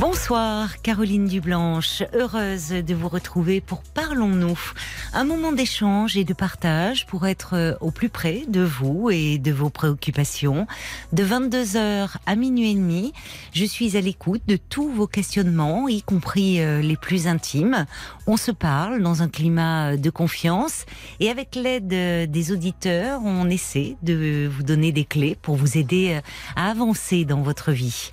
Bonsoir Caroline Dublanche, heureuse de vous retrouver pour Parlons-nous, un moment d'échange et de partage pour être euh, au plus près de vous et de vos préoccupations. De 22h à minuit et demi, je suis à l'écoute de tous vos questionnements, y compris euh, les plus intimes. On se parle dans un climat de confiance et avec l'aide euh, des auditeurs, on essaie de vous donner des clés pour vous aider à avancer dans votre vie.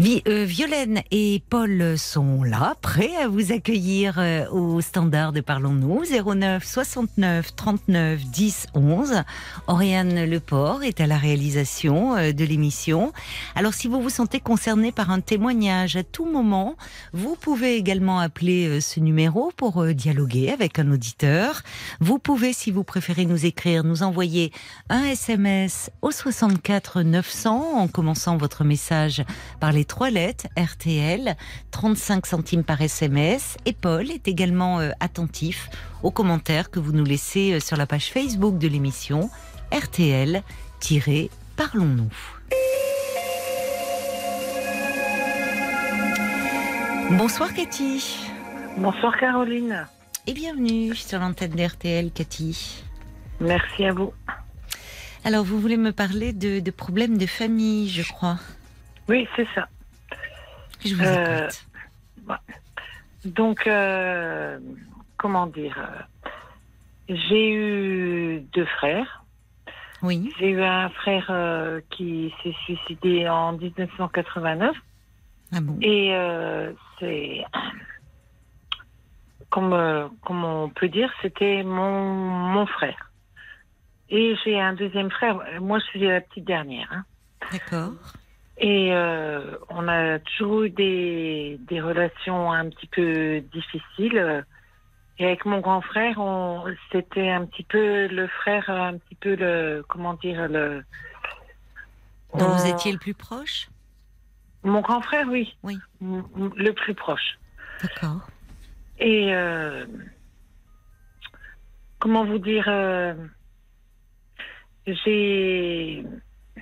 Euh, Violaine et Paul sont là, prêts à vous accueillir euh, au standard de Parlons-nous 09 69 39 10 11. Oriane Leport est à la réalisation euh, de l'émission. Alors si vous vous sentez concerné par un témoignage à tout moment, vous pouvez également appeler ce numéro pour dialoguer avec un auditeur. Vous pouvez, si vous préférez nous écrire, nous envoyer un SMS au 64 900 en commençant votre message par les trois lettres RTL, 35 centimes par SMS. Et Paul est également euh, attentif aux commentaires que vous nous laissez euh, sur la page Facebook de l'émission RTL-Parlons-nous. Bonsoir Cathy. Bonsoir Caroline. Et bienvenue sur l'antenne d'RTL Cathy. Merci à vous. Alors vous voulez me parler de, de problèmes de famille, je crois. Oui, c'est ça. Je vous euh, Donc, euh, comment dire euh, J'ai eu deux frères. Oui. J'ai eu un frère qui s'est suicidé en 1989. Ah bon? Et c'est. Comme, comme on peut dire, c'était mon, mon frère. Et j'ai un deuxième frère. Moi, je suis la petite dernière. Hein. D'accord. Et euh, on a toujours eu des, des, relations un petit peu difficiles. Et avec mon grand frère, c'était un petit peu le frère, un petit peu le, comment dire, le. Dont vous étiez le plus proche? Mon grand frère, oui. Oui. Le plus proche. D'accord. Et euh, comment vous dire, euh, j'ai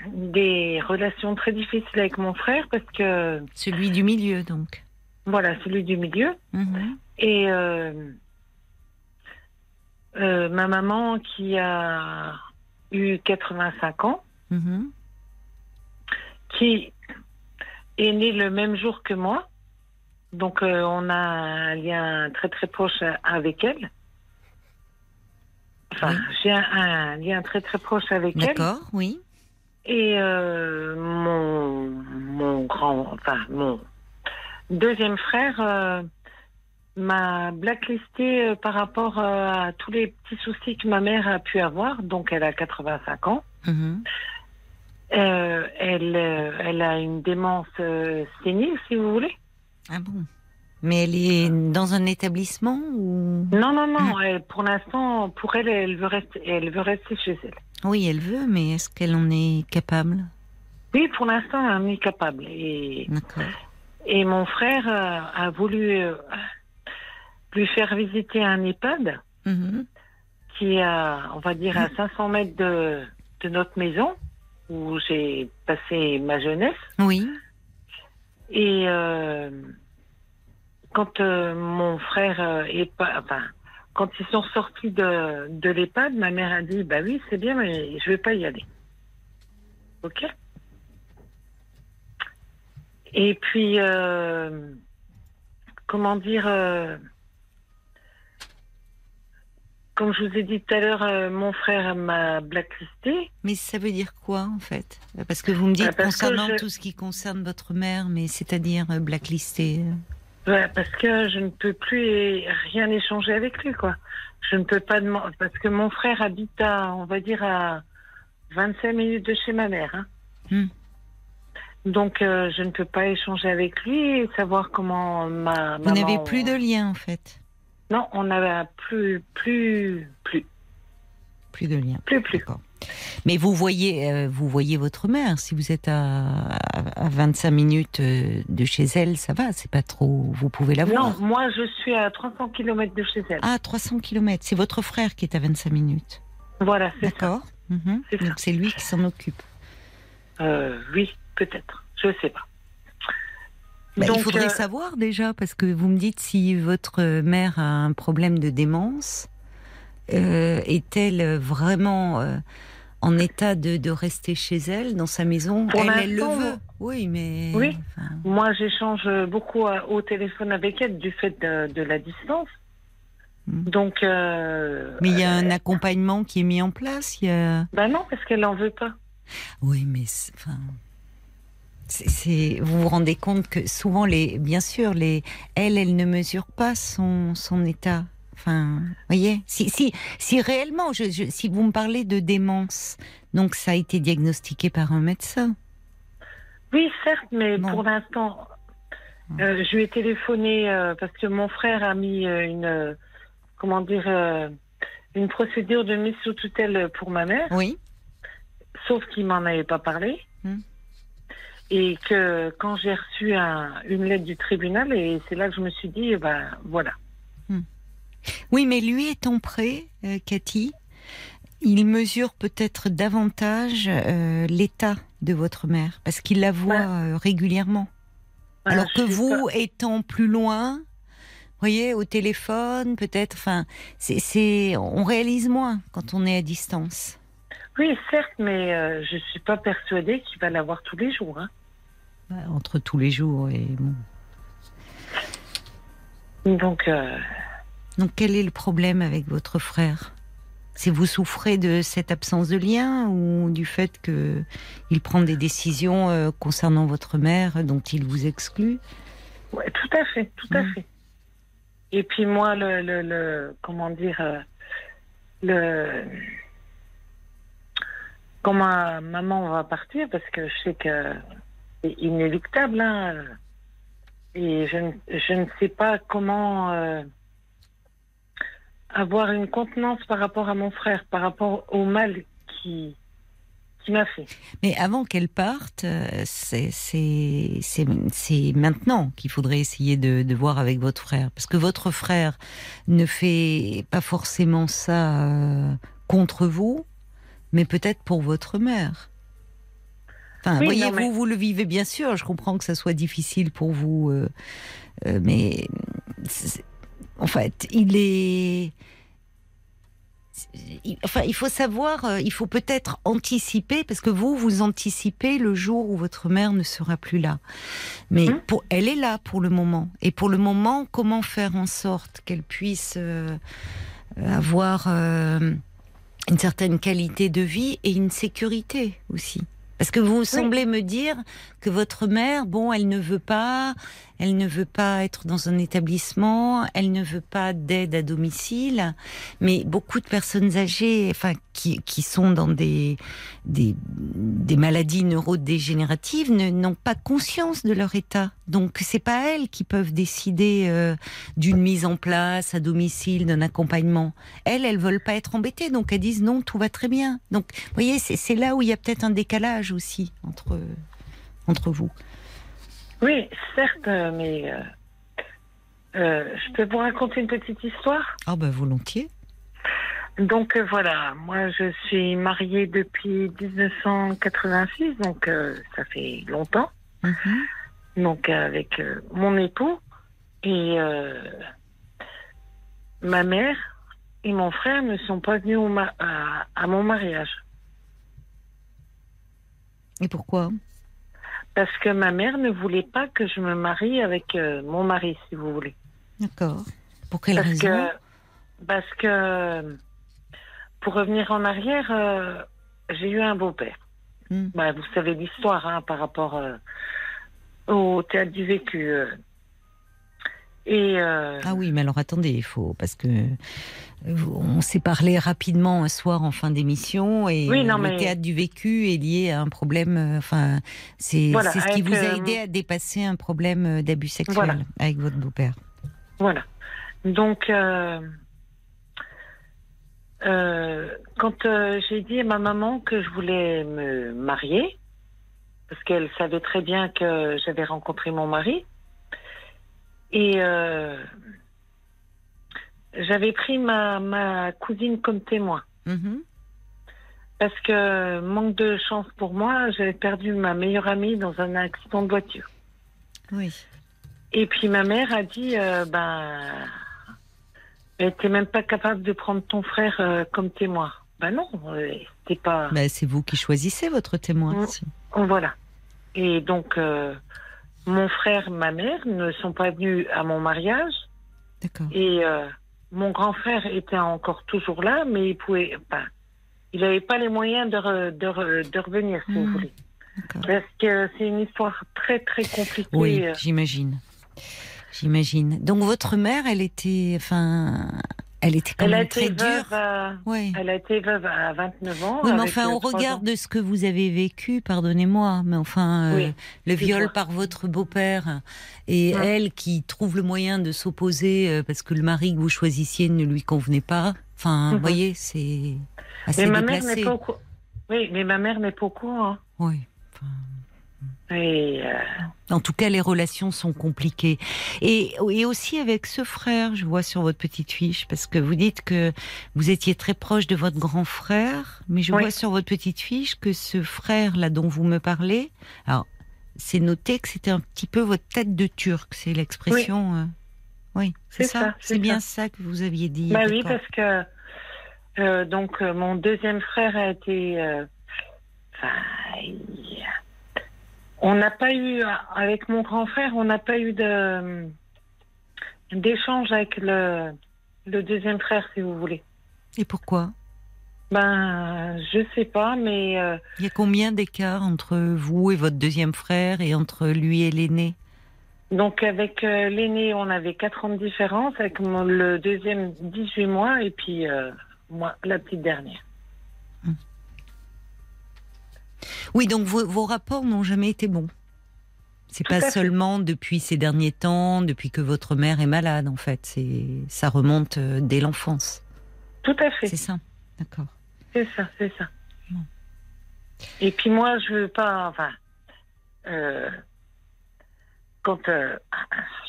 des relations très difficiles avec mon frère parce que. Celui du milieu, donc. Voilà, celui du milieu. Mhm. Et euh, euh, ma maman qui a eu 85 ans, mhm. qui est née le même jour que moi. Donc euh, on a un lien très très proche avec elle. Enfin, j'ai un, un, lien très très proche avec elle. D'accord, oui. Et euh, mon, mon grand, enfin mon deuxième frère euh, m'a blacklisté euh, par rapport à tous les petits soucis que ma mère a pu avoir. Donc elle a 85 ans. Mhm. elle, elle a une démence sénile, si vous voulez. Ah bon? Mais elle est dans un établissement ou? Non, non, non. Ah. pour l'instant, pour elle, elle veut rester, elle veut rester chez elle. Oui, elle veut, mais est-ce qu'elle en est capable? Oui, pour l'instant, elle en est capable. Et, et mon frère euh, a voulu euh, lui faire visiter un EHPAD mhm. qui est, on va dire, à 500 mètres de, de notre maison où j'ai passé ma jeunesse. Oui. Et euh, quand mon frère est pas, enfin, quand ils sont sortis de, de l'EHPAD, ma mère a dit Bah oui, c'est bien, mais je vais pas y aller. Ok Et puis, euh, comment dire euh, Comme je vous ai dit tout à l'heure, euh, mon frère m'a blacklisté. Mais ça veut dire quoi en fait? Parce que vous me dites bah, concernant tout ce qui concerne votre mère, mais c'est-à-dire blacklisté parce que je ne peux plus rien échanger avec lui, quoi. Je ne peux pas demander, parce que mon frère habite à, on va dire, à 25 minutes de chez ma mère. Hein. Hmm. Donc, euh, je ne peux pas échanger avec lui et savoir comment ma. Vous n'avez plus de lien, en fait Non, on n'a plus, plus, plus. Plus de lien. Plus, plus. Mais vous voyez, euh, vous voyez votre mère. Si vous êtes à, à 25 minutes euh, de chez elle, ça va. C'est pas trop. Vous pouvez la voir. Non, moi je suis à 300 km de chez elle. Ah, 300 km. C'est votre frère qui est à 25 minutes. Voilà, c'est ça. D'accord. Mhm. C'est ça. Donc c'est lui qui s'en occupe. Euh, oui, peut-être. Je sais pas. Bah, il Donc, faudrait euh, savoir déjà, parce que vous me dites si votre mère a un problème de démence, euh, est-elle vraiment en état de, de rester chez elle, dans sa maison Pour Elle, elle le veut. Oui, mais. Oui. enfin, Moi, j'échange beaucoup euh, au téléphone avec elle du fait de, de la distance. Mm. Donc, euh, mais il y a un euh, accompagnement qui est mis en place. Il y a... bah non, parce qu'elle en veut pas. Oui, mais enfin, vous vous rendez compte que souvent les, bien sûr, les, elle, elle ne mesure pas son, son état. Enfin, voyez, si, si, si réellement, je, je- si vous me parlez de démence, donc ça a été diagnostiqué par un médecin. Oui, certes, mais Bon. pour l'instant, euh, je lui ai téléphoné euh, parce que mon frère a mis euh, une, comment dire, une procédure de mise sous tutelle pour ma mère, Oui. sauf qu'il m'en avait pas parlé. Hmm. Et que quand j'ai reçu un- une lettre du tribunal, et c'est là que je me suis dit, ben voilà. Oui, mais lui étant prêt, euh, Cathy, il mesure peut-être davantage euh, l'état de votre mère, parce qu'il la voit euh, régulièrement. Alors que vous, pas. étant plus loin, voyez, au téléphone, peut-être, enfin, c'est, on réalise moins quand on est à distance. Oui, certes, mais euh, je suis pas persuadée qu'il va l'avoir tous les jours. hein. Ouais, Entre tous les jours et bon. Donc, Donc, quel est le problème avec votre frère? C'est vous souffrez de cette absence de lien ou du fait que il prend des décisions euh, concernant votre mère dont il vous exclut? Ouais, tout à fait, tout à fait. Et puis moi, le, le, le- comment dire, euh, le, quand ma maman va partir, parce que je sais que c'est inéluctable, hein, et je, ne- je ne sais pas comment euh, avoir une contenance par rapport à mon frère, par rapport au mal qui, qui m'a fait. Mais avant qu'elle parte, euh, c'est maintenant qu'il faudrait essayer de, de voir avec votre frère. Parce que votre frère ne fait pas forcément ça euh, contre vous, mais peut-être pour votre mère. Enfin, Oui, voyez, non, mais- vous, vous le vivez bien sûr, je comprends que ça soit difficile pour vous, euh, euh, mais en fait, il est... Enfin, il faut savoir, euh, il faut peut-être anticiper, parce que vous, vous anticipez le jour où votre mère ne sera plus là. Mais pour, elle est là pour le moment. Et pour le moment, comment faire en sorte qu'elle puisse euh, avoir euh, une certaine qualité de vie et une sécurité aussi? Parce que vous semblez me dire que votre mère, bon, elle ne veut pas, elle ne veut pas être dans un établissement, elle ne veut pas d'aide à domicile, mais beaucoup de personnes âgées, enfin, qui, qui sont dans des, des, maladies neurodégénératives, ne- n'ont pas conscience de leur état. Donc, c'est pas elles qui peuvent décider euh, d'une mise en place à domicile, d'un accompagnement. Elles, elles veulent pas être embêtées, donc elles disent non, tout va très bien. Donc, vous voyez, c'est c'est là où il y a peut-être un décalage aussi entre, entre vous. Oui, certes, mais euh, euh, je peux vous raconter une petite histoire? Ah ben volontiers. Donc euh, voilà, moi je suis mariée depuis 1986, donc ça fait longtemps, Mhm. donc avec mon époux et ma mère et mon frère ne sont pas venus au ma- à, à mon mariage Et pourquoi? Parce que ma mère ne voulait pas que je me marie avec euh, mon mari, si vous voulez. D'accord. Pour quelle Parce raison? que, parce que, pour revenir en arrière, euh, j'ai eu un beau-père. Hmm. Bah, vous savez l'histoire hein, par rapport euh, au théâtre du vécu. Euh. Et euh, Ah oui, mais alors attendez, il faut parce que euh, on s'est parlé rapidement un soir en fin d'émission et Oui, non, le mais- théâtre du vécu est lié à un problème. euh, Enfin, c'est Voilà, ce qui vous a euh, aidé à dépasser un problème euh, d'abus sexuel Voilà. avec votre beau-père. voilà. Donc, euh, euh, quand euh, j'ai dit à ma maman que je voulais me marier, parce qu'elle savait très bien que j'avais rencontré mon mari, et euh, j'avais pris ma, ma cousine comme témoin. Mhm. Parce que, manque de chance pour moi, j'avais perdu ma meilleure amie dans un accident de voiture. Oui. Et puis ma mère a dit, euh, ben, elle était même pas capable de prendre ton frère euh, comme témoin. Ben non, c'était pas. Bah, c'est vous qui choisissez votre témoin. Mm. si. Voilà. Et donc, euh, mon frère, ma mère ne sont pas venus à mon mariage. D'accord. Et euh, mon grand frère était encore toujours là, mais il pouvait. Enfin, il n'avait pas les moyens de, re- de, re- de revenir, si vous Mm. voulez. Parce que c'est une histoire très, très compliquée. Oui, euh, j'imagine. J'imagine. Donc votre mère, elle était, enfin, elle était quand Elle même très dure. à- Oui. Elle a été veuve à 29 ans. Oui, mais enfin, au regard de ce que vous avez vécu, pardonnez-moi, mais enfin, euh, le viol par votre beau-père et Hum. elle qui trouve le moyen de s'opposer euh, parce que le mari que vous choisissiez ne lui convenait pas. Enfin, vous Mhm. voyez, c'est assez Mais ma mère déplacé. n'est pas au. Oui, mais ma mère n'est pas au courant. Oui. Enfin, Et, euh, En tout cas, les relations sont compliquées. Et, et aussi avec ce frère, je vois sur votre petite fiche, parce que vous dites que vous étiez très proche de votre grand frère, mais je Oui. vois sur votre petite fiche que ce frère-là dont vous me parlez, alors, c'est noté que c'était un petit peu votre tête de turc, c'est l'expression. euh, Oui, c'est C'est ça. ça, C'est bien ça. ça que vous aviez dit. bah oui, parce que euh, donc euh, mon deuxième frère a été. euh, Enfin, il- on n'a pas eu avec mon grand frère, on n'a pas eu de d'échange avec le le deuxième frère, si vous voulez. Et pourquoi? Ben, je sais pas, mais euh, Il y a combien d'écart entre vous et votre deuxième frère et entre lui et l'aîné? Donc avec euh, l'aîné, on avait quatre ans de différence, avec mon- le deuxième 18 mois, et puis euh, moi, la petite dernière. Oui, donc vos, vos rapports n'ont jamais été bons. C'est pas fait. seulement depuis ces derniers temps, depuis que votre mère est malade, en fait. C'est, ça remonte euh, dès l'enfance. Tout à fait. C'est ça. D'accord. C'est ça, c'est ça. Bon. Et puis moi, je veux pas. Enfin, euh, quand euh,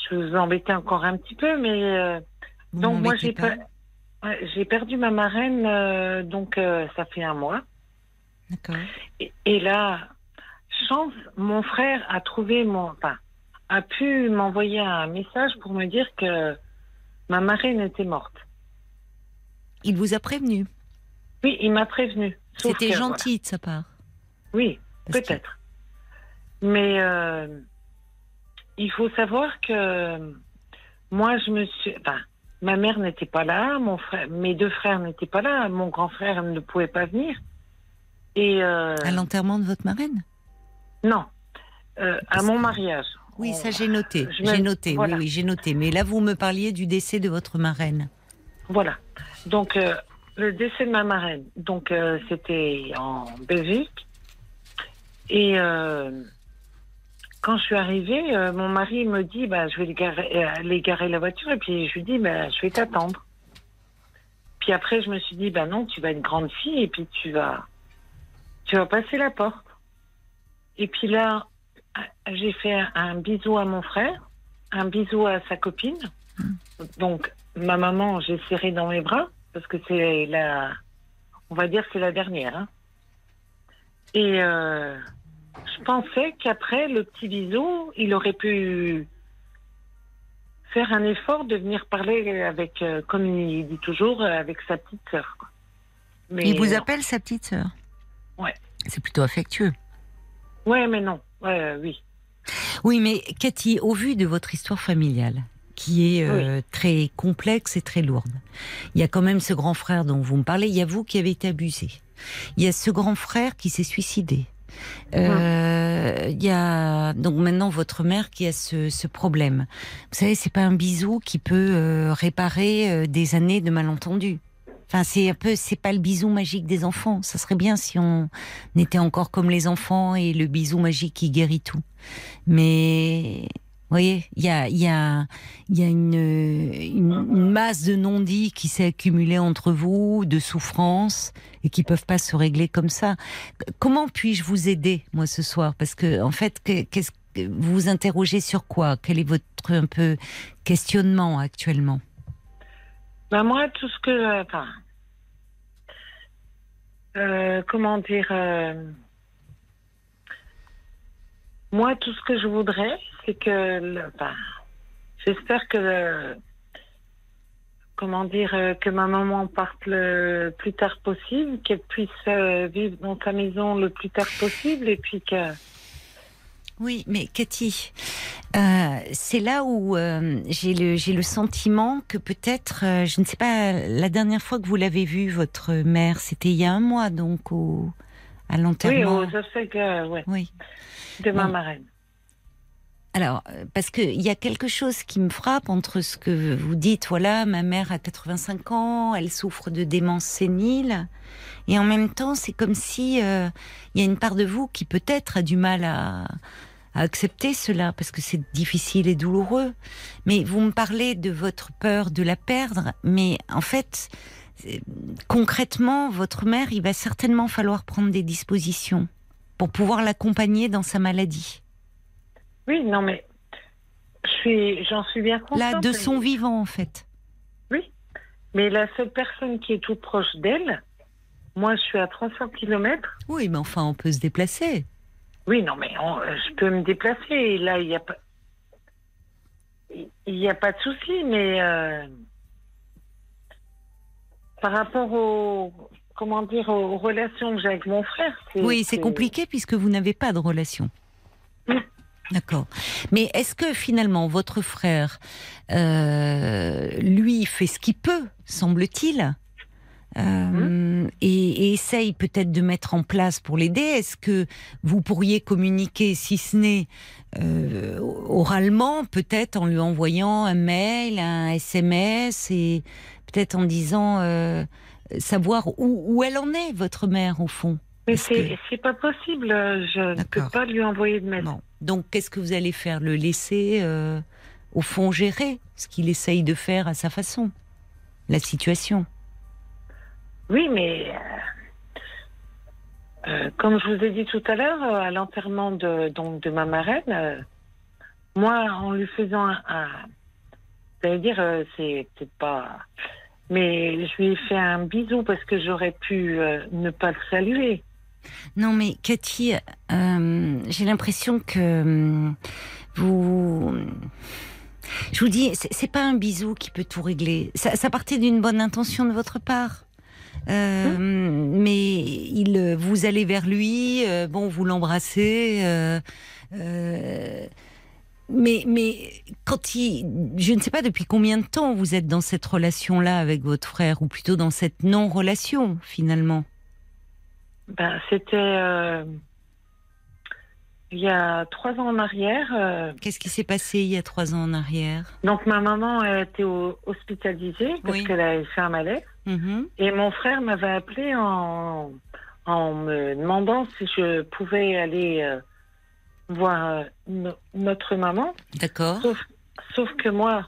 je vous embêter encore un petit peu, mais euh, donc moi j'ai pas. per- ouais, j'ai perdu ma marraine, donc ça fait un mois. Et, et là, chance, mon frère a trouvé mon, enfin, a pu m'envoyer un message pour me dire que ma marraine était morte. Il vous a prévenu? Oui, il m'a prévenu. C'était gentil de sa part. Oui, que- Peut-être. Mais euh, il faut savoir que moi, je me suis. Enfin, ma mère n'était pas là, mon frère, mes deux frères n'étaient pas là, mon grand frère ne pouvait pas venir. Et euh, À l'enterrement de votre marraine? Non, euh, à mon mariage. Oui, On- ça j'ai noté. J'ai noté. voilà. Oui, oui, j'ai noté. Mais là, vous me parliez du décès de votre marraine. Voilà. Donc, euh, le décès de ma marraine, donc c'était en Belgique. Et quand je suis arrivée, mon mari me dit bah, je vais aller garer, aller garer la voiture. Et puis je lui dis bah, je vais t'attendre. Puis après, je me suis dit bah non, tu vas être grande fille et puis tu vas, tu vas passer la porte. Et puis là, j'ai fait un bisou à mon frère, un bisou à sa copine. Donc, ma maman, j'ai serré dans mes bras parce que c'est la, on va dire que c'est la dernière. hein. Et euh, je pensais qu'après le petit bisou, il aurait pu faire un effort de venir parler avec, euh, comme il dit toujours, avec sa petite sœur. Mais Il vous non. appelle sa petite sœur? Ouais. C'est plutôt affectueux. Ouais, mais non. Ouais, euh, oui. Oui, mais Cathy, au vu de votre histoire familiale, qui est euh, très complexe et très lourde, il y a quand même ce grand frère dont vous me parlez, il y a vous qui avez été abusé. Il y a ce grand frère qui s'est suicidé. Euh, Il y a donc maintenant votre mère qui a ce, ce problème. Vous savez, c'est pas un bisou qui peut euh, réparer euh, des années de malentendus. Enfin, c'est un peu, c'est pas le bisou magique des enfants. Ça serait bien si on était encore comme les enfants et le bisou magique qui guérit tout. Mais voyez, il y a, y a, y a une, masse de non-dits qui s'est accumulée entre vous, de souffrances, et qui peuvent pas se régler comme ça. Comment puis-je vous aider, moi, ce soir? Parce que, en fait, vous vous interrogez sur quoi? Quel est votre un peu questionnement actuellement? Ben moi, tout ce que. Euh, comment dire. euh, moi, tout ce que je voudrais, c'est que. le- Enfin, J'espère que. le- comment dire. euh, Que ma maman parte le plus tard possible, qu'elle puisse vivre dans sa maison le plus tard possible, et puis que. Oui, mais Cathy, euh, c'est là où euh, j'ai le j'ai le sentiment que peut-être, euh, je ne sais pas, la dernière fois que vous l'avez vue, votre mère, c'était il y a un mois, donc au à Oui, l'enterrement. sais que. Ouais, oui. de ma marraine. Alors, euh, parce qu'il y a quelque chose qui me frappe entre ce que vous dites, voilà, ma mère a 85 ans, elle souffre de démence sénile, et en même temps, c'est comme si euh, il y a une part de vous qui peut-être a du mal à, à accepter cela, parce que c'est difficile et douloureux. Mais vous me parlez de votre peur de la perdre, mais en fait, c'est- concrètement, votre mère, il va certainement falloir prendre des dispositions pour pouvoir l'accompagner dans sa maladie. Oui, non, mais. J'en suis bien consciente. Là, de mais- son vivant, en fait. Mais la seule personne qui est toute proche d'elle, moi je suis à 300 km. Oui, mais enfin, on peut se déplacer. Oui, non, mais on- je peux me déplacer. Et là, il n'y a pas. Il n'y a pas de souci, mais euh, par rapport au. Comment dire, aux relations que j'ai avec mon frère. Oui, c'est compliqué puisque vous n'avez pas de relation. Oui. D'accord. Mais est-ce que finalement votre frère, euh, lui, fait ce qu'il peut, semble-t-il, euh, et, et essaye peut-être de mettre en place pour l'aider? Est-ce que vous pourriez communiquer, si ce n'est euh, oralement, peut-être en lui envoyant un mail, un SMS, et peut-être en disant savoir où, où elle en est, votre mère, au fond? Mais c'est que- c'est pas possible. Je ne peux pas lui envoyer de mail. Bon. Donc, qu'est-ce que vous allez faire? Le laisser, euh, au fond, gérer ce qu'il essaye de faire à sa façon? La situation? Oui, mais euh, euh, comme je vous ai dit tout à l'heure, euh, à l'enterrement de, donc, de ma marraine, euh, moi, en lui faisant un... un veut dire, euh, c'est peut-être pas... Mais je lui ai fait un bisou parce que j'aurais pu euh, ne pas le saluer. Non, mais Cathy, euh, j'ai l'impression que hum, vous. Je vous dis, c'est pas un bisou qui peut tout régler. Ça, ça partait d'une bonne intention de votre part. Euh, Mais il, vous allez vers lui, euh, bon, vous l'embrassez. mais, mais quand il, je ne sais pas depuis combien de temps vous êtes dans cette relation-là avec votre frère, ou plutôt dans cette non-relation finalement. Ben, C'était euh, il y a trois ans en arrière. euh, Qu'est-ce qui s'est passé il y a trois ans en arrière? Donc ma maman a été au- hospitalisée parce Oui. qu'elle avait fait un malaise. Mhm. Et mon frère m'avait appelé en, en me demandant si je pouvais aller euh, voir no- notre maman. D'accord. Sauf, sauf que moi,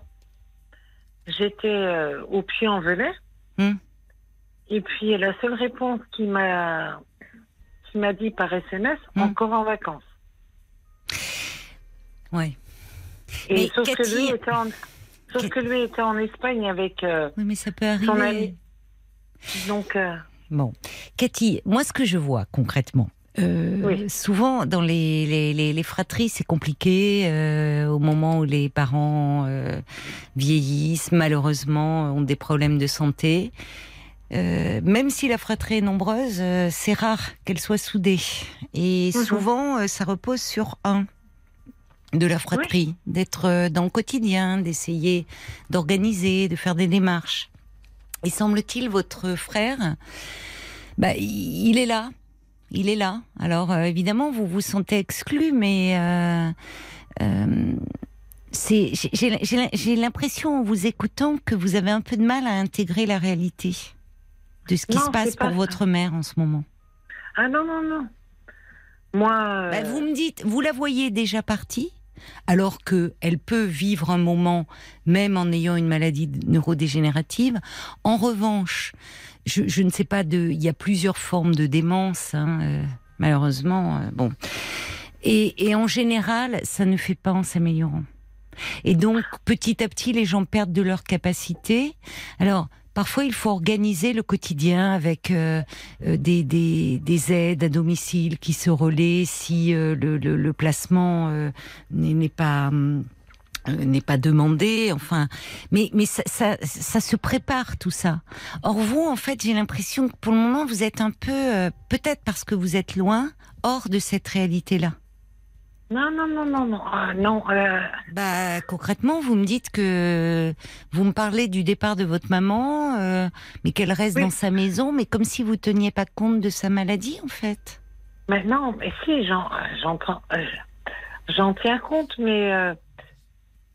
j'étais au pied en velay. Hmm. Et puis la seule réponse qu'il m'a qu'il m'a dit par SMS, Hmm. encore en vacances. Ouais. Et Mais sauf que lui était en sauf que lui était en Espagne avec euh, Oui, mais ça peut son arriver. ami. Donc euh, Bon, Cathy, moi, ce que je vois concrètement. euh, Oui. Souvent, dans les, les, les, les fratries, c'est compliqué euh, au moment où les parents euh, vieillissent, malheureusement, ont des problèmes de santé. Euh, même si la fratrie est nombreuse, euh, c'est rare qu'elle soit soudée. Et Mhm. souvent, euh, ça repose sur un de la fratrie, d'être dans le quotidien, d'essayer d'organiser, de faire des démarches. Et semble-t-il, votre frère, bah, il est là. Il est là. Alors, évidemment, vous vous sentez exclu, mais j'ai l'impression, en vous écoutant, que vous avez un peu de mal à intégrer la réalité de ce qui Non, se passe pour ça. votre mère en ce moment. ah non non non. Moi euh, Bah, vous me dites, vous la voyez déjà partie alors qu'elle peut vivre un moment même en ayant une maladie neurodégénérative. En revanche, je, ne sais pas, de, il y a plusieurs formes de démence, hein, euh, malheureusement. Euh, bon. Et, et en général, ça ne fait pas en s'améliorant. Et donc, petit à petit, les gens perdent de leur capacité. Alors, Parfois, il faut organiser le quotidien avec euh, euh, des, des, des, aides à domicile qui se relaient si euh, le, le, le, placement n'est pas n'est pas demandé, enfin, mais mais ça, ça, ça, se prépare tout ça. Or vous, en fait, j'ai l'impression que pour le moment, vous êtes un peu, peut-être parce que vous êtes loin, hors de cette réalité-là. Non, non, non, non, non. Euh, non euh... Bah, concrètement, vous me dites que vous me parlez du départ de votre maman, euh, mais qu'elle reste dans sa maison, mais comme si vous teniez pas compte de sa maladie, en fait. Mais non, mais si, j'en, j'en prends, euh, j'en tiens compte, mais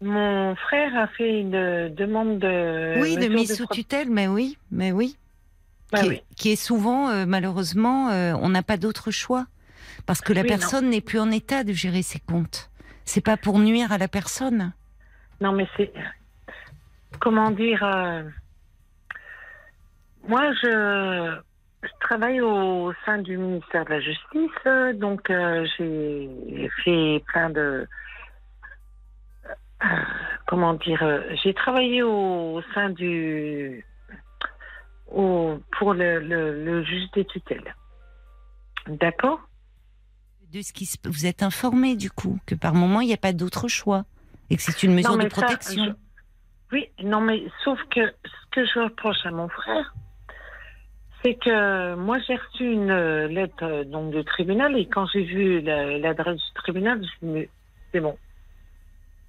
mon frère a fait une demande de. Oui, de mise sous tutelle, mais oui, mais oui. Bah qui, oui. Est, qui est souvent, malheureusement, on n'a pas d'autre choix parce que la Oui, personne n'est plus en état de gérer ses comptes. C'est pas pour nuire à la personne. Non, mais c'est. Comment dire. euh, Moi, je, je travaille au sein du ministère de la Justice, donc euh, j'ai fait plein de. euh, Comment dire. J'ai travaillé au sein du. Au, pour le, le, le juge des tutelles. D'accord? De ce qui se... Vous êtes informé du coup que par moment il n'y a pas d'autre choix et que c'est une mesure de ça, protection. je- Oui, non, mais sauf que ce que je reproche à mon frère, c'est que moi j'ai reçu une euh, lettre euh, donc du tribunal et quand j'ai vu la- l'adresse du tribunal, je me suis dit, mais c'est bon.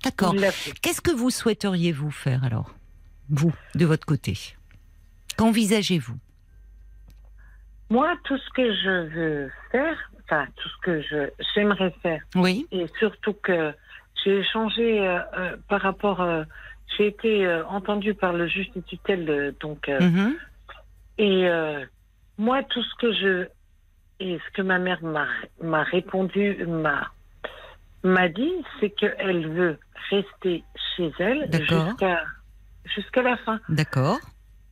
D'accord. Qu'est-ce que vous souhaiteriez vous faire alors, vous, de votre côté? Qu'envisagez-vous? Moi, tout ce que je veux faire, tout ce que je j'aimerais faire, Oui. et surtout que j'ai échangé euh, euh, par rapport, euh, j'ai été entendue par le juge des tutelles, euh, donc Mhm. Et moi, tout ce que je et ce que ma mère m'a m'a répondu, m'a m'a dit, c'est qu'elle veut rester chez elle D'accord. jusqu'à jusqu'à la fin. D'accord.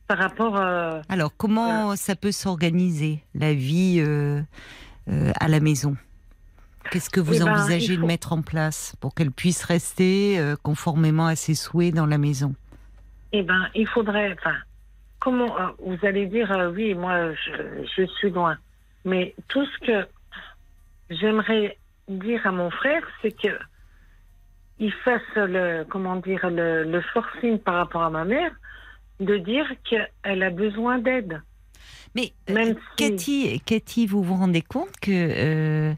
Par rapport, euh, Alors, comment ça peut s'organiser, la vie à la maison. Qu'est-ce que vous Eh ben, envisagez de mettre en place pour qu'elle puisse rester euh, conformément à ses souhaits dans la maison? Eh ben, il faudrait, enfin, comment euh, vous allez dire, euh, oui, moi, je, je suis loin, mais tout ce que j'aimerais dire à mon frère, c'est que il fasse le, comment dire, le, le forcing par rapport à ma mère, de dire qu'elle a besoin d'aide. Mais euh, Même si- Cathy, Cathy, vous vous rendez compte que, euh,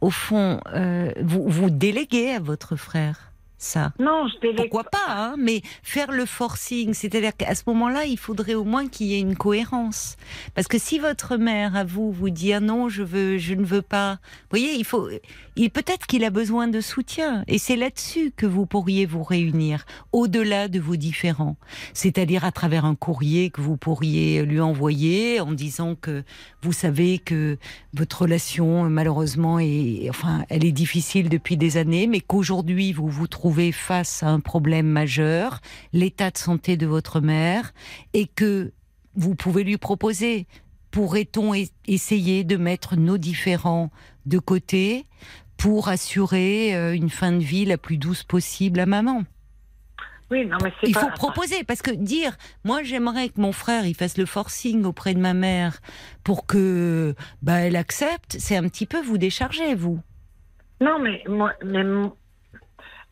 au fond, euh, vous, vous déléguez à votre frère? Ça Non, je. Pourquoi pas, hein, mais faire le forcing, c'est-à-dire qu'à ce moment-là, il faudrait au moins qu'il y ait une cohérence. Parce que si votre mère, à vous, vous dit ah non, je veux, je ne veux pas, vous voyez, il faut, il peut-être qu'il a besoin de soutien, et c'est là-dessus que vous pourriez vous réunir, au-delà de vos différends, c'est-à-dire à travers un courrier que vous pourriez lui envoyer en disant que vous savez que votre relation, malheureusement, est, enfin, elle est difficile depuis des années, mais qu'aujourd'hui vous vous trouvez face à un problème majeur, l'état de santé de votre mère, et que vous pouvez lui proposer, pourrait-on e- essayer de mettre nos différends de côté pour assurer euh, une fin de vie la plus douce possible à maman? Oui, non, mais c'est il pas- faut proposer parce que dire moi j'aimerais que mon frère il fasse le forcing auprès de ma mère pour que bah elle accepte c'est un petit peu vous décharger vous. Non, mais moi, mais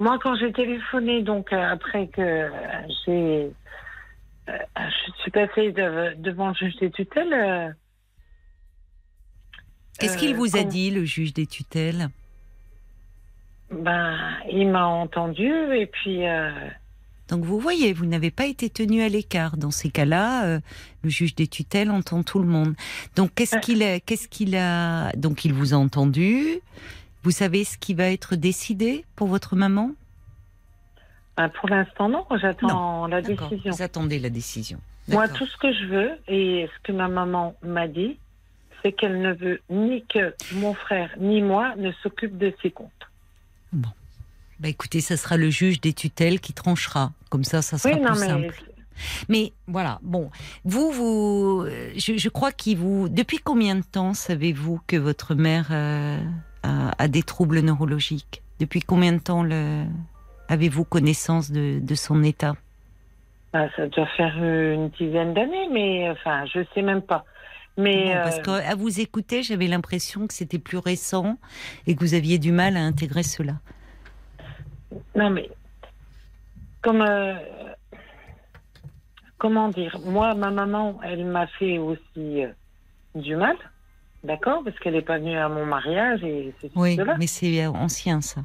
moi quand j'ai téléphoné, donc euh, après que j'ai, euh, je suis passée de- devant le juge des tutelles. euh, qu'est-ce qu'il vous a quand- dit le juge des tutelles? Ben, il m'a entendu et puis. donc vous voyez vous n'avez pas été tenu à l'écart dans ces cas-là euh, le juge des tutelles entend tout le monde donc qu'est-ce qu'il a qu'est-ce qu'il a donc il vous a entendu? Vous savez ce qui va être décidé pour votre maman? Ben, pour l'instant, non, j'attends la décision. vous attendez la décision Moi, tout ce que je veux et ce que ma maman m'a dit, c'est qu'elle ne veut ni que mon frère ni moi ne s'occupe de ses comptes. Bah écoutez, ça sera le juge des tutelles qui tranchera. Comme ça, ça sera Oui, plus non, mais simple. Mais voilà, bon, vous, vous, je, je crois qu'il vous. Depuis combien de temps savez-vous que votre mère euh, a, a des troubles neurologiques Depuis combien de temps le, avez-vous connaissance de, de son état? Bah, ça doit faire euh, une dizaine d'années, mais enfin, je sais même pas. Mais Bon, Parce euh, qu'à vous écouter, j'avais l'impression que c'était plus récent et que vous aviez du mal à intégrer cela. non, mais comme euh, comment dire, moi, ma maman, elle m'a fait aussi euh, du mal, d'accord, parce qu'elle n'est pas venue à mon mariage et c'est Oui, cela. mais c'est ancien ça.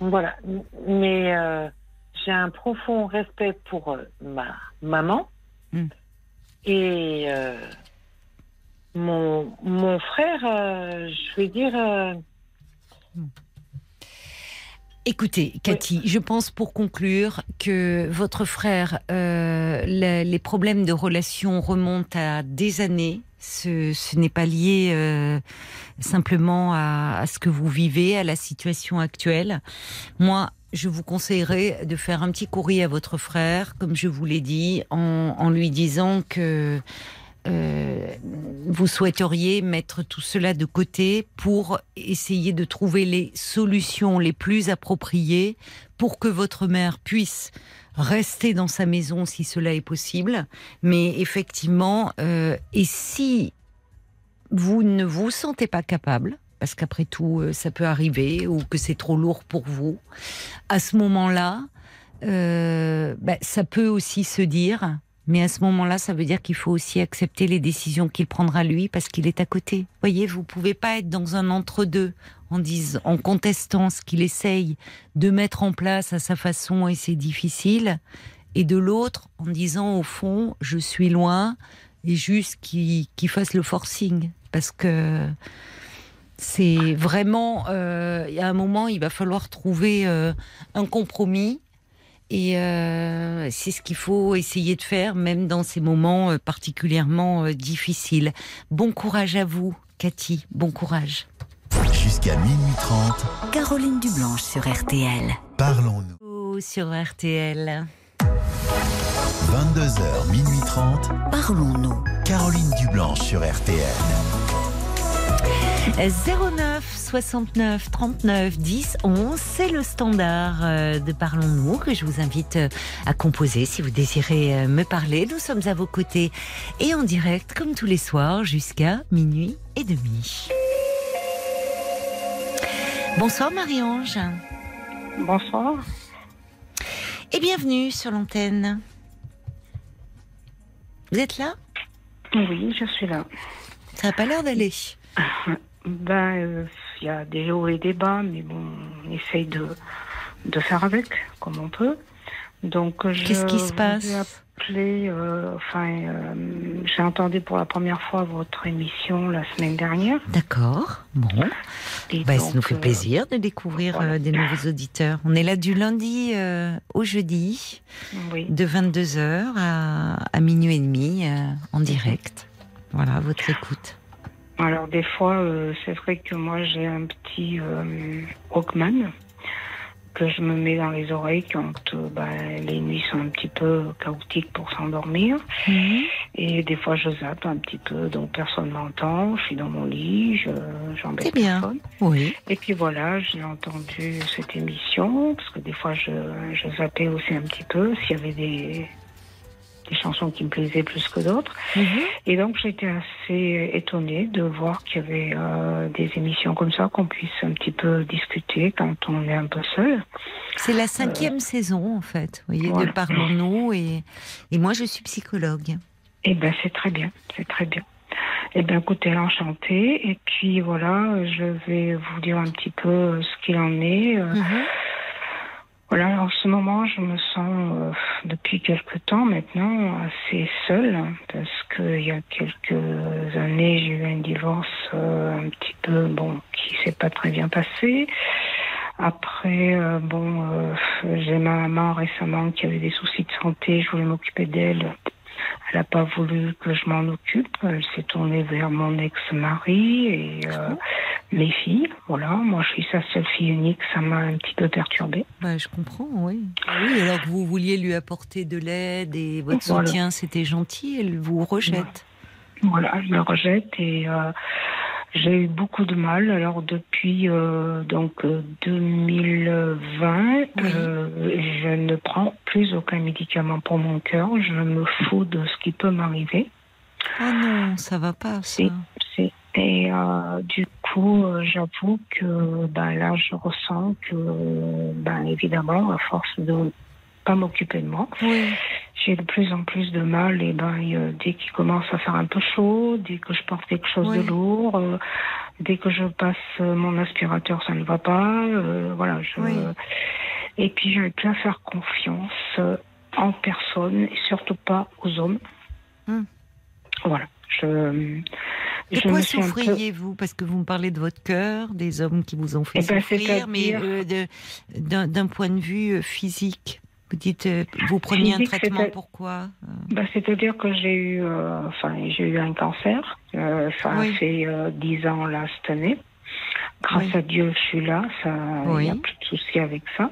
Voilà. Mais euh, j'ai un profond respect pour euh, ma maman. Mm. Et euh, mon, mon frère, je vais dire. euh, Écoutez, Cathy, je pense pour conclure que votre frère, euh, la- les problèmes de relation remontent à des années. Ce, ce n'est pas lié euh, simplement à, à ce que vous vivez, à la situation actuelle. Moi, je vous conseillerais de faire un petit courrier à votre frère, comme je vous l'ai dit, en, en lui disant que euh, vous souhaiteriez mettre tout cela de côté pour essayer de trouver les solutions les plus appropriées pour que votre mère puisse rester dans sa maison si cela est possible. Mais effectivement, euh, et si vous ne vous sentez pas capable, parce qu'après tout, euh, ça peut arriver, ou que c'est trop lourd pour vous, à ce moment-là, euh, ben, ça peut aussi se dire, mais à ce moment-là, ça veut dire qu'il faut aussi accepter les décisions qu'il prendra lui parce qu'il est à côté. Voyez, vous pouvez pas être dans un entre-deux en disant, en contestant ce qu'il essaye de mettre en place à sa façon et c'est difficile, et de l'autre en disant au fond, je suis loin et juste qu'il fasse le forcing parce que c'est vraiment, euh, a un moment, il va falloir trouver euh, un compromis. Et euh, c'est ce qu'il faut essayer de faire, même dans ces moments euh, particulièrement euh, difficiles. Bon courage à vous, Cathy. Bon courage. Jusqu'à minuit 30, Caroline Dublanche sur RTL. parlons-nous. Oh, Sur RTL. 22h, minuit 30, Parlons-nous. Caroline Dublanche sur RTL. 09 69 39 10 11, c'est le standard euh, de Parlons-nous que je vous invite euh, à composer si vous désirez euh, me parler. Nous sommes à vos côtés et en direct comme tous les soirs jusqu'à minuit et demi. Bonsoir Marie-Ange bonsoir. et bienvenue sur l'antenne. Vous êtes là? Oui, je suis là. Ça n'a pas l'air d'aller. Ben, euh, il y a des hauts et des bas, mais bon, on essaye de, de faire avec, comme on peut. Donc, Qu'est-ce qui se passe appelé, euh, enfin, euh, j'ai entendu pour la première fois votre émission la semaine dernière. D'accord. Bon. Et Bah, ça nous fait plaisir de découvrir voilà. des nouveaux auditeurs. On est là du lundi au jeudi, oui. de 22h à, à minuit et demi, en direct. Voilà, votre écoute. Alors, des fois, euh, c'est vrai que moi, j'ai un petit euh, Walkman que je me mets dans les oreilles quand euh, ben, les nuits sont un petit peu chaotiques pour s'endormir. Et des fois, je zappe un petit peu, donc personne m'entend. Je suis dans mon lit, je j'embête C'est bien. personne. Oui. Et puis voilà, j'ai entendu cette émission, parce que des fois, je, je zappais aussi un petit peu s'il y avait des, des chansons qui me plaisaient plus que d'autres. Mhm. Et donc, j'étais assez étonnée de voir qu'il y avait euh, des émissions comme ça, qu'on puisse un petit peu discuter quand on est un peu seul. C'est la cinquième saison, en fait, vous voyez, voilà. de Parlons-nous. Et, et moi, je suis psychologue. Eh ben, c'est très bien, c'est très bien. Eh bien, écoutez, enchantée. Et puis voilà, je vais vous dire un petit peu ce qu'il en est. Euh, Mhm. Voilà, en ce moment, je me sens euh, depuis quelque temps maintenant assez seule parce qu'il y a quelques années, j'ai eu un divorce euh, un petit peu, bon, qui s'est pas très bien passé. Après, euh, bon, euh, j'ai ma maman récemment qui avait des soucis de santé, je voulais m'occuper d'elle. Elle n'a pas voulu que je m'en occupe. Elle s'est tournée vers mon ex-mari et euh, mes filles. Voilà, moi je suis sa seule fille unique, ça m'a un petit peu perturbée. Bah, je comprends, oui. Oui, alors que vous vouliez lui apporter de l'aide et votre Voilà. soutien, c'était gentil, elle vous rejette. Voilà, je le rejette et euh, j'ai eu beaucoup de mal. Alors depuis euh, donc euh, 2020, Oui. euh, je ne prends plus aucun médicament pour mon cœur. Je me fous de ce qui peut m'arriver. Oh non, ça va pas, ça. Et euh, du coup, euh, j'avoue que ben, là, je ressens que, ben, évidemment, à force de pas m'occuper de moi, Oui. j'ai de plus en plus de mal. Et ben, euh, dès qu'il commence à faire un peu chaud, dès que je porte quelque chose Oui. de lourd, euh, dès que je passe euh, mon aspirateur, ça ne va pas. euh, voilà. Je... Oui. Et puis, j'arrive plus à faire confiance en personne et surtout pas aux hommes. Hmm. Voilà. Je, De quoi peu- souffriez-vous? Parce que vous me parlez de votre cœur, des hommes qui vous ont fait Eh ben, souffrir, mais euh, d'un point de vue physique. Vous dites, euh, vous preniez un traitement pourquoi Euh, Bah, C'est-à-dire que j'ai eu, euh, enfin, j'ai eu un cancer. Euh, ça Oui. a fait euh, 10 ans là cette année. Grâce Oui. à Dieu, je suis là. Ça, il Oui. n'y a plus de souci avec ça.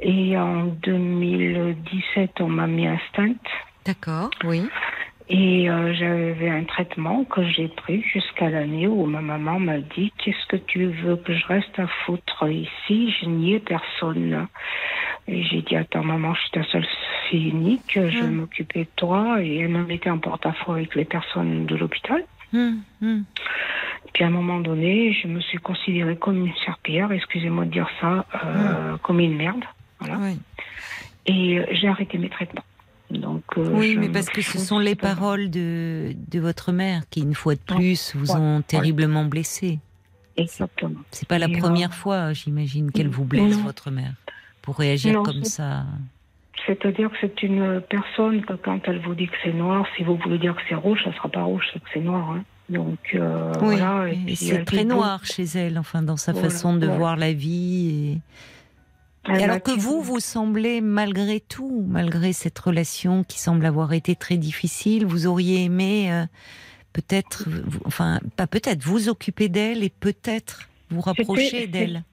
Et en 2017, on m'a mis un stent. D'accord, oui. Et euh, j'avais un traitement que j'ai pris jusqu'à l'année où ma maman m'a dit Qu'est-ce que tu veux que je reste à foutre ici? Je n'y ai personne. Et j'ai dit Attends, maman, je suis ta seule fille unique, je vais Mm. m'occuper de toi. Et elle me mettait en porte-à-faux avec les personnes de l'hôpital. Hum, hum. Puis à un moment donné, je me suis considérée comme une serpillère, excusez-moi de dire ça, euh, comme une merde. Voilà. Oui, Et euh, j'ai arrêté mes traitements. Donc, euh, Oui, je mais parce que ce sont les paroles de, de votre mère qui, une fois de plus, vous Ouais. ont terriblement blessé. Exactement. C'est pas la Et, euh, première fois, j'imagine, qu'elle vous blesse, non. votre mère, pour réagir Non, comme ça. C'est-à-dire que c'est une personne que quand elle vous dit que c'est noir, si vous voulez dire que c'est rouge, ça sera pas rouge, c'est que c'est noir. hein. Donc euh, oui, voilà. Et et puis, c'est très noir chez elle, enfin, dans sa Voilà, façon de voilà. voir la vie. Et... Et alors que vous, vous semblez, malgré tout, malgré cette relation qui semble avoir été très difficile, vous auriez aimé euh, peut-être, enfin, pas peut-être, vous occuper d'elle et peut-être vous rapprocher d'elle.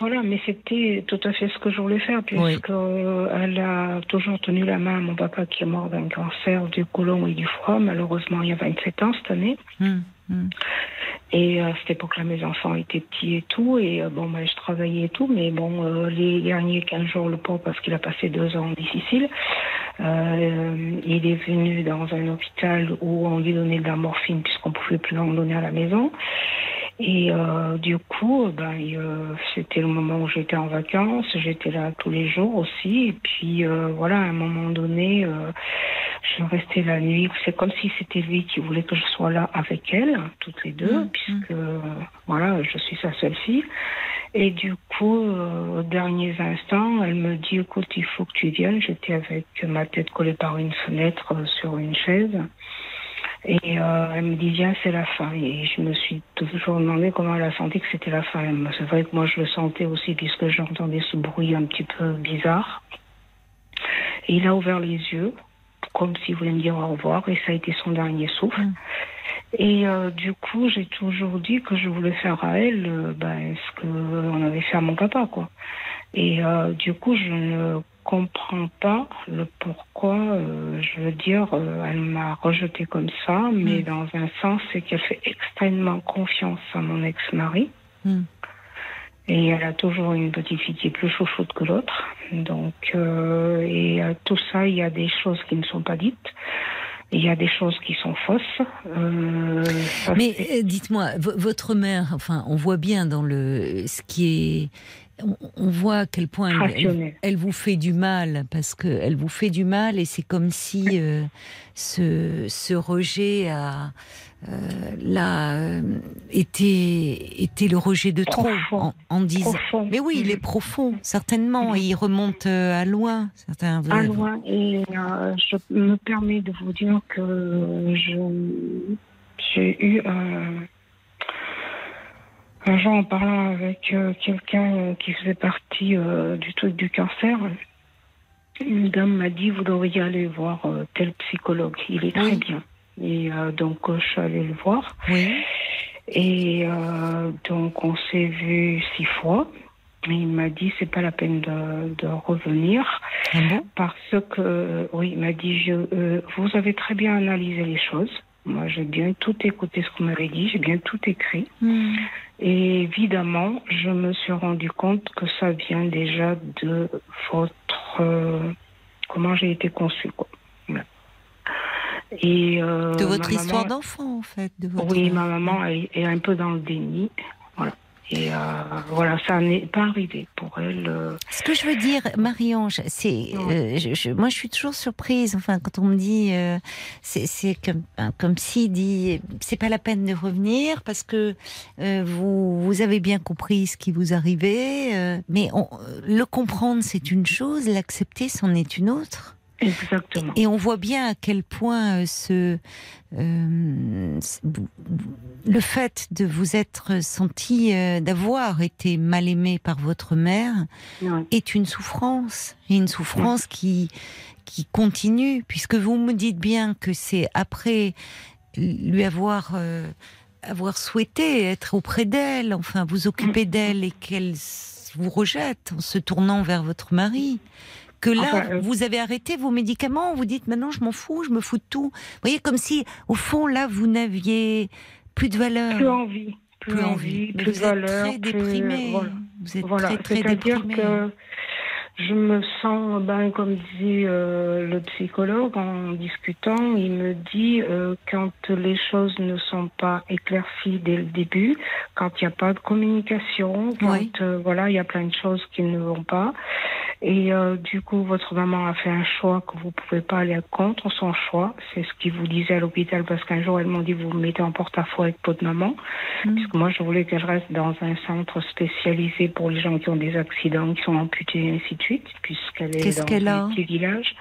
Voilà, mais c'était tout à fait ce que je voulais faire, puisque Oui. euh, elle a toujours tenu la main à mon papa qui est mort d'un cancer du côlon et du foie, malheureusement il y a 27 ans cette année. Hum, hum. Et à cette époque-là, mes enfants étaient petits et tout, et euh, bon, ben, je travaillais et tout, mais bon, euh, les derniers 15 jours, le pauvre, parce qu'il a passé deux ans difficiles, euh, il est venu dans un hôpital où on lui donnait de la morphine puisqu'on pouvait plus en donner à la maison. Et euh, du coup, ben, euh, c'était le moment où j'étais en vacances, j'étais là tous les jours aussi. Et puis euh, voilà, à un moment donné, euh, je restais la nuit. C'est comme si c'était lui qui voulait que je sois là avec elle, toutes les deux, Mhm. puisque euh, voilà, je suis sa seule fille. Et du coup, euh, aux derniers instants, elle me dit écoute, il faut que tu viennes. J'étais avec ma tête collée par une fenêtre euh, sur une chaise. Et euh, elle me dit viens, c'est la fin. Et je me suis toujours demandé comment elle a senti que c'était la fin. C'est vrai que moi je le sentais aussi puisque j'entendais ce bruit un petit peu bizarre. Et il a ouvert les yeux comme s'il voulait me dire au revoir et ça a été son dernier souffle. Mm. Et euh, du coup, j'ai toujours dit que je voulais faire à elle euh, ben, ce qu'on avait fait à mon papa, quoi. Et du coup, je ne comprends pas le pourquoi, euh, je veux dire, euh, elle m'a rejeté comme ça, mais Mm. dans un sens, c'est qu'elle fait extrêmement confiance à mon ex-mari. Mm. Et elle a toujours une petite fille qui est plus chouchoute que l'autre. Donc, euh, et tout ça, il y a des choses qui ne sont pas dites. Il y a des choses qui sont fausses. Euh, ça, Mais dites-moi, votre mère, enfin, on voit bien dans le ce qui est, on, on voit à quel point elle, elle, Rationnel. elle vous fait du mal parce que elle vous fait du mal et c'est comme si euh, ce, ce rejet a euh, là euh, était était le rejet de trop en, en disant. profond. Mais oui, il est profond, certainement, Mhm. et il remonte à loin. Certains, à loin. Et je me permets de vous dire que j'ai eu un, un jour en parlant avec euh, quelqu'un euh, qui faisait partie euh, du truc du cancer. une dame m'a dit, vous devriez aller voir euh, tel psychologue, il est très bien. Et donc, je suis allée le voir. Oui. Et donc, on s'est vu six fois. Et il m'a dit, c'est pas la peine de, de revenir Ah parce que, oui, il m'a dit, je, euh, vous avez très bien analysé les choses. Moi, j'ai bien tout écouté ce vous m'avez dit, j'ai bien tout écrit. Hmm. Et évidemment, je me suis rendu compte que ça vient déjà de votre euh, comment j'ai été conçue, quoi. Et euh, De votre histoire maman- d'enfant, en fait. De votre... Oui, ma maman est, est un peu dans le déni. Voilà. Et euh, voilà, ça n'est pas arrivé pour elle. euh, Ce que je veux dire, Marie-Ange, c'est, euh, je- je- moi, je suis toujours surprise. Enfin, quand on me dit, c'est, comme, comme si dit, c'est pas la peine de revenir parce que vous, vous avez bien compris ce qui vous arrivait. mais on- le comprendre, c'est une chose, l'accepter, c'en est une autre. Exactement. Et on voit bien à quel point euh, ce, euh, le fait de vous être senti, euh, d'avoir été mal aimé par votre mère, est une souffrance, et une souffrance qui, qui continue, puisque vous me dites bien que c'est après lui avoir, euh, avoir souhaité être auprès d'elle, enfin vous occuper d'elle et qu'elle vous rejette en se tournant vers votre mari. Que là, Enfin, euh, vous avez arrêté vos médicaments, vous dites maintenant je m'en fous, je me fous de tout. Vous voyez, comme si au fond là vous n'aviez plus de valeur Plus envie. Plus, plus envie, plus vous de valeur. êtes très plus- déprimé. voilà. Vous êtes Voilà, très très déprimé. que je me sens, ben, comme dit euh, le psychologue en discutant, il me dit euh, quand les choses ne sont pas éclaircies dès le début, quand il n'y a pas de communication, quand Oui. euh, voilà, il y a plein de choses qui ne vont pas. Et euh, du coup, votre maman a fait un choix que vous pouvez pas aller contre son choix. C'est ce qu'il vous disait à l'hôpital parce qu'un jour, elle m'a dit vous me mettez en porte-à-faux avec votre maman. Mm. Puisque moi, je voulais qu'elle reste dans un centre spécialisé pour les gens qui ont des accidents, qui sont amputés, ainsi de puisqu'elle est Qu'est-ce dans qu'elle a un petit village.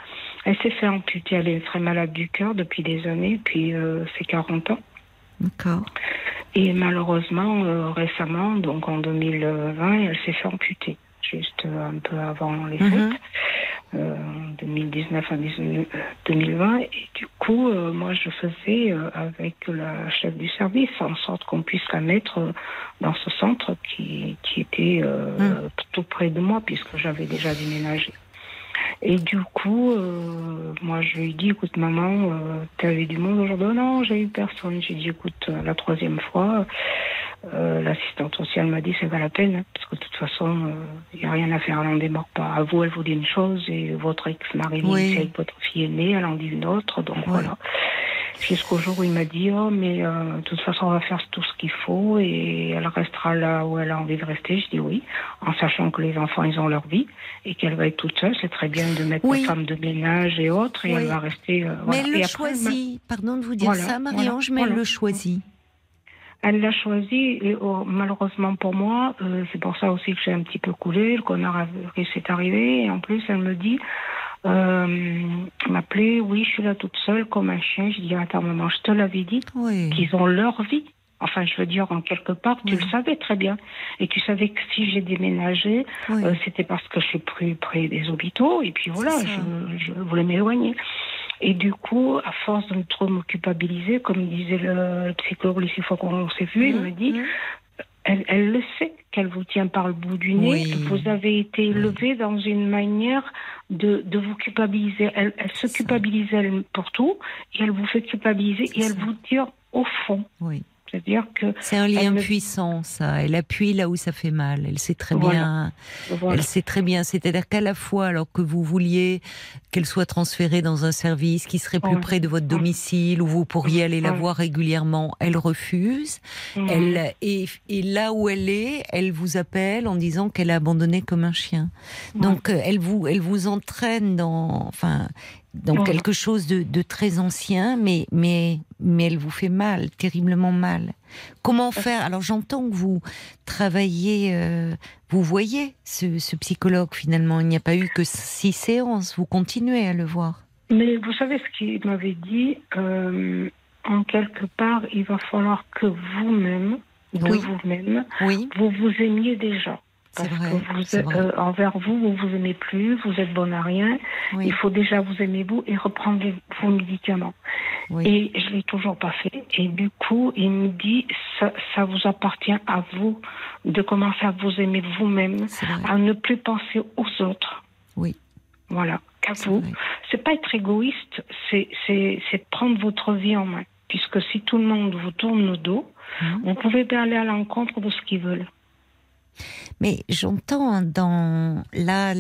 Elle s'est fait amputer, elle est très malade du cœur depuis des années, puis euh, c'est 40 ans. D'accord. Et malheureusement, euh, récemment, donc en 2020, elle s'est fait amputer, juste euh, un peu avant les Mhm. fêtes, euh, en 2019 à 19 euh, 2020. Et du coup, euh, moi, je faisais avec la chef du service en sorte qu'on puisse la mettre dans ce centre qui, qui était Mhm. tout près de moi, puisque j'avais déjà déménagé. Et du coup, euh, moi, je lui ai dit, écoute, maman, euh, t'avais du monde aujourd'hui? Non, j'ai eu personne. J'ai dit, écoute, la troisième fois, euh, l'assistante sociale m'a dit, c'est pas la peine, hein, parce que de toute façon, il n'y a rien à faire, elle n'en démarre pas. À vous, elle vous dit une chose, et votre ex-mari, Oui. avec votre fille aînée, elle en dit une autre, donc voilà. Jusqu'au jour où il m'a dit, oh, mais euh, de toute façon, on va faire tout ce qu'il faut et elle restera là où elle a envie de rester. Je dis oui, en sachant que les enfants, ils ont leur vie et qu'elle va être toute seule. C'est très bien de mettre Oui. une femme de ménage et autres et elle va rester. euh, Mais voilà. elle Et le après, choisit. Pardon de vous dire Voilà, ça, Marie-Ange, mais elle le choisit. Elle l'a choisi et oh, malheureusement pour moi, euh, c'est pour ça aussi que j'ai un petit peu coulé, le connard s'est arrivé. Et en plus, elle me dit, euh, m'appeler, oui, je suis là toute seule comme un chien. Je dis, attends maman, je te l'avais dit Oui. qu'ils ont leur vie. Enfin, je veux dire, en quelque part, tu Oui. le savais très bien. Et tu savais que si j'ai déménagé, oui. euh, c'était parce que je suis plus près des hôpitaux. Et puis voilà, je, je voulais m'éloigner. Et du coup, à force de trop me culpabiliser, comme disait le, psychologue les six fois qu'on s'est vu, il Mhm, me dit, mhm. elle, elle le sait qu'elle vous tient par le bout du nez. Oui. Vous avez été élevée dans une manière de, de vous culpabiliser. Elle, elle se culpabilise elle pour tout et elle vous fait culpabiliser et elle ça. vous tire au fond. Oui. C'est-à-dire que C'est un lien me- puissant, ça. Elle appuie là où ça fait mal. Elle sait très Voilà. bien. voilà, Elle sait très bien. C'est-à-dire qu'à la fois, alors que vous vouliez qu'elle soit transférée dans un service qui serait plus près de votre domicile, où vous pourriez aller la voir régulièrement, elle refuse. Elle et, et là où elle est, elle vous appelle en disant qu'elle a abandonné comme un chien. Donc euh, elle vous elle vous entraîne dans enfin dans Ouais. quelque chose de, de très ancien, mais mais mais elle vous fait mal, terriblement mal. Comment faire? Alors j'entends que vous travaillez, euh, vous voyez ce, ce psychologue finalement. Il n'y a pas eu que six séances. Vous continuez à le voir. Mais vous savez ce qu'il m'avait dit euh, En quelque part, il va falloir que vous-même, de Oui. vous-même, Oui. vous vous aimiez déjà. Parce vrai, que vous êtes, vrai. euh, envers vous, vous vous aimez plus, vous êtes bon à rien. Oui, Il faut déjà vous aimer vous et reprendre vos médicaments. oui. Et je l'ai toujours pas fait. Et du coup, il me dit, ça, ça vous appartient à vous de commencer à vous aimer vous-même, à ne plus penser aux autres. Oui. Voilà, qu'à c'est vous. C'est pas être égoïste, c'est c'est c'est de prendre votre vie en main. Puisque si tout le monde vous tourne le dos, Mhm. vous pouvez pas aller à l'encontre de ce qu'ils veulent. Mais j'entends dans là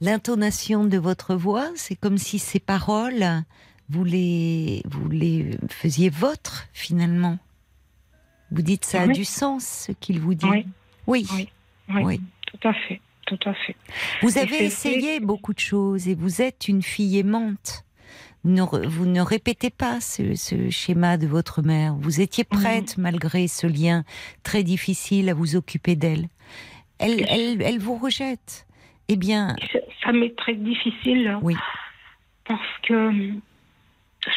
l'intonation de votre voix, c'est comme si ces paroles, vous les, vous les faisiez vôtres finalement. Vous dites ça a du sens ce qu'il vous dit. Oui. Oui. Oui. Oui, Oui. tout à fait, tout à fait. Vous avez essayé beaucoup de choses et vous êtes une fille aimante. Vous ne, vous ne répétez pas ce, ce schéma de votre mère. Vous étiez prête, malgré ce lien très difficile, à vous occuper d'elle. Elle, elle, elle vous rejette. Eh bien, Ça- m'est très difficile hein, Oui. parce que euh,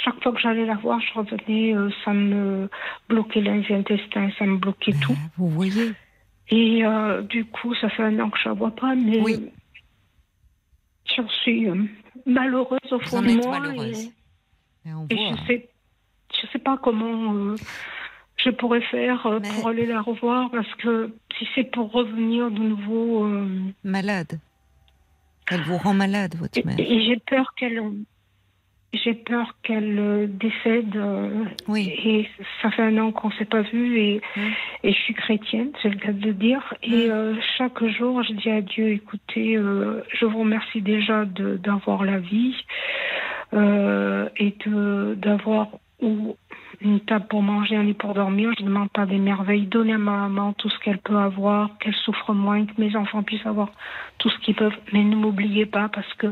chaque fois que j'allais la voir, je revenais, euh, ça me bloquait les intestins, ça me bloquait tout. ben, vous voyez. Et euh, du coup, ça fait un an que je la vois pas, mais Oui. j'en suis euh, malheureuse au fond de moi. malheureuse. Et, Et on et voit. je sais, je sais pas comment euh, je pourrais faire euh, Mais- pour aller la revoir parce que si c'est pour revenir de nouveau. euh, Malade. Elle vous rend malade, votre Et, mère. et j'ai peur qu'elle, j'ai peur qu'elle euh, décède. euh, Oui. Et ça fait un an qu'on s'est pas vu et, et je suis chrétienne, c'est le cas de le dire. Et euh, chaque jour, je dis à Dieu, écoutez, euh, je vous remercie déjà d'avoir la vie euh, et d'avoir ou une table pour manger, un lit pour dormir. Je ne demande pas des merveilles. Donnez à ma maman tout ce qu'elle peut avoir, qu'elle souffre moins, que mes enfants puissent avoir tout ce qu'ils peuvent. Mais ne m'oubliez pas parce que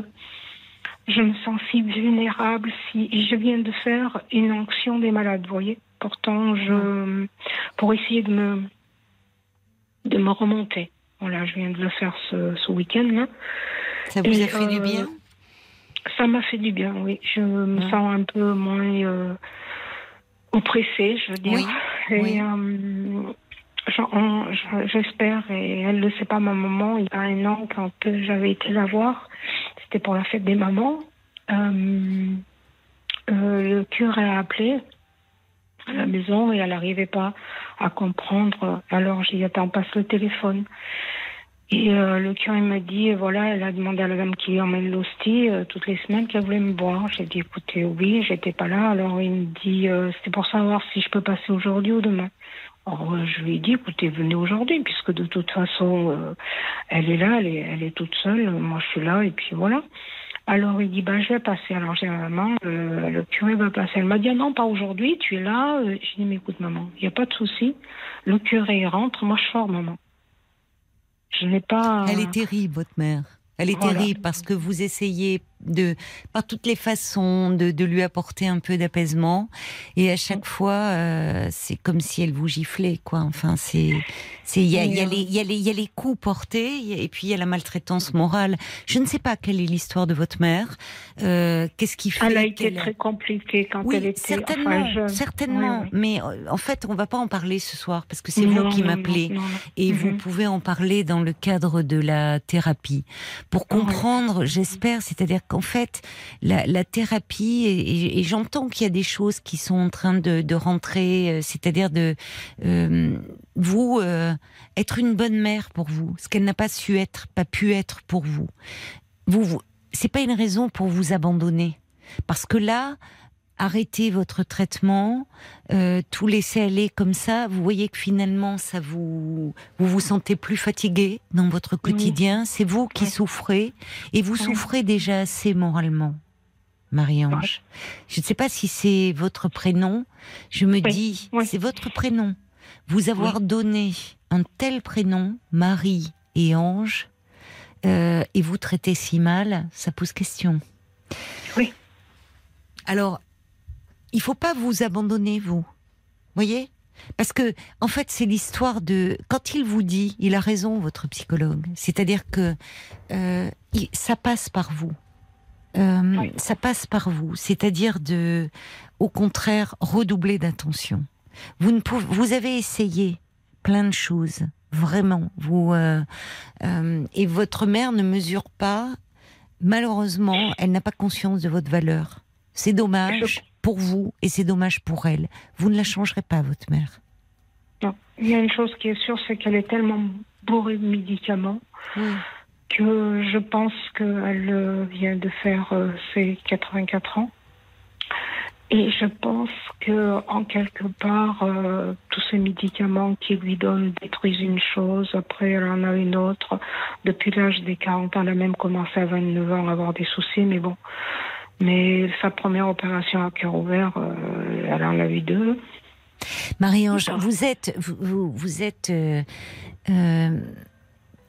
je me sens si vulnérable. Si je viens de faire une onction des malades, vous voyez. Pourtant, je pour essayer de me de me remonter. Voilà, je viens de le faire ce, ce week-end là. Ça vous Et, a fait du euh, bien? Ça m'a fait du bien, oui. Je me Hein. sens un peu moins euh, oppressée, je veux dire. Oui, Et oui. euh, j'espère, et elle ne le sait pas, ma maman, il y a un an, quand j'avais été la voir, c'était pour la fête des mamans, euh, euh, le curé a appelé à la maison et elle n'arrivait pas à comprendre. Alors j'ai dit, attends, passe le téléphone. Et euh, le curé m'a dit, voilà, elle a demandé à la dame qui emmène l'hostie toutes les semaines qu'elle voulait me boire. J'ai dit, écoutez, oui, j'étais pas là. Alors il me dit, euh, c'était pour savoir si je peux passer aujourd'hui ou demain. Alors euh, je lui ai dit, écoutez, venez aujourd'hui, puisque de toute façon, euh, elle est là, elle est, elle est toute seule. Moi, je suis là, et puis voilà. Alors il dit, ben, je vais passer. Alors j'ai maman, le, le curé va passer. Elle m'a dit, Ah non, pas aujourd'hui, tu es là. Euh, J'ai dit, mais écoute, maman, il n'y a pas de souci. Le curé rentre, moi je sors, maman. Je n'ai pas. Elle est terrible, votre mère. Elle est Voilà. terrible parce que vous essayez de, par toutes les façons, de, de lui apporter un peu d'apaisement. Et à chaque fois, euh, c'est comme si elle vous giflait, quoi. Enfin, c'est, c'est, il y a, y a il y y a les coups portés et puis il y a la maltraitance morale. Je ne sais pas quelle est l'histoire de votre mère. Euh, qu'est-ce qui fait Elle a été très compliquée quand oui, elle était certainement, enfin, certainement. Mais en fait, on va pas en parler ce soir parce que c'est vous qui m'appelez et vous Mhm. pouvez en parler dans le cadre de la thérapie pour comprendre, j'espère, c'est-à-dire qu'en fait, la, thérapie et, j'entends qu'il y a des choses qui sont en train de, de rentrer, euh, c'est-à-dire de euh, vous euh, être une bonne mère pour vous, ce qu'elle n'a pas su être, pas pu être pour vous. Vous, vous c'est pas une raison pour vous abandonner, parce que là, arrêter votre traitement, euh, tout laisser aller comme ça, vous voyez que finalement, ça vous, vous vous sentez plus fatigué dans votre quotidien. C'est vous qui Ouais. souffrez et vous Ouais. souffrez déjà assez moralement, Marie-Ange. Je ne sais pas si c'est votre prénom. Je me Oui. dis, Oui. c'est votre prénom. Vous avoir donné un tel prénom, Marie et Ange, euh, et vous traitez si mal, ça pose question. Oui. Alors, il faut pas vous abandonner, vous. Voyez? Parce que, en fait, c'est l'histoire de. Quand il vous dit, il a raison, votre psychologue. C'est-à-dire que euh, il- ça passe par vous. Euh, Oui. Ça passe par vous. C'est-à-dire de, au contraire, redoubler d'attention. Vous ne pouvez, vous avez essayé plein de choses. vraiment. Vous euh, euh, et votre mère ne mesure pas. Malheureusement, elle n'a pas conscience de votre valeur. C'est dommage pour vous et c'est dommage pour elle. Vous ne la changerez pas, votre mère. Non. Il y a une chose qui est sûre, c'est qu'elle est tellement bourrée de médicaments que je pense qu'elle euh, vient de faire euh, ses 84 ans. Et je pense que, en quelque part, euh, tous ces médicaments qui lui donnent détruisent une chose, après elle en a une autre. Depuis l'âge des 40 ans, elle a même commencé à 29 ans à avoir des soucis, mais bon. Mais sa première opération à cœur ouvert, euh, elle en a eu deux. Marie-Ange, vous êtes, vous, vous, êtes euh, euh,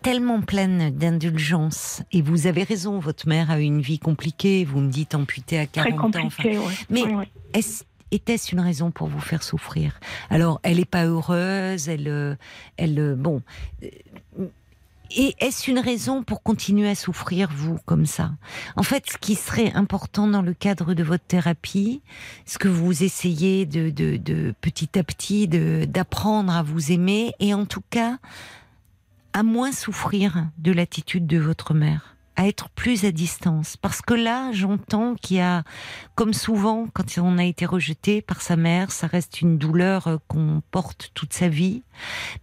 tellement pleine d'indulgence et vous avez raison. Votre mère a eu une vie compliquée. Vous me dites amputée à 40 Très compliqué, ans. ouais. Mais Ouais, ouais. est-ce était-ce une raison pour vous faire souffrir? Alors, elle n'est pas heureuse. Elle, elle, bon. Et est-ce une raison pour continuer à souffrir, vous, comme ça? En fait, ce qui serait important dans le cadre de votre thérapie, ce que vous essayez de, de, de petit à petit d'apprendre à vous aimer, et en tout cas, à moins souffrir de l'attitude de votre mère, à être plus à distance. Parce que là, j'entends qu'il y a, comme souvent, quand on a été rejeté par sa mère, ça reste une douleur euh, qu'on porte toute sa vie,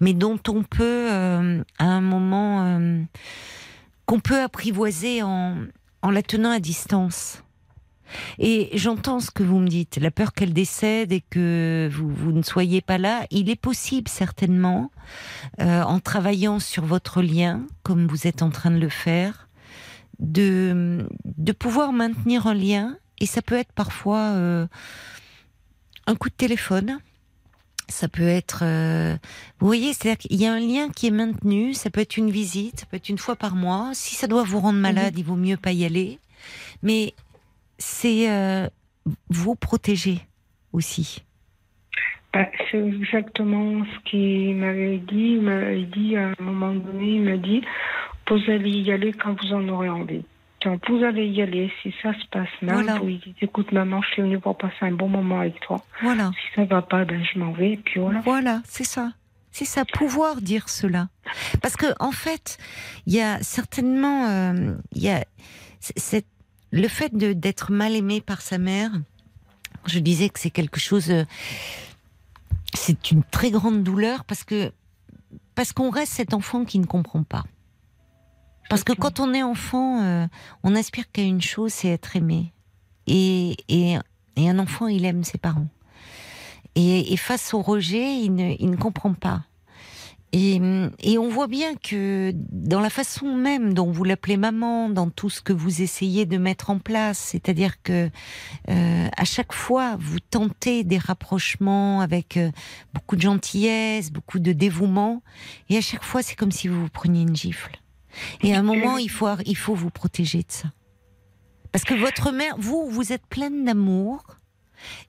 mais dont on peut, euh, à un moment, euh, qu'on peut apprivoiser en, en la tenant à distance. Et j'entends ce que vous me dites, la peur qu'elle décède et que vous, vous ne soyez pas là. Il est possible certainement, en travaillant sur votre lien, comme vous êtes en train de le faire, de, de pouvoir maintenir un lien. Et ça peut être parfois euh, un coup de téléphone. Ça peut être, euh, vous voyez, c'est-à-dire qu'il y a un lien qui est maintenu. Ça peut être une visite, ça peut être une fois par mois. Si ça doit vous rendre malade, il vaut mieux pas y aller. Mais c'est euh, vous protéger aussi. Bah, c'est exactement ce qu'il m'avait dit. Il m'avait dit à un moment donné, il m'a dit, vous allez y aller quand vous en aurez envie. Quand vous allez y aller, si ça se passe mal, Voilà. vous dites, écoute maman, je suis venue pour passer un bon moment avec toi. Voilà. Si ça va pas, ben je m'en vais, et puis voilà. Voilà, c'est ça. C'est ça, pouvoir dire cela. Parce que en fait, il y a certainement, euh, il y a le fait d'être mal aimé par sa mère. Je disais que c'est quelque chose, euh, c'est une très grande douleur parce que parce qu'on reste cet enfant qui ne comprend pas. Parce que quand on est enfant, euh, on aspire qu'à une chose, c'est être aimé. Et, et, et un enfant, il aime ses parents. Et, et face au rejet, il ne, il ne comprend pas. Et, et on voit bien que dans la façon même dont vous l'appelez maman, dans tout ce que vous essayez de mettre en place, c'est-à-dire que euh, à chaque fois vous tentez des rapprochements avec euh, beaucoup de gentillesse, beaucoup de dévouement, et à chaque fois c'est comme si vous vous preniez une gifle. Et à un moment il faut il faut vous protéger de ça, parce que votre mère, vous vous êtes pleine d'amour,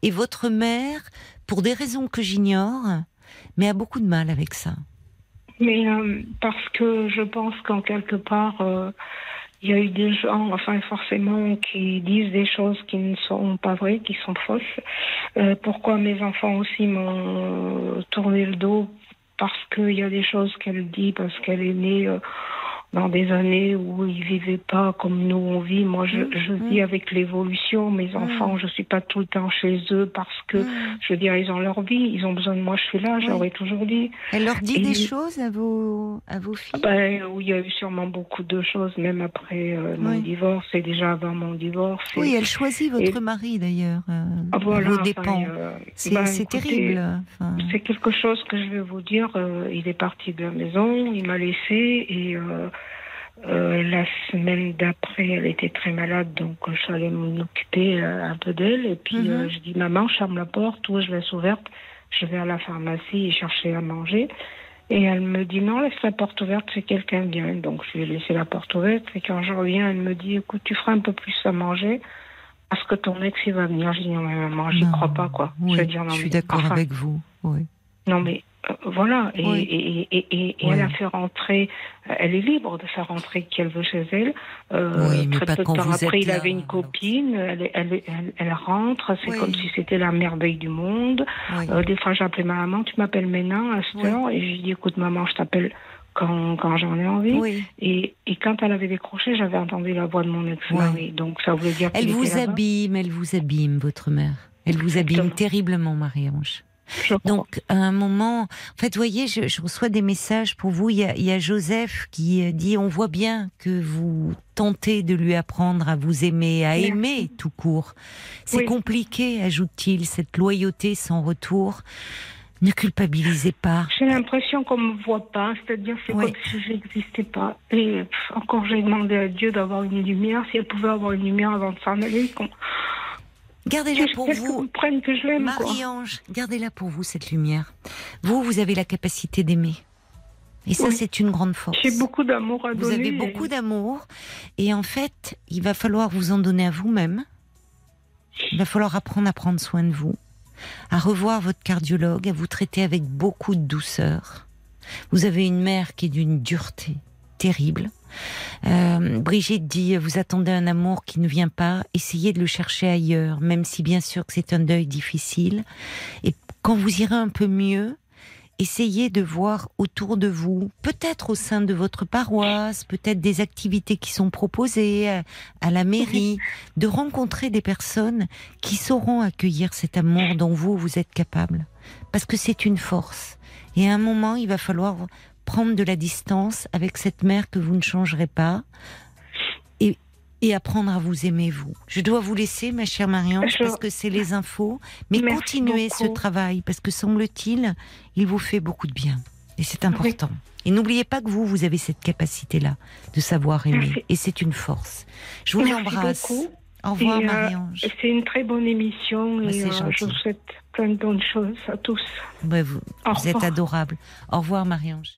et votre mère, pour des raisons que j'ignore, mais a beaucoup de mal avec ça. Mais euh, parce que je pense qu'en quelque part, euh, il y a eu des gens, enfin forcément, qui disent des choses qui ne sont pas vraies, qui sont fausses. Euh, pourquoi mes enfants aussi m'ont tourné le dos? Parce qu'il y a des choses qu'elle dit, parce qu'elle est née dans des années où ils vivaient pas comme nous on vit. Moi, je, je vis avec l'évolution. Mes enfants, je suis pas tout le temps chez eux parce que, je veux dire, ils ont leur vie, ils ont besoin de moi, je suis là, Oui. j'aurais toujours dit. Elle leur dit Et- des choses à vos, à vos filles? Ben, oui, il y a eu sûrement beaucoup de choses, même après euh, mon Oui. divorce et déjà avant mon divorce. Et- Oui, elle choisit votre et- mari d'ailleurs, euh, Ah, voilà, enfin, euh, c'est ben, terrible. Enfin, C'est quelque chose que je vais vous dire. euh, il est parti de la maison, il m'a laissé et euh, la semaine d'après, elle était très malade, donc euh, je suis allée m'occuper euh, un peu d'elle. Et puis Mhm. euh, je dis maman, je ferme la porte, ou je laisse ouverte. Je vais à la pharmacie et chercher à manger. Et elle me dit non, laisse la porte ouverte, c'est quelqu'un vient. Donc je lui ai laissé la porte ouverte. Et quand je reviens, elle me dit écoute, tu feras un peu plus à manger. Parce que ton ex, il va venir. Je dis non, mais maman, j'y crois pas, quoi. Oui, je veux dire, non, je suis d'accord enfin, avec vous. Oui. non, mais voilà, et, Oui. et, et, et, Oui. elle a fait rentrer, euh, elle est libre de faire rentrer qui elle veut chez elle. Euh, Oui, mais très pas peu de temps vous après, êtes il là, avait une copine, elle, elle, elle, elle rentre, c'est comme si c'était la merveille du monde. Euh, des fois, j'appelais ma maman, tu m'appelles maintenant à cette heure, et je lui dis, écoute maman, je t'appelle quand, quand j'en ai envie. Oui. Et, et quand elle avait décroché, j'avais entendu la voix de mon ex-mari, donc ça voulait dire Elle vous abîme, elle vous abîme, votre mère. Elle vous abîme Exactement. terriblement, Marie-Ange. Donc, à un moment, en fait, vous voyez, je, je reçois des messages pour vous. Il y, a, il y a Joseph qui euh, dit, on voit bien que vous tentez de lui apprendre à vous aimer, à Merci. aimer tout court. C'est Oui. compliqué, ajoute-t-il, cette loyauté sans retour. Ne culpabilisez pas. J'ai l'impression qu'on me voit pas, c'est-à-dire c'est Oui. comme si j'existais pas. Et pff, encore j'ai demandé à Dieu d'avoir une lumière, si elle pouvait avoir une lumière avant de s'en aller, qu'on Gardez-la pour vous. comprenne que je l'aime. quoi. Marie-Ange, gardez-la pour vous, cette lumière. Vous, vous avez la capacité d'aimer. Et ça, Oui. c'est une grande force. J'ai beaucoup d'amour à Vous donner. avez et- beaucoup d'amour. Et en fait, il va falloir vous en donner à vous-même. Il va falloir apprendre à prendre soin de vous, à revoir votre cardiologue, à vous traiter avec beaucoup de douceur. Vous avez une mère qui est d'une dureté terrible. Euh, Brigitte dit, vous attendez un amour qui ne vient pas, essayez de le chercher ailleurs, même si bien sûr que c'est un deuil difficile. Et quand vous irez un peu mieux, essayez de voir autour de vous, peut-être au sein de votre paroisse, peut-être des activités qui sont proposées à, à la mairie, de rencontrer des personnes qui sauront accueillir cet amour dont vous, vous êtes capable. Parce que c'est une force. Et à un moment, il va falloir prendre de la distance avec cette mère que vous ne changerez pas et, et apprendre à vous aimer vous. Je dois vous laisser, ma chère Marie-Ange, Je- parce que c'est les infos, mais Merci continuez ce travail parce que semble-t-il, il vous fait beaucoup de bien. Et c'est important. Et n'oubliez pas que vous, vous avez cette capacité-là de savoir aimer. Merci. Et c'est une force. Je vous Merci embrasse. beaucoup. Au revoir, euh, Marie-Ange. C'est une très bonne émission Bah, et euh, je vous souhaite plein de bonnes choses à tous. Ouais, vous vous êtes adorable. Au revoir, Marie-Ange.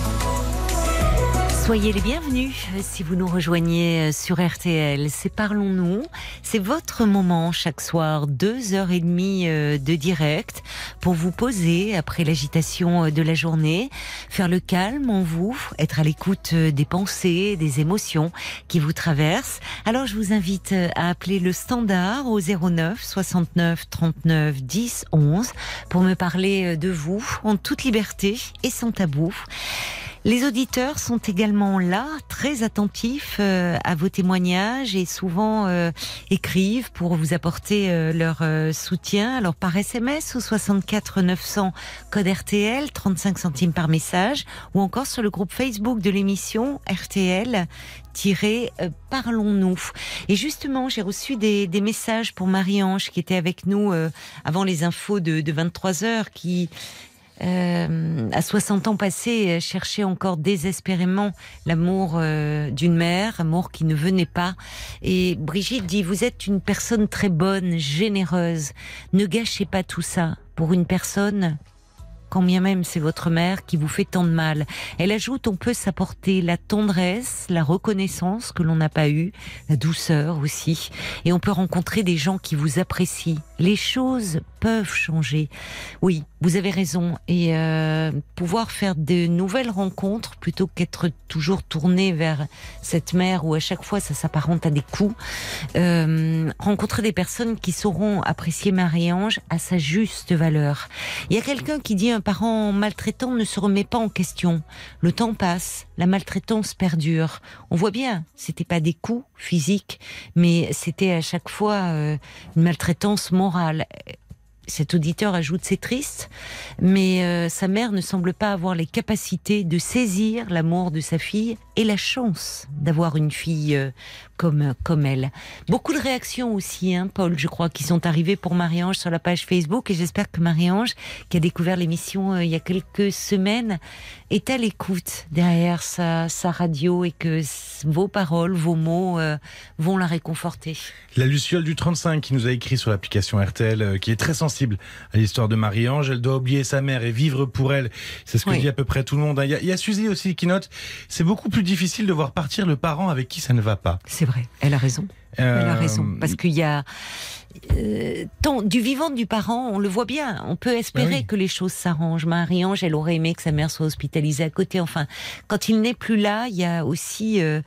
Soyez les bienvenus si vous nous rejoignez euh, sur RTL. C'est Parlons-nous. C'est votre moment chaque soir, deux heures et demie euh, de direct pour vous poser après l'agitation euh, de la journée, faire le calme en vous, être à l'écoute des pensées, des émotions qui vous traversent. Alors je vous invite à appeler le standard au 09 69 39 10 11 pour me parler de vous en toute liberté et sans tabou. Les auditeurs sont également là, très attentifs euh, à vos témoignages et souvent euh, écrivent pour vous apporter euh, leur euh, soutien. Alors par SMS au 64 900 code RTL, 35 centimes par message, ou encore sur le groupe Facebook de l'émission RTL. euh, Parlons-nous. Et justement, j'ai reçu des, des messages pour Marie-Ange qui était avec nous euh, avant les infos de, de 23 heures, qui euh, à 60 ans passés, euh, cherchait encore désespérément l'amour euh, d'une mère, amour qui ne venait pas. Et Brigitte dit, vous êtes une personne très bonne, généreuse. Ne gâchez pas tout ça pour une personne quand bien même c'est votre mère qui vous fait tant de mal. Elle ajoute, on peut s'apporter la tendresse, la reconnaissance que l'on n'a pas eue, la douceur aussi, et on peut rencontrer des gens qui vous apprécient. Les choses peuvent changer. Oui, vous avez raison. Et euh, pouvoir faire de nouvelles rencontres plutôt qu'être toujours tourné vers cette mère où à chaque fois ça s'apparente à des coups. Euh, rencontrer des personnes qui sauront apprécier Marie-Ange à sa juste valeur. Il y a quelqu'un qui dit un parent maltraitant ne se remet pas en question. Le temps passe, la maltraitance perdure. On voit bien, c'était pas des coups physiques, mais c'était à chaque fois euh, une maltraitance morale. Cet auditeur ajoute c'est triste, mais euh, sa mère ne semble pas avoir les capacités de saisir l'amour de sa fille et la chance d'avoir une fille euh, comme comme elle. Beaucoup de réactions aussi, hein, Paul, je crois, qui sont arrivées pour Marie-Ange sur la page Facebook et j'espère que Marie-Ange, qui a découvert l'émission euh, il y a quelques semaines, est à l'écoute derrière sa, sa radio et que vos paroles, vos mots vont la réconforter. La Luciole du 35 qui nous a écrit sur l'application RTL, qui est très sensible sensible à l'histoire de Marie-Ange. Elle doit oublier sa mère et vivre pour elle. C'est ce que Oui. dit à peu près tout le monde. Il y a, il y a Suzy aussi qui note, c'est beaucoup plus difficile de voir partir le parent avec qui ça ne va pas. C'est vrai, elle a raison. Elle a Euh, raison. Parce qu'il y a. euh, tant, du vivant du parent, on le voit bien. On peut espérer Bah oui. que les choses s'arrangent. Marie-Ange, elle aurait aimé que sa mère soit hospitalisée à côté. Enfin, quand il n'est plus là, il y a aussi euh,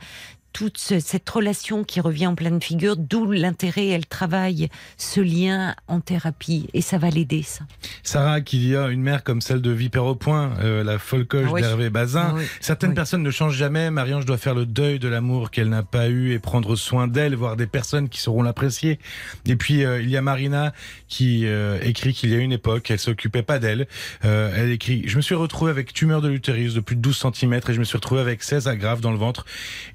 toute ce- cette relation qui revient en pleine figure, d'où l'intérêt. Elle travaille ce lien en thérapie et ça va l'aider, ça. Sarah qui dit ah, une mère comme celle de Vipère au point, euh, la folle coche Ah oui. d'Hervé Bazin. Ah oui. Certaines Oui. personnes ne changent jamais. Marie-Ange doit faire le deuil de l'amour qu'elle n'a pas eu et prendre soin d'elle, voir des personnes qui sauront l'apprécier. Et puis euh, il y a Marina qui euh, écrit qu'il y a une époque, elle s'occupait pas d'elle. Euh, elle écrit Je me suis retrouvée avec tumeur de l'utérus de plus de 12 cm et je me suis retrouvée avec 16 agrafes dans le ventre.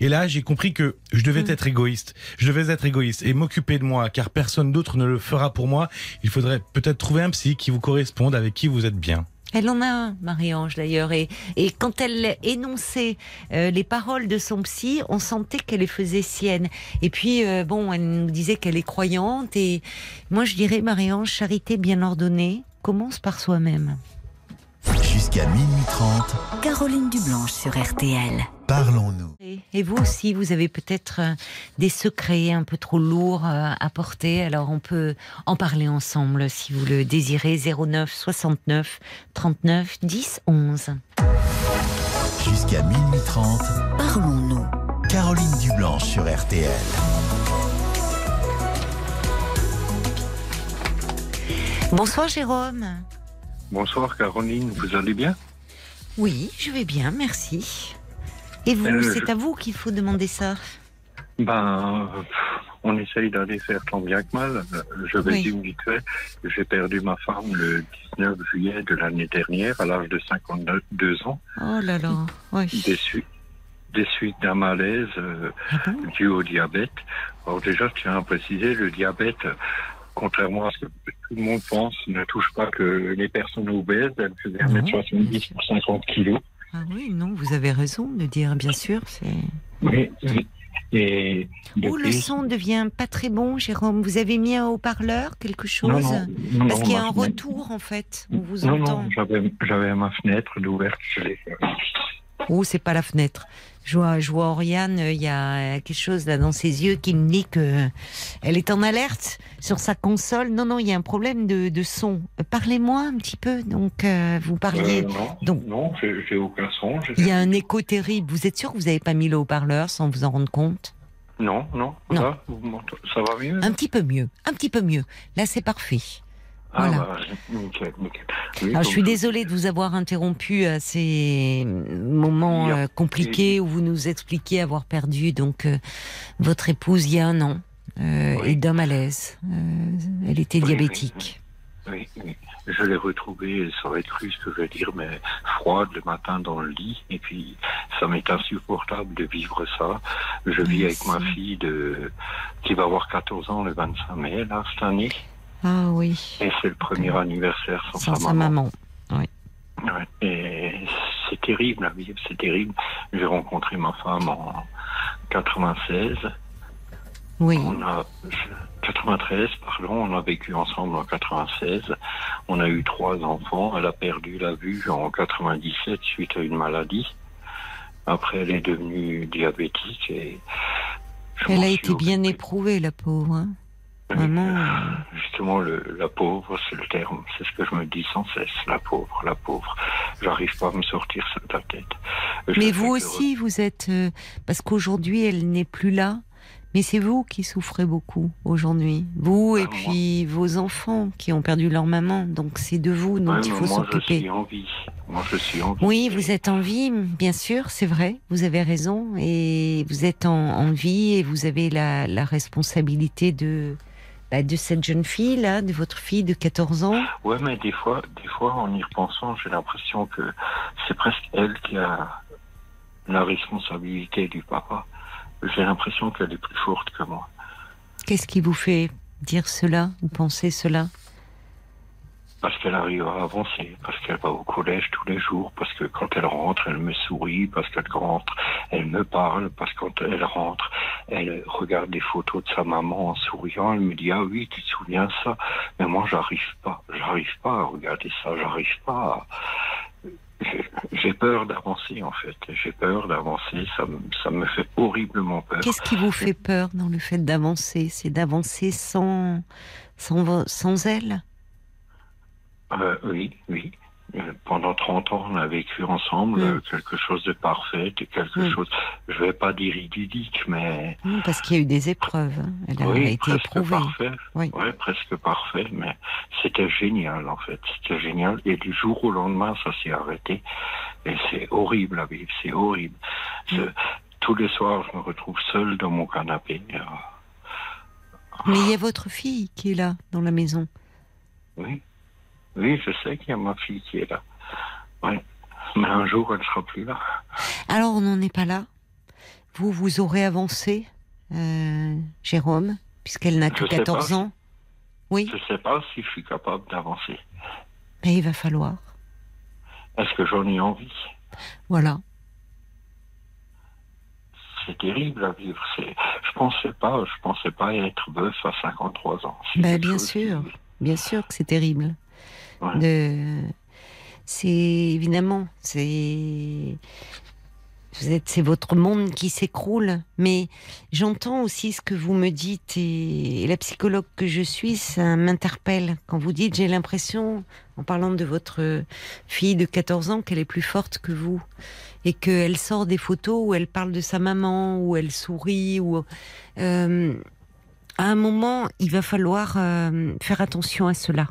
Et là, j'ai compris que je devais Mm. être égoïste. Je devais être égoïste et m'occuper de moi, car personne d'autre ne le fera pour moi. Il faudrait peut-être trouver un psy qui vous corresponde, avec qui vous êtes bien. Elle en a un, Marie-Ange d'ailleurs, et, et quand elle énonçait euh, les paroles de son psy, on sentait qu'elle les faisait siennes. Et puis, euh, bon, elle nous disait qu'elle est croyante, et moi je dirais, Marie-Ange, charité bien ordonnée commence par soi-même. Jusqu'à minuit 30, Caroline Dublanche sur RTL. parlons-nous. Et, vous aussi, vous avez peut-être euh, des secrets un peu trop lourds euh, à porter, alors on peut en parler ensemble si vous le désirez. 09 69 39 10 11. Jusqu'à minuit 30, Parlons-nous. Caroline Dublanche sur RTL. Bonsoir Jérôme. Bonsoir Caroline, vous allez bien? Oui, je vais bien, merci. Et vous, Euh, c'est je- à vous qu'il faut demander ça? Ben, on essaye d'aller faire tant bien que mal. Je vais Oui. dire vite fait, j'ai perdu ma femme le 19 juillet de l'année dernière à l'âge de 52 ans Oh là là, oui. des suites, des suites d'un malaise euh, Ah bon? dû au diabète. Alors déjà, je tiens à préciser, le diabète, contrairement à ce que tout le monde pense, ne touche pas que les personnes obèses. Elle faisait Non, 1m70 pour 50 kilos. Ah oui, non, vous avez raison de dire, bien sûr. Oui, oui. Et Oh, le son devient pas très bon, Jérôme. Vous avez mis un haut-parleur, quelque chose Non, non, Parce qu'il y a un fenêtre- retour, en fait. On vous Non, entend. non, j'avais, ma fenêtre d'ouverte. Oh, c'est pas la fenêtre. Je vois, je vois Oriane, euh, il y a quelque chose là dans ses yeux qui me dit que elle est en alerte sur sa console. Non, non, il y a un problème de, de son. Euh, Parlez-moi un petit peu. Donc, euh, vous parliez. Euh, non, donc- non, j'ai, aucun son. Il y a un écho terrible. Vous êtes sûr que vous n'avez pas mis le haut-parleur sans vous en rendre compte? Non, non, Non. Ça va mieux? Un petit peu mieux, un petit peu mieux. Là, c'est parfait. Ah, voilà. bah, nickel, nickel. Oui, Alors, je suis désolée de vous avoir interrompu à ces moments euh, compliqués où vous nous expliquiez avoir perdu donc euh, votre épouse il y a un an euh, Oui. et d'un malaise. Euh, elle était Oui, diabétique. Oui. Je l'ai retrouvée, ça va être cru ce que je vais dire, mais froide le matin dans le lit. Et puis, ça m'est insupportable de vivre ça. Je vis avec ma fille de, qui va avoir 14 ans le 25 mai, là, cette année. Ah oui, Et c'est le premier anniversaire sans, sans sa sa maman. maman. Ouais, et c'est terrible vivre, c'est terrible. J'ai rencontré ma femme en 96. Oui, On a 93, pardon, on a vécu ensemble en 96. On a eu trois enfants. Elle a perdu la vue en 97 suite à une maladie. Après, elle est devenue diabétique et elle a été bien éprouvée, la pauvre. hein. Vraiment. euh, Justement, le, la pauvre, c'est le terme. C'est ce que je me dis sans cesse. La pauvre, la pauvre. J'arrive pas à me sortir ça de la tête. Je Mais vous aussi, vous êtes euh, parce qu'aujourd'hui elle n'est plus là. Mais c'est vous qui souffrez beaucoup aujourd'hui. Vous et Ah, moi. puis vos enfants qui ont perdu leur maman. Donc c'est de vous dont Ouais, il faut moi, je s'occuper. suis en vie. Moi, je suis en vie. Oui, vous êtes en vie, bien sûr, c'est vrai, vous avez raison, et vous êtes en, en vie et vous avez la, la responsabilité de, bah, de cette jeune fille là, de votre fille de 14 ans. Ouais, mais des fois, des fois, en y repensant, j'ai l'impression que c'est presque elle qui a la responsabilité du papa. J'ai l'impression qu'elle est plus forte que moi. Qu'est-ce qui vous fait dire cela ou penser cela? Parce qu'elle arrive à avancer, parce qu'elle va au collège tous les jours, parce que quand elle rentre, elle me sourit, parce qu'elle rentre, elle me parle, parce que elle rentre, elle regarde des photos de sa maman en souriant, elle me dit ah oui, tu te souviens ça, mais moi j'arrive pas, j'arrive pas à regarder ça, j'arrive pas. À... J'ai- peur d'avancer en fait, j'ai peur d'avancer, ça, me- ça me fait horriblement peur. Qu'est-ce qui vous fait peur dans le fait d'avancer? C'est d'avancer sans, sans, sans elle? Euh, oui, oui. Euh, Pendant 30 ans, on a vécu ensemble Mm. quelque chose de parfait, quelque Mm. chose, je vais pas dire idyllique, mais Non, Parce qu'il y a eu des épreuves. hein. Elle a oui, été presque éprouvée. parfait. Oui. Ouais, presque parfait, mais c'était génial en fait, c'était génial. Et du jour au lendemain, ça s'est arrêté, et c'est horrible à vivre, c'est horrible. Mm. Tous les soirs, je me retrouve seul dans mon canapé. Mais il y a votre fille qui est là, dans la maison. Oui, oui, je sais qu'il y a ma fille qui est là. Oui, mais un jour, elle sera plus là. Alors, on n'en est pas là. Vous, vous aurez avancé, euh, Jérôme, puisqu'elle n'a que Je sais 14 pas. ans. Oui, Je sais pas si je suis capable d'avancer. mais il va falloir. Est-ce que j'en ai envie? Voilà. C'est terrible à vivre. Je pensais pas, je pensais pas être veuf à 53 ans. Ben, bien sûr. Bien sûr que c'est terrible. De... C'est évidemment, c'est. C'est votre monde qui s'écroule. Mais j'entends aussi ce que vous me dites et, et la psychologue que je suis, ça m'interpelle. Quand vous dites, j'ai l'impression, en parlant de votre fille de 14 ans, qu'elle est plus forte que vous et qu'elle sort des photos où elle parle de sa maman, où elle sourit, ou euh, à un moment, il va falloir euh, faire attention à cela.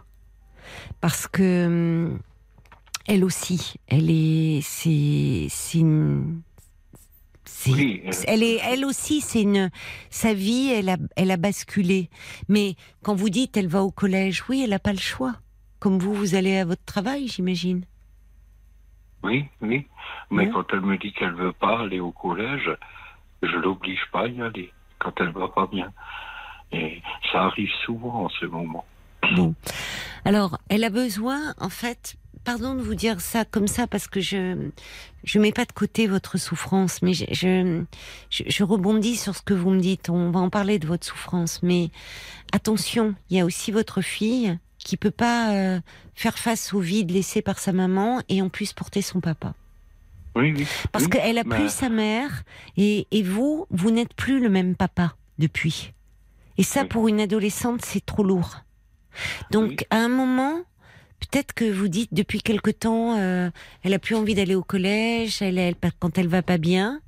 Parce que hum, elle aussi, elle est, c'est, c'est une- Oui, euh, elle est, elle aussi, c'est une, sa vie, elle a, elle a basculé. Mais quand vous dites, elle va au collège, oui, elle n'a pas le choix. Comme vous, vous allez à votre travail, j'imagine. Oui, oui. Mais Ouais. quand elle me dit qu'elle veut pas aller au collège, je l'oblige pas à y aller quand elle va pas bien. Et ça arrive souvent en ce moment. Bon. Alors, elle a besoin, en fait, pardon de vous dire ça comme ça parce que je je mets pas de côté votre souffrance, mais je je, je, rebondis sur ce que vous me dites. On va en parler de votre souffrance, mais attention, il y a aussi votre fille qui peut pas euh, faire face au vide laissé par sa maman et en plus porter son papa. Oui, oui. Parce oui, qu'elle a mais- plus sa mère et, et vous, vous n'êtes plus le même papa depuis. Et ça, Oui. pour une adolescente, c'est trop lourd. Donc, Oui. à un moment, peut-être que vous dites depuis quelque temps, euh, elle a plus envie d'aller au collège, elle, elle, quand elle va pas bien.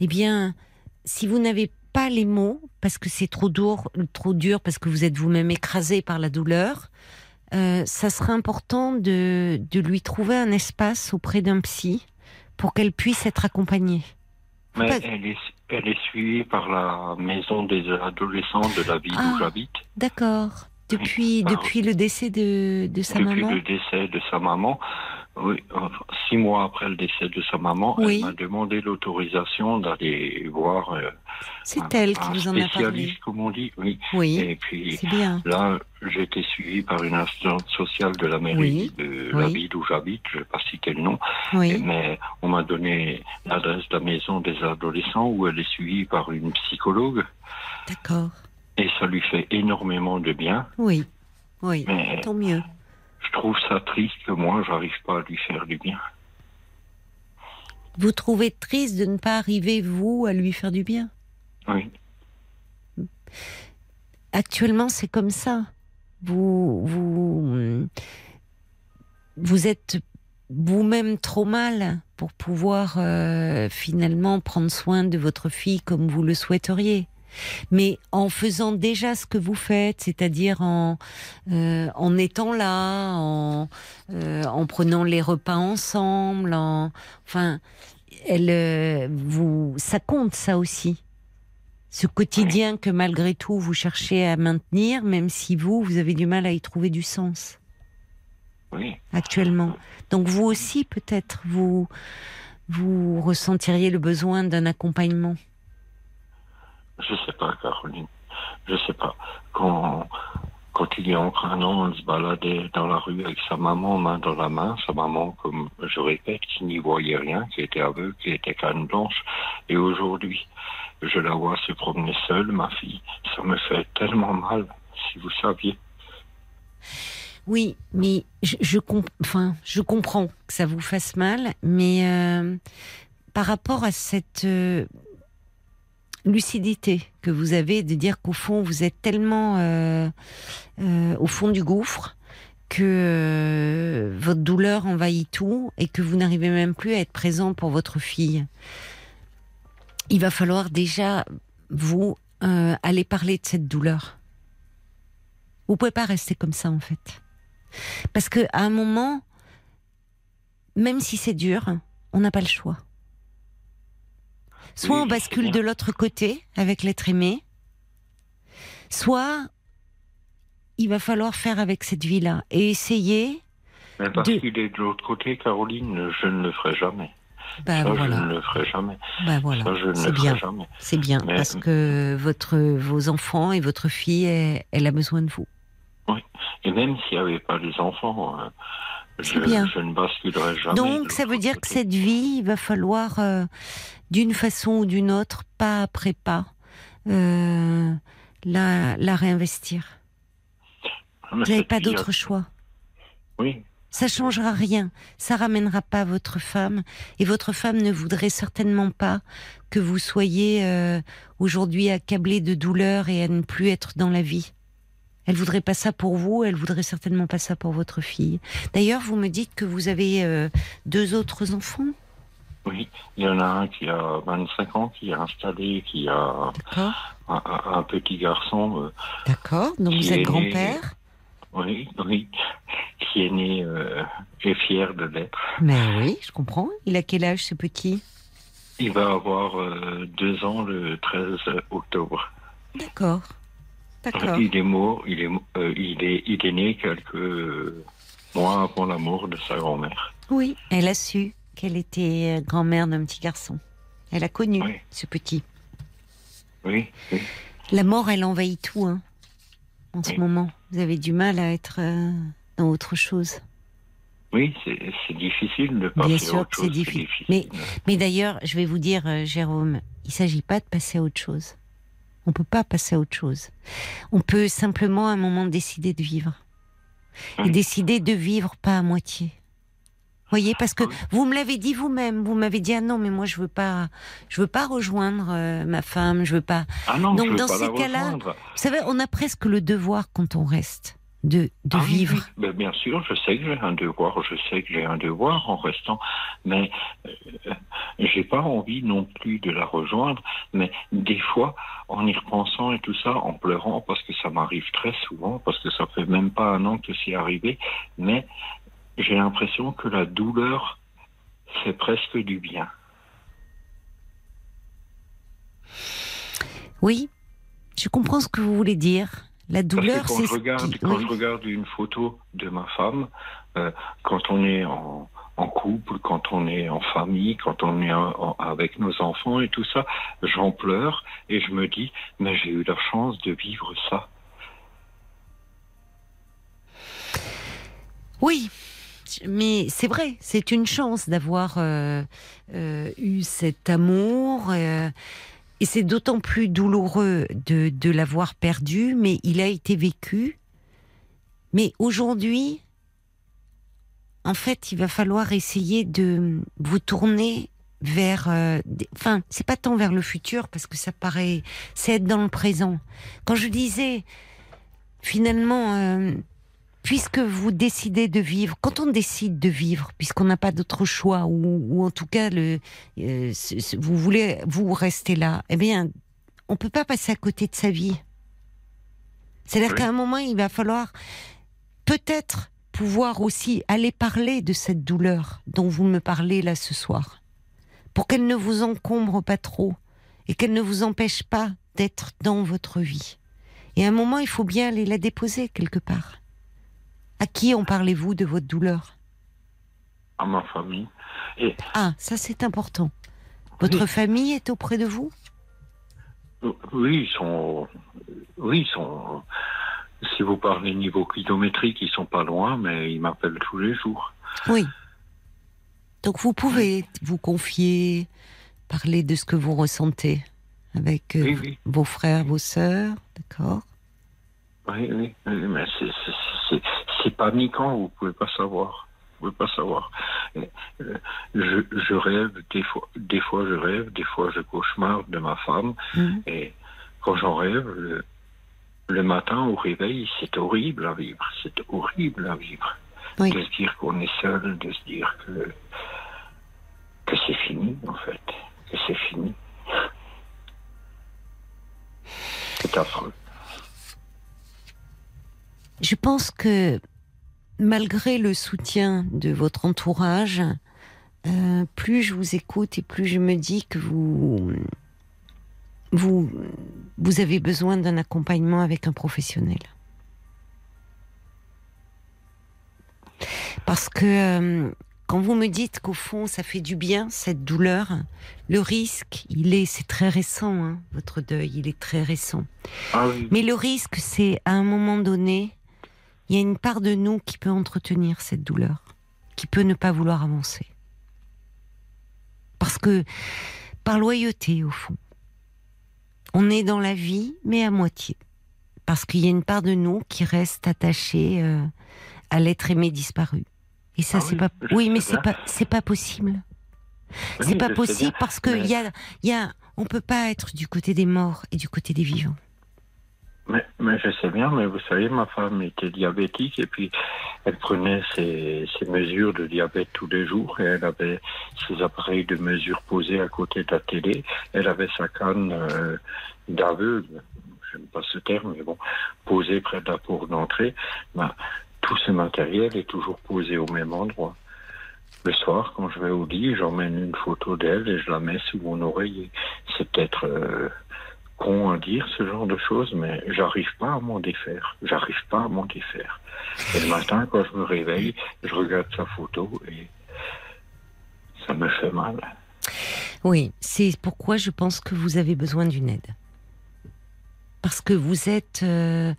Eh bien, si vous n'avez pas les mots, parce que c'est trop dur, trop dur, parce que vous êtes vous-même écrasé par la douleur, euh, ça serait important de, de lui trouver un espace auprès d'un psy pour qu'elle puisse être accompagnée. Mais pas- elle est, elle est suivie par la maison des adolescents de la ville Ah. où j'habite. D'accord. Depuis, depuis le décès de, de sa Depuis maman le décès de sa maman, oui, six mois après le décès de sa maman, Oui. elle m'a demandé l'autorisation d'aller voir euh, C'est un- elle qui un vous en a parlé. spécialiste, comme on dit. Oui. Oui, Et puis c'est bien. là, j'ai été suivi par une assistante sociale de la mairie Oui. de la ville où j'habite. Je ne vais pas citer le nom, Oui, mais on m'a donné l'adresse de la maison des adolescents où elle est suivie par une psychologue. d'accord. Et ça lui fait énormément de bien. Oui, oui. Mais Tant mieux. je trouve ça triste que moi, j'arrive pas à lui faire du bien. Vous trouvez triste de ne pas arriver, vous, à lui faire du bien? Oui. Actuellement, c'est comme ça. Vous, vous, vous êtes vous-même trop mal pour pouvoir euh, finalement prendre soin de votre fille comme vous le souhaiteriez. Mais en faisant déjà ce que vous faites, c'est-à-dire en, euh, en étant là, en, euh, en prenant les repas ensemble, en, enfin, elle, euh, vous, ça compte ça aussi ce quotidien que malgré tout vous cherchez à maintenir, même si vous, vous avez du mal à y trouver du sens Oui. actuellement. Donc vous aussi, peut-être, vous, vous ressentiriez le besoin d'un accompagnement. Je sais pas, Caroline. Je sais pas. Quand, quand il y a encore un an, on se baladait dans la rue avec sa maman, main dans la main. Sa maman, comme je répète, qui n'y voyait rien, qui était aveugle, qui était canne blanche. Et aujourd'hui, je la vois se promener seule, ma fille. Ça me fait tellement mal, si vous saviez. Oui, mais je, enfin, je comprends que ça vous fasse mal, mais euh, par rapport à cette euh, lucidité que vous avez de dire qu'au fond, vous êtes tellement euh, euh, au fond du gouffre que euh, votre douleur envahit tout et que vous n'arrivez même plus à être présent pour votre fille. Il va falloir déjà, vous, euh, aller parler de cette douleur. Vous pouvez pas rester comme ça, en fait. Parce que à un moment, même si c'est dur, on n'a pas le choix. Soit Oui, on bascule de l'autre côté avec l'être aimé, soit il va falloir faire avec cette vie-là et essayer. Mais parce De- qu'il est de l'autre côté, Caroline, je ne le ferai jamais. Bah ça, je voilà, ne le ferai jamais. bah voilà, Ça, je ne c'est le bien, ferai jamais. c'est bien Mais- parce que votre vos enfants et votre fille, elle, elle a besoin de vous. Et même s'il n'y avait pas les enfants, hein, je, bien. je ne basculerai jamais. Donc ça veut dire que cette vie, il va falloir euh, d'une façon ou d'une autre, pas après pas, euh, la, la réinvestir. Mais Vous n'avez pas d'autre a- choix. Oui, Ça changera rien. Ça ramènera pas votre femme. Et votre femme ne voudrait certainement pas que vous soyez euh, aujourd'hui accablé de douleur et à ne plus être dans la vie. Elle voudrait pas ça pour vous. Elle voudrait certainement pas ça pour votre fille. D'ailleurs, vous me dites que vous avez euh, deux autres enfants. oui. Il y en a un qui a 25 ans, qui est installé, qui a un, petit garçon. euh, D'accord. Donc vous êtes grand-père. oui, oui, qui est né euh, et fier de l'être. Mais oui, je comprends. Il a quel âge ce petit? Il va avoir euh, deux ans le 13 octobre. D'accord. Il est mort, il est, euh, il est, il est né quelques mois avant la mort de sa grand-mère. Oui, elle a su qu'elle était euh, grand-mère d'un petit garçon. Elle a connu Oui. ce petit. Oui, oui. La mort, elle envahit tout, hein, en ce moment. Vous avez du mal à être euh, dans autre chose. Oui, c'est difficile de passer Bien à sûr autre que chose. c'est difficile. Mais, mais d'ailleurs, je vais vous dire, Jérôme, il s'agit pas de passer à autre chose. On peut pas passer à autre chose. On peut simplement à un moment décider de vivre. Et Oui. décider de vivre pas à moitié. Voyez, parce que Oui. vous me l'avez dit vous-même. Vous m'avez dit ah non, mais moi je veux pas, je veux pas rejoindre euh, ma femme. Je veux pas. Ah non, Donc, je veux dans pas ces cas-là. Vous savez, on a presque le devoir quand on reste de, de Ah vivre. oui. Ben, bien sûr, je sais que j'ai un devoir, je sais que j'ai un devoir en restant, mais euh, j'ai pas envie non plus de la rejoindre. Mais des fois, en y repensant et tout ça, en pleurant, parce que ça m'arrive très souvent, parce que ça fait même pas un an que c'est arrivé, mais j'ai l'impression que la douleur fait presque du bien. Oui, je comprends ce que vous voulez dire. La Parce douleur, que quand c'est je regarde, qui- quand oui. je regarde une photo de ma femme, euh, quand on est en, en couple, quand on est en famille, quand on est en- en- avec nos enfants et tout ça, j'en pleure et je me dis, mais j'ai eu la chance de vivre ça. Oui, mais c'est vrai, c'est une chance d'avoir euh, euh, eu cet amour. euh, et c'est d'autant plus douloureux de, de l'avoir perdu, mais il a été vécu. Mais aujourd'hui, en fait, il va falloir essayer de vous tourner vers. euh, des- Enfin, c'est pas tant vers le futur parce que ça paraît. C'est être dans le présent. Quand je disais, finalement. euh, puisque vous décidez de vivre, quand on décide de vivre, puisqu'on n'a pas d'autre choix, ou, ou en tout cas le, euh, vous voulez vous rester là, eh bien, on peut pas passer à côté de sa vie. C'est-à-dire Oui. qu'à un moment, il va falloir peut-être pouvoir aussi aller parler de cette douleur dont vous me parlez là ce soir, pour qu'elle ne vous encombre pas trop et qu'elle ne vous empêche pas d'être dans votre vie. Et à un moment, il faut bien aller la déposer quelque part. À qui en parlez-vous de votre douleur? À ma famille. Et Ah, ça c'est important. Votre Oui. famille est auprès de vous? Oui, ils sont, oui, ils sont, Si vous parlez niveau kilométrique, ils sont pas loin, mais ils m'appellent tous les jours. Oui. Donc vous pouvez vous confier, parler de ce que vous ressentez avec euh, Oui, oui. vos frères, vos sœurs, d'accord? Oui, oui, oui, mais c'est- vous pouvez pas savoir. Vous pouvez pas savoir. Euh, euh, Je, je rêve, des fois, des fois je rêve, des fois je cauchemarde de ma femme, Mhm. et quand j'en rêve, le, le matin au réveil, c'est horrible à vivre, c'est horrible à vivre. Oui. De se dire qu'on est seul, de se dire que, que c'est fini, en fait, que c'est fini. C'est affreux. Je pense que malgré le soutien de votre entourage, euh, plus je vous écoute et plus je me dis que vous vous, vous avez besoin d'un accompagnement avec un professionnel. Parce que euh, quand vous me dites qu'au fond ça fait du bien cette douleur, le risque, il est, c'est très récent, hein, votre deuil, il est très récent. Ah oui, Mais le risque, c'est à un moment donné, il y a une part de nous qui peut entretenir cette douleur, qui peut ne pas vouloir avancer. Parce que, par loyauté, au fond, on est dans la vie, mais à moitié. Parce qu'il y a une part de nous qui reste attachée euh, à l'être aimé disparu. Et ça, Ah c'est oui, pas. Oui, mais c'est pas, c'est pas possible. Oui, C'est pas possible parce que il y a, il y a, on peut pas être du côté des morts et du côté des vivants. Mais, je sais bien, mais vous savez, ma femme était diabétique et puis elle prenait ses, ses mesures de diabète tous les jours et elle avait ses appareils de mesure posés à côté de la télé. Elle avait sa canne euh, d'aveugle, j'aime pas ce terme, mais bon, posée près de la porte d'entrée. Ben, tout ce matériel est toujours posé au même endroit. Le soir, quand je vais au lit, j'emmène une photo d'elle et je la mets sous mon oreiller. C'est peut-être euh, con à dire ce genre de choses, mais j'arrive pas à m'en défaire. J'arrive pas à m'en défaire. Et le matin, quand je me réveille, je regarde sa photo et ça me fait mal. Oui, c'est pourquoi je pense que vous avez besoin d'une aide. Parce que vous êtes... euh,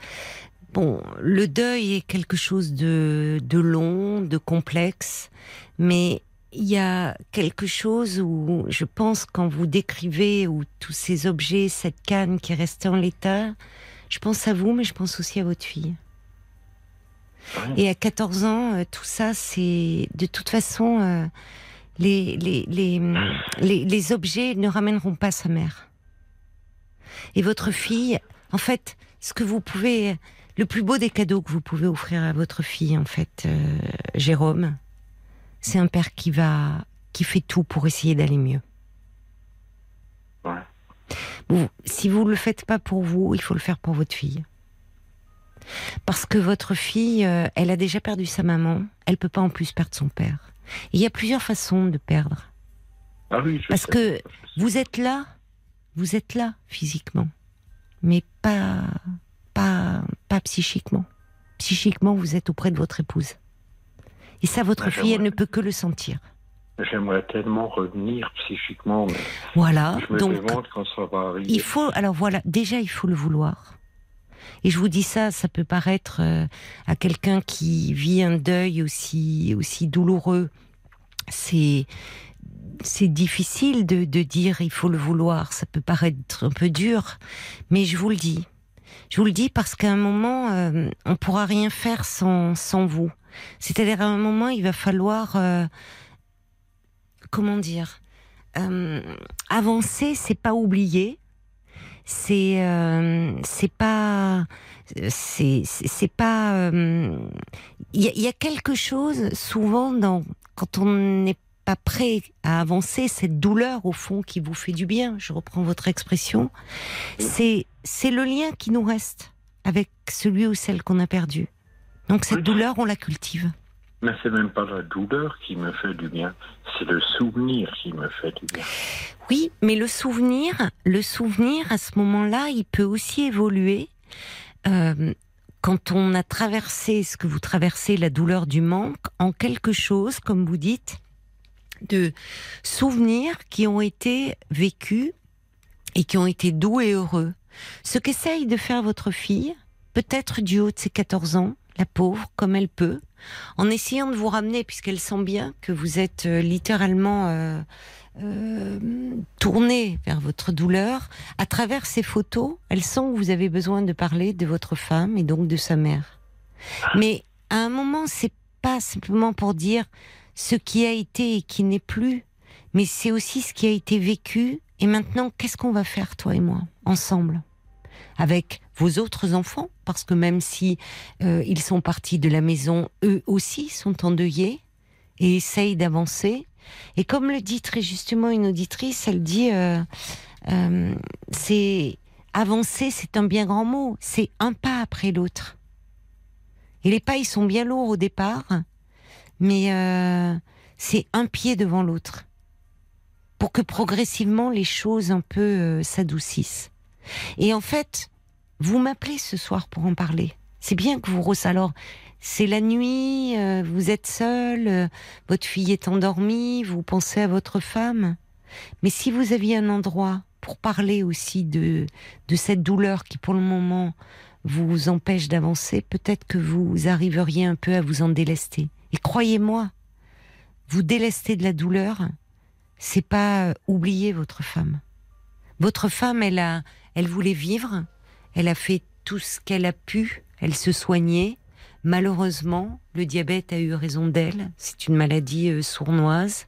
bon, le deuil est quelque chose de, de long, de complexe, mais il y a quelque chose où je pense quand vous décrivez où tous ces objets, cette canne qui est restée en l'état, je pense à vous, mais je pense aussi à votre fille. Et à 14 ans, euh, tout ça, c'est de toute façon, euh, les, les, les, les, les objets ne ramèneront pas sa mère. Et votre fille, en fait, ce que vous pouvez, le plus beau des cadeaux que vous pouvez offrir à votre fille, en fait, euh, Jérôme, c'est un père qui va, qui fait tout pour essayer d'aller mieux. Ouais. Vous, si vous le faites pas pour vous, il faut le faire pour votre fille. Parce que votre fille, euh, elle a déjà perdu sa maman, elle peut pas en plus perdre son père. Et Il y a plusieurs façons de perdre. Ah oui, Parce sais. que vous êtes là, vous êtes là physiquement, mais pas, pas, pas psychiquement. Psychiquement, vous êtes auprès de votre épouse. Et ça, votre Ouais, fille, elle ne peut que le sentir. J'aimerais tellement revenir psychiquement, mais Voilà. je me Ah, Donc, demande quand ça va arriver. il faut, alors voilà, déjà, il faut le vouloir. Et je vous dis ça, ça peut paraître euh, à quelqu'un qui vit un deuil aussi, aussi douloureux. C'est, c'est difficile de, de dire il faut le vouloir. Ça peut paraître un peu dur, mais je vous le dis. Je vous le dis parce qu'à un moment, euh, on pourra rien faire sans, sans vous. C'est-à-dire à un moment, il va falloir, euh, comment dire, euh, avancer, c'est pas oublier, c'est euh, c'est pas c'est pas il y, a, il y a quelque chose souvent dans quand on n'est pas prêt à avancer cette douleur au fond qui vous fait du bien je reprends votre expression c'est c'est le lien qui nous reste avec celui ou celle qu'on a perdu donc cette douleur on la cultive Mais c'est même pas la douleur qui me fait du bien, c'est le souvenir qui me fait du bien. Oui, mais le souvenir, le souvenir à ce moment-là, il peut aussi évoluer euh, quand on a traversé ce que vous traversez, la douleur du manque, en quelque chose, comme vous dites, de souvenirs qui ont été vécus et qui ont été doux et heureux. Ce qu'essaye de faire votre fille, peut-être du haut de ses 14 ans, la pauvre, comme elle peut, en essayant de vous ramener, puisqu'elle sent bien que vous êtes euh, littéralement euh, euh, tourné vers votre douleur, à travers ces photos, elle sent que vous avez besoin de parler de votre femme et donc de sa mère. Mais à un moment, c'est pas simplement pour dire ce qui a été et qui n'est plus, mais c'est aussi ce qui a été vécu. Et maintenant, qu'est-ce qu'on va faire, toi et moi, ensemble? Avec vos autres enfants, parce que même si euh, ils sont partis de la maison, eux aussi sont endeuillés et essayent d'avancer. Et comme le dit très justement une auditrice, elle dit euh, euh, c'est avancer, c'est un bien grand mot, c'est un pas après l'autre. Et les pas, ils sont bien lourds au départ, mais c'est un pied devant l'autre pour que progressivement les choses un peu s'adoucissent. Et en fait, vous m'appelez ce soir pour en parler. C'est bien que vous rose alors. C'est la nuit, euh, vous êtes seul, euh, votre fille est endormie, vous pensez à votre femme. Mais si vous aviez un endroit pour parler aussi de, de cette douleur qui pour le moment vous empêche d'avancer, peut-être que vous arriveriez un peu à vous en délester. Et croyez-moi, vous délester de la douleur, c'est pas oublier votre femme. Votre femme, elle a, elle voulait vivre, elle a fait tout ce qu'elle a pu, elle se soignait. Malheureusement, le diabète a eu raison d'elle, c'est une maladie euh, sournoise.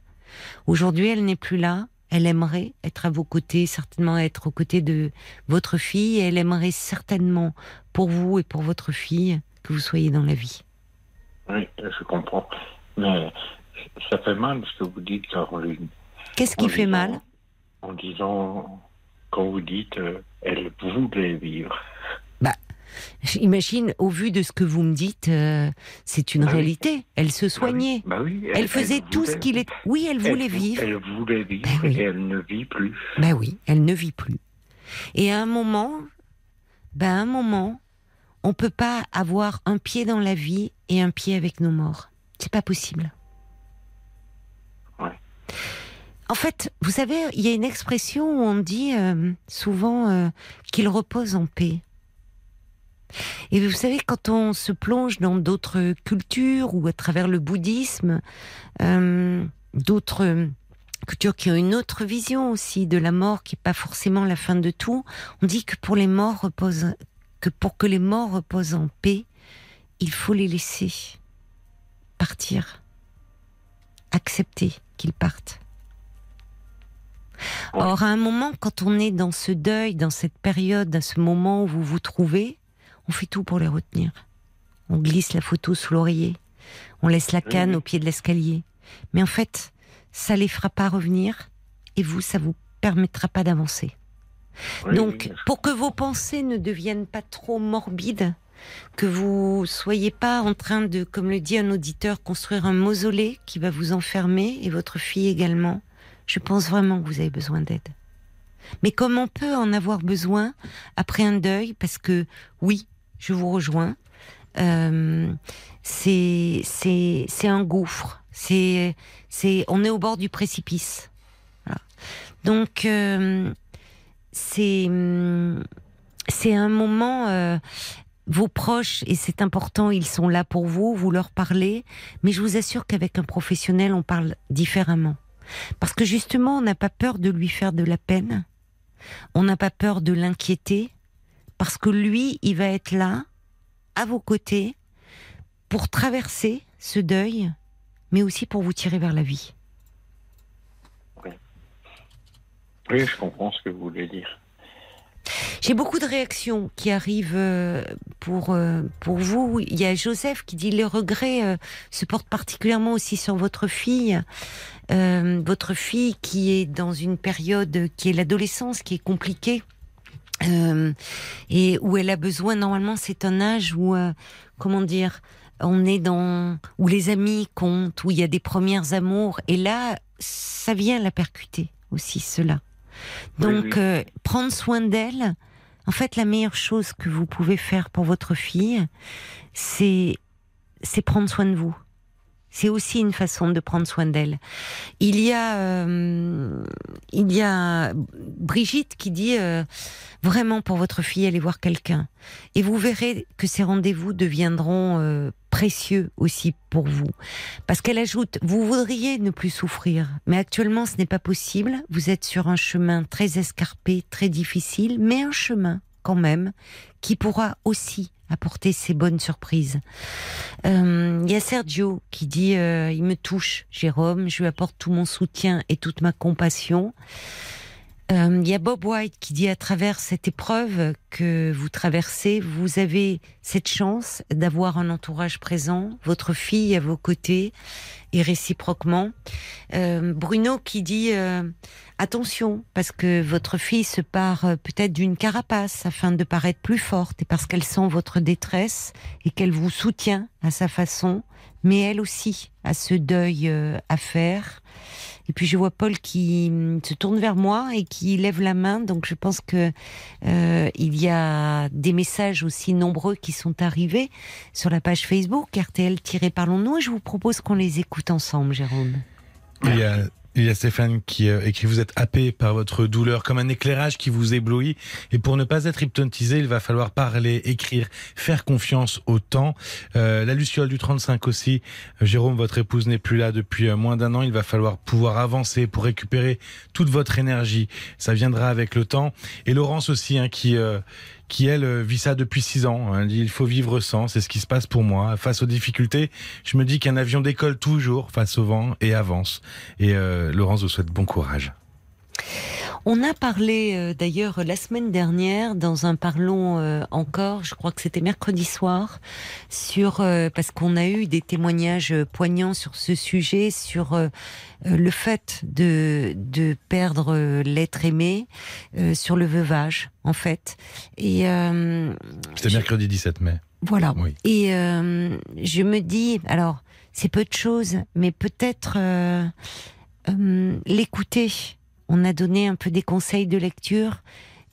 Aujourd'hui, elle n'est plus là, elle aimerait être à vos côtés, certainement être aux côtés de votre fille, et elle aimerait certainement, pour vous et pour votre fille, que vous soyez dans la vie. Oui, je comprends. Mais ça fait mal ce que vous dites, Caroline. Qu'est-ce qui fait mal? En disant quand vous dites euh, elle voulait vivre. Bah, j'imagine, au vu de ce que vous me dites, euh, c'est une Bah oui. réalité. Elle se soignait. Bah oui, elle, faisait tout ce qu'il est. Oui, elle voulait vou- vivre. Elle voulait vivre Ben oui. et elle ne vit plus. Ben oui, elle ne vit plus. Et à un moment, ben à un moment, on peut pas avoir un pied dans la vie et un pied avec nos morts. C'est pas possible. Ouais. En fait, vous savez, il y a une expression où on dit euh, souvent euh, qu'il repose en paix. Et vous savez, quand on se plonge dans d'autres cultures ou à travers le bouddhisme, euh, d'autres cultures qui ont une autre vision aussi de la mort, qui n'est pas forcément la fin de tout, on dit que pour les morts que pour que les morts reposent en paix, il faut les laisser partir, accepter qu'ils partent. Ouais. Or, à un moment, quand on est dans ce deuil, dans cette période, à ce moment où vous vous trouvez, on fait tout pour les retenir. On glisse la photo sous l'oreiller, on laisse la canne oui. au pied de l'escalier. Mais en fait, ça les fera pas revenir, et vous, ça vous permettra pas d'avancer. Oui, Donc, oui, pour que vos pensées ne deviennent pas trop morbides, que vous soyez pas en train de, comme le dit un auditeur, construire un mausolée qui va vous enfermer et votre fille également, je pense vraiment que vous avez besoin d'aide. Mais comme on peut en avoir besoin après un deuil, parce que oui, je vous rejoins, euh, c'est un gouffre, on est au bord du précipice. Donc euh, c'est c'est un moment. euh, vos proches, et c'est important, ils sont là pour vous, vous leur parlez, mais je vous assure qu'avec un professionnel, on parle différemment. Parce que justement, on n'a pas peur de lui faire de la peine, on n'a pas peur de l'inquiéter, parce que lui, il va être là, à vos côtés, pour traverser ce deuil, mais aussi pour vous tirer vers la vie. Oui, je comprends ce que vous voulez dire. J'ai beaucoup de réactions qui arrivent euh, pour euh, pour vous. Il y a Joseph qui dit les regrets euh, se portent particulièrement aussi sur votre fille, Euh, votre fille qui est dans une période qui est l'adolescence, qui est compliquée. euh, et où elle a besoin normalement c'est un âge où euh, comment dire on est dans où les amis comptent où il y a des premières amours et là ça vient la percuter aussi cela Oui, donc oui. euh, prendre soin d'elle en fait la meilleure chose que vous pouvez faire pour votre fille c'est c'est prendre soin de vous C'est aussi une façon de prendre soin d'elle. Il y a, euh, il y a Brigitte qui dit euh, vraiment pour votre fille, allez voir quelqu'un. Et vous verrez que ces rendez-vous deviendront euh, précieux aussi pour vous. Parce qu'elle ajoute, vous voudriez ne plus souffrir, mais actuellement ce n'est pas possible. Vous êtes sur un chemin très escarpé, très difficile, mais un chemin quand même qui pourra aussi apporter ses bonnes surprises. Euh, Il y a Sergio qui dit euh, il me touche, Jérôme, je lui apporte tout mon soutien et toute ma compassion. Euh, Il y a Bob White qui dit à travers cette épreuve que vous traversez, vous avez cette chance d'avoir un entourage présent, votre fille à vos côtés et réciproquement. Euh, Bruno qui dit euh, attention parce que votre fille se part peut-être d'une carapace afin de paraître plus forte et parce qu'elle sent votre détresse et qu'elle vous soutient à sa façon, mais elle aussi a ce deuil à faire. Et puis je vois Paul qui hum, se tourne vers moi et qui lève la main. Donc je pense que euh, il y a des messages aussi nombreux qui sont arrivés sur la page Facebook RTL-Parlons-nous. Je vous propose qu'on les écoute ensemble, Jérôme. Il y a, il y a Stéphane qui euh, écrit Vous êtes happé par votre douleur, comme un éclairage qui vous éblouit. Et pour ne pas être hypnotisé, il va falloir parler, écrire, faire confiance au temps. Euh, la Luciole du 35 aussi. Euh, Jérôme, votre épouse n'est plus là depuis euh, moins d'un an. Il va falloir pouvoir avancer pour récupérer toute votre énergie. Ça viendra avec le temps. Et Laurence aussi, hein, qui euh, qui elle vit ça depuis six ans. Dit il faut vivre sans, c'est ce qui se passe pour moi. Face aux difficultés, je me dis qu'un avion décolle toujours face au vent et avance. Et euh, Laurence vous souhaite bon courage. On a parlé euh, d'ailleurs la semaine dernière dans un parlons euh, encore, je crois que c'était mercredi soir, sur euh, parce qu'on a eu des témoignages poignants sur ce sujet, sur le fait de de perdre l'être aimé, euh, sur le veuvage en fait. Et euh, C'était mercredi 17 mai. voilà. Oui. Et euh, je me dis, alors, c'est peu de choses, mais peut-être l'écouter. On a donné un peu des conseils de lecture.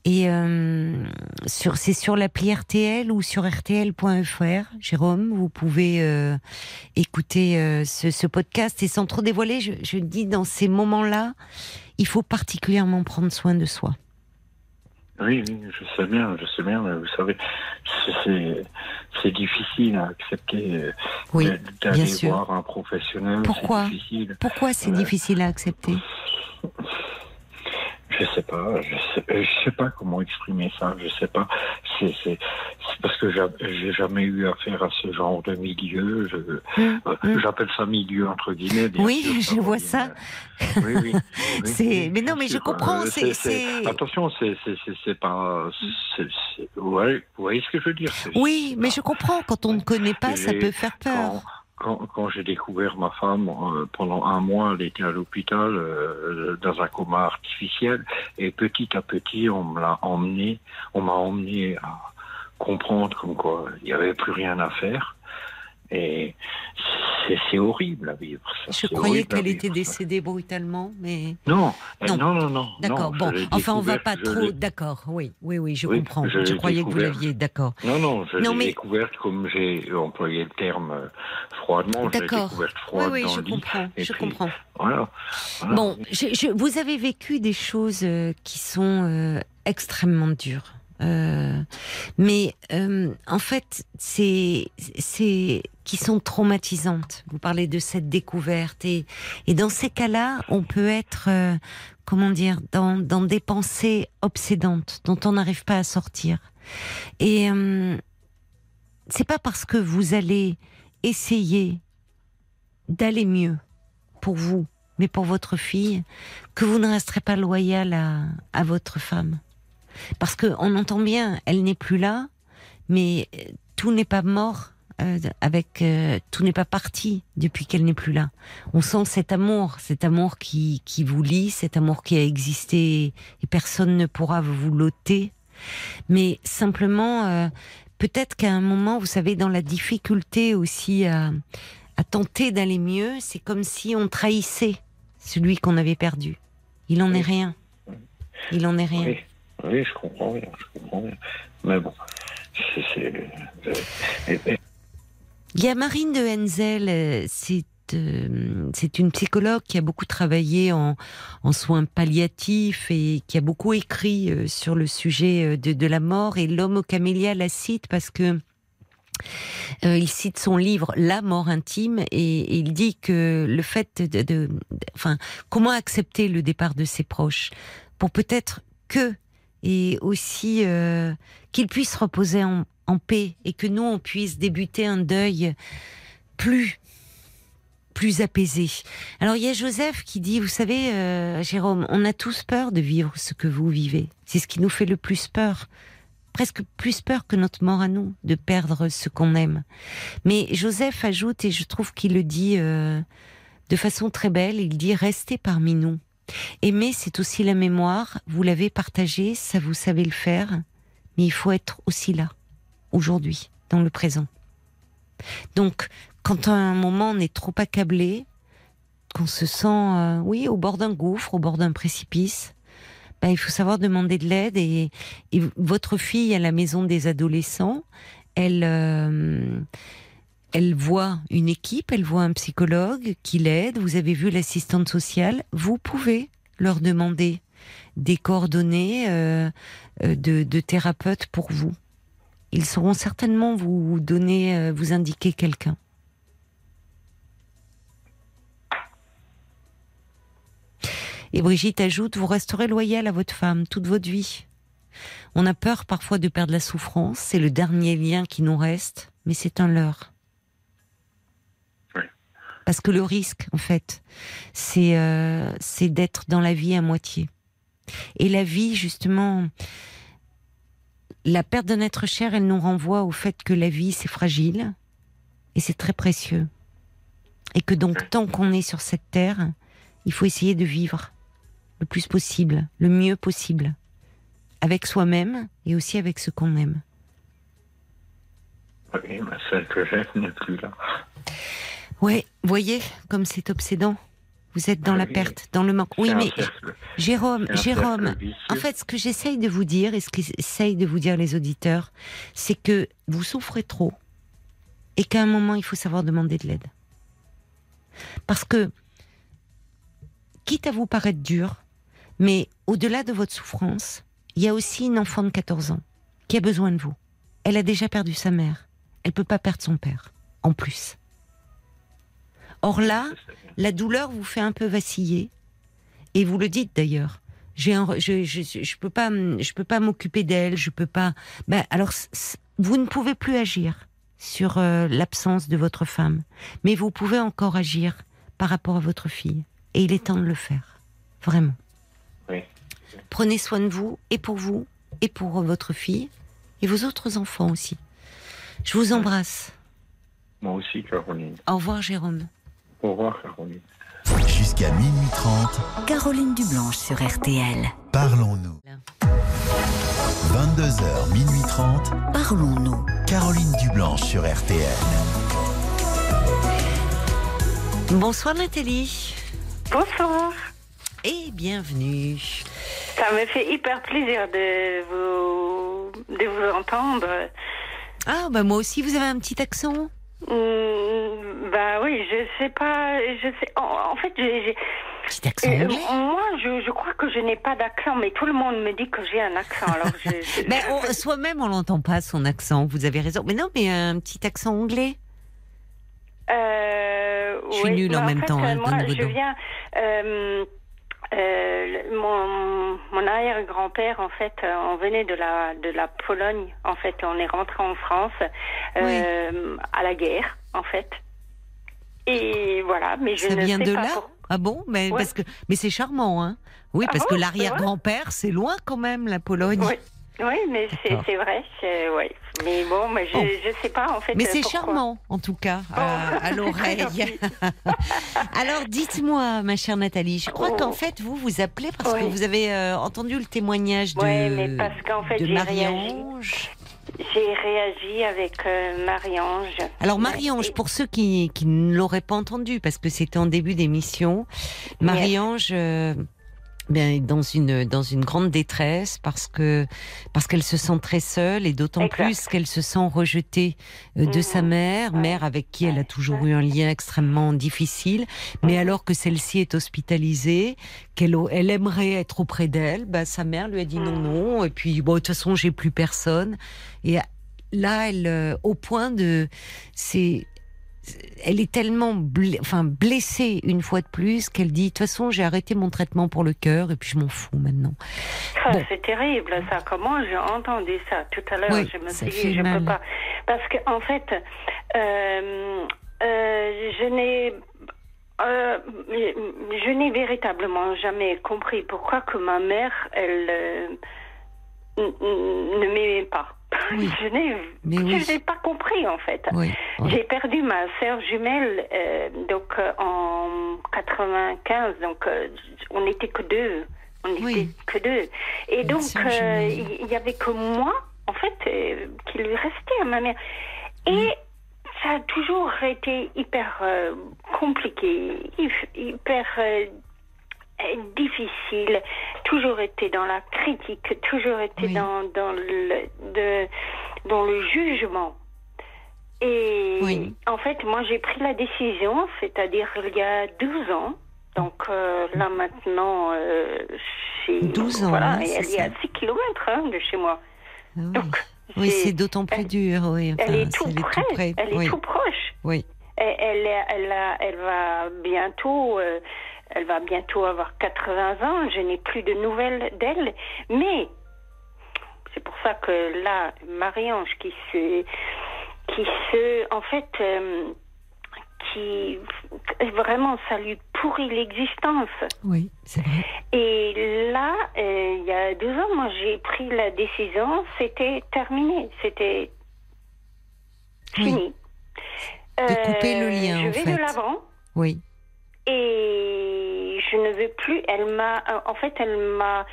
Et euh, sur, c'est sur l'appli RTL ou sur rtl.fr, Jérôme, vous pouvez euh, écouter euh, ce, ce podcast. Et sans trop dévoiler, je, je dis dans ces moments-là, il faut particulièrement prendre soin de soi. Oui, oui, je sais bien, je sais bien, mais vous savez, c'est- difficile à accepter Oui, d'aller voir un professionnel. Pourquoi? C'est. Pourquoi c'est difficile à accepter? Je sais pas, je sais, euh, je sais pas comment exprimer ça, je sais pas. C'est parce que j'a- j'ai jamais eu affaire à ce genre de milieu. Je- Hum, euh, hum. J'appelle ça milieu entre guillemets. Oui, sûr, je vois ça. Oui, oui. oui, C'est- oui, mais non, mais je comprends, Euh, c'est- Attention, c'est c'est pas. vous voyez ce que je veux dire. Oui, mais je comprends. Quand on ne connaît pas, ça peut faire peur. Quand, quand, quand j'ai découvert ma femme, euh, pendant un mois, elle était à l'hôpital euh, dans un coma artificiel, et petit à petit, on me l'a emmené, on m'a emmené à comprendre comme quoi il n'y avait plus rien à faire, et c'est horrible à vivre. Ça, Je croyais qu'elle était décédée brutalement, mais Non, euh, Non. non, non, non. d'accord. Bon, enfin, on va découverte, pas trop. D'accord. Oui, oui, oui, je Oui, comprends. je croyais que vous l'aviez. D'accord. Non, non, je Non, l'ai mais- découverte comme j'ai employé le terme euh, froidement. D'accord. découverte Oui, oui, dans je le lit. comprends. et Je puis- comprends. Voilà. voilà. Bon, je, je- vous avez vécu des choses euh, qui sont euh, extrêmement dures. Euh, mais euh, en fait, c'est c'est qui sont traumatisantes. Vous parlez de cette découverte et et dans ces cas-là, on peut être euh, comment dire dans dans des pensées obsédantes dont on n'arrive pas à sortir. Et euh, c'est pas parce que vous allez essayer d'aller mieux pour vous, mais pour votre fille, que vous ne resterez pas loyal à, à votre femme. Parce que on entend bien, elle n'est plus là, mais euh, tout n'est pas mort. euh, avec euh, tout n'est pas parti depuis qu'elle n'est plus là. On sent cet amour, cet amour qui qui vous lie, cet amour qui a existé et personne ne pourra vous l'ôter. Mais simplement, euh, peut-être qu'à un moment, vous savez, dans la difficulté aussi à, à tenter d'aller mieux, c'est comme si on trahissait celui qu'on avait perdu. Il en Oui. est rien. Il en est rien. Oui, oui, je comprends bien, je comprends bien. Mais bon, c'est. euh, Il y a Marine de Henzel, euh, c'est de- c'est une psychologue qui a beaucoup travaillé en, en soins palliatifs et qui a beaucoup écrit euh, sur le sujet euh, de, la mort. Et l'homme au camélia la cite parce que euh, il cite son livre La mort intime et, il dit que le fait de- enfin, comment accepter le départ de ses proches? Pour peut-être que et aussi euh, qu'il puisse reposer en, en paix et que nous on puisse débuter un deuil plus plus apaisé. Alors il y a Joseph qui dit, vous savez, euh, Jérôme, on a tous peur de vivre ce que vous vivez. C'est ce qui nous fait le plus peur, presque plus peur que notre mort à nous, de perdre ce qu'on aime. Mais Joseph ajoute, et je trouve qu'il le dit euh, de façon très belle, il dit restez parmi nous. Aimer, c'est aussi la mémoire. Vous l'avez partagé, ça vous savez le faire, mais il faut être aussi là, aujourd'hui, dans le présent. Donc, quand à un moment on est trop accablé, qu'on se sent, euh, oui, au bord d'un gouffre, au bord d'un précipice, ben, il faut savoir demander de l'aide. Et, et votre fille à la maison des adolescents, elle, euh, elle voit une équipe, elle voit un psychologue qui l'aide. Vous avez vu l'assistante sociale. Vous pouvez leur demander des coordonnées euh, euh, de, de thérapeutes pour vous. Ils sauront certainement vous donner, euh, vous indiquer quelqu'un. Et Brigitte ajoute, vous resterez loyal à votre femme toute votre vie. On a peur parfois de perdre la souffrance, c'est le dernier lien qui nous reste, mais c'est un leurre. Parce que le risque, en fait, c'est euh, c'est d'être dans la vie à moitié. Et la vie, justement, la perte d'un être cher, elle nous renvoie au fait que la vie, c'est fragile et c'est très précieux. Et que donc, tant qu'on est sur cette terre, il faut essayer de vivre le plus possible, le mieux possible, avec soi-même et aussi avec ce qu'on aime. Oui, mais celle que j'aime n'est plus là. Ouais, voyez comme c'est obsédant. Vous êtes dans la perte, dans le manque. Oui, mais cercle- Jérôme, Jérôme, en fait, ce que j'essaye de vous dire et ce qu'essayent de vous dire les auditeurs, c'est que vous souffrez trop et qu'à un moment, il faut savoir demander de l'aide. Parce que, quitte à vous paraître dur, mais au-delà de votre souffrance, il y a aussi une enfant de 14 ans qui a besoin de vous. Elle a déjà perdu sa mère. Elle peut pas perdre son père, en plus. Or là, la douleur vous fait un peu vaciller, et vous le dites d'ailleurs. J'ai un, re- je, je, je peux pas, je peux pas m'occuper d'elle, je peux pas. Ben alors, vous ne pouvez plus agir sur euh, l'absence de votre femme, mais vous pouvez encore agir par rapport à votre fille, et il est temps de le faire, vraiment. Oui. Prenez soin de vous, et pour vous, et pour votre fille, et vos autres enfants aussi. Je vous embrasse. Moi aussi, Caroline. Au revoir, Jérôme. Au revoir, Caroline. Jusqu'à minuit 30, Caroline Dublanche sur RTL. parlons-nous. 22h, minuit 30, Parlons-nous. Caroline Dublanche sur RTL. Bonsoir Nathalie. Bonsoir. Et bienvenue. Ça me fait hyper plaisir de vous, de vous entendre. Ah, bah moi aussi, vous avez un petit accent? Hum, bah oui, je sais pas, je sais. En, en fait, j'ai, Petit accent euh, anglais moi, je, je crois que je n'ai pas d'accent, mais tout le monde me dit que j'ai un accent. Alors, je, je- on- Soi-même, on l'entend pas, son accent, vous avez raison. Mais non, mais un petit accent anglais. Euh, Je suis oui, nulle en mais même fait, temps, hein, moi, je viens. euh, euh, mon, mon arrière-grand-père, en fait, euh, on venait de la de la Pologne. En fait, on est rentré en France euh, à la guerre, en fait. Et voilà, mais je Ça ne vient sais de pas là Ah bon? Mais, Ouais. parce que, mais c'est charmant, hein Oui, Ah parce bon, que l'arrière-grand-père, c'est loin quand même, la Pologne. Oui, mais c'est vrai, ouais. Mais bon, mais je Bon. je sais pas en fait. Mais euh, c'est charmant, en tout cas, Oh, à, l'oreille. Alors, dites-moi, ma chère Nathalie, je crois Oh. qu'en fait, vous vous appelez parce que vous avez euh, entendu le témoignage de, Ouais, mais parce qu'en fait, de Marie-Ange. J'ai réagi avec euh, Marie-Ange. Alors Marie-Ange, pour ceux qui, qui ne l'auraient pas entendu, parce que c'était en début d'émission, Marie-Ange euh, bien, dans une dans une grande détresse parce que parce qu'elle se sent très seule et d'autant plus qu'elle se sent rejetée euh, de sa mère, Ouais. mère avec qui elle a Ouais. toujours eu un lien extrêmement difficile, mais Mhm. alors que celle-ci est hospitalisée, qu'elle elle aimerait être auprès d'elle, bah sa mère lui a dit non Mhm. non et puis bon de toute façon j'ai plus personne et là elle euh, au point de c'est elle est tellement enfin, blessée une fois de plus qu'elle dit de toute façon j'ai arrêté mon traitement pour le cœur et puis je m'en fous maintenant. Bon. C'est terrible, ça. Comment j'ai entendu ça tout à l'heure? Oui, Je me suis dit, je mal. peux pas. Parce que en fait, euh, euh, je n'ai. euh, je n'ai véritablement jamais compris pourquoi que ma mère, elle ne m'aimait pas. Oui. Je n'ai oui. pas compris en fait. Oui. J'ai perdu ma sœur jumelle euh, donc euh, en 95, donc euh, on n'était que deux. On n'était que deux. Et donc il y, y avait que moi en fait qui lui restait à ma mère. Et ça a toujours été hyper compliqué, hyp- hyper difficile, toujours été dans la critique, toujours été Oui. dans, dans, le, de, dans le jugement. Et Oui. en fait, moi, j'ai pris la décision, c'est-à-dire il y a 12 ans. Donc euh, là maintenant, euh, c'est 12 ans, voilà, hein, elle est à ça. 6 km de chez moi. Ah oui. Donc Oui, c'est- d'autant plus elle- dur. Oui, elle est tout près, près. elle est oui. tout proche. oui. Elle, elle, est- elle, a- elle va bientôt, euh, elle va bientôt avoir 80 ans. Je n'ai plus de nouvelles d'elle, mais c'est pour ça que là, Marie-Ange qui se, qui se, en fait, euh, qui vraiment ça lui pourrit l'existence. Oui, c'est vrai. Et là, euh, il y a deux ans, moi j'ai pris la décision, c'était terminé, c'était fini. Euh, De couper le lien, Je en vais fait. de l'avant Oui, et je ne veux plus. Elle m'a, en fait, elle m'a,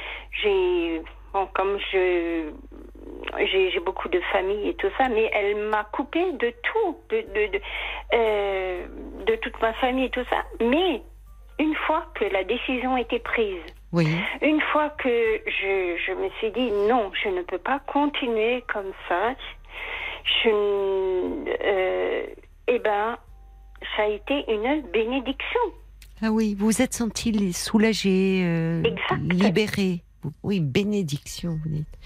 j'ai, bon, comme je, j'ai, beaucoup de famille et tout ça, mais elle m'a coupé de tout, de, de, de, euh, de toute ma famille et tout ça. Mais une fois que la décision était prise, oui. une fois que je, je me suis dit non, je ne peux pas continuer comme ça, je, euh, eh ben, ça a été une bénédiction. Ah oui, vous vous êtes senti soulagé, euh, libéré. Oui, bénédiction, vous dites.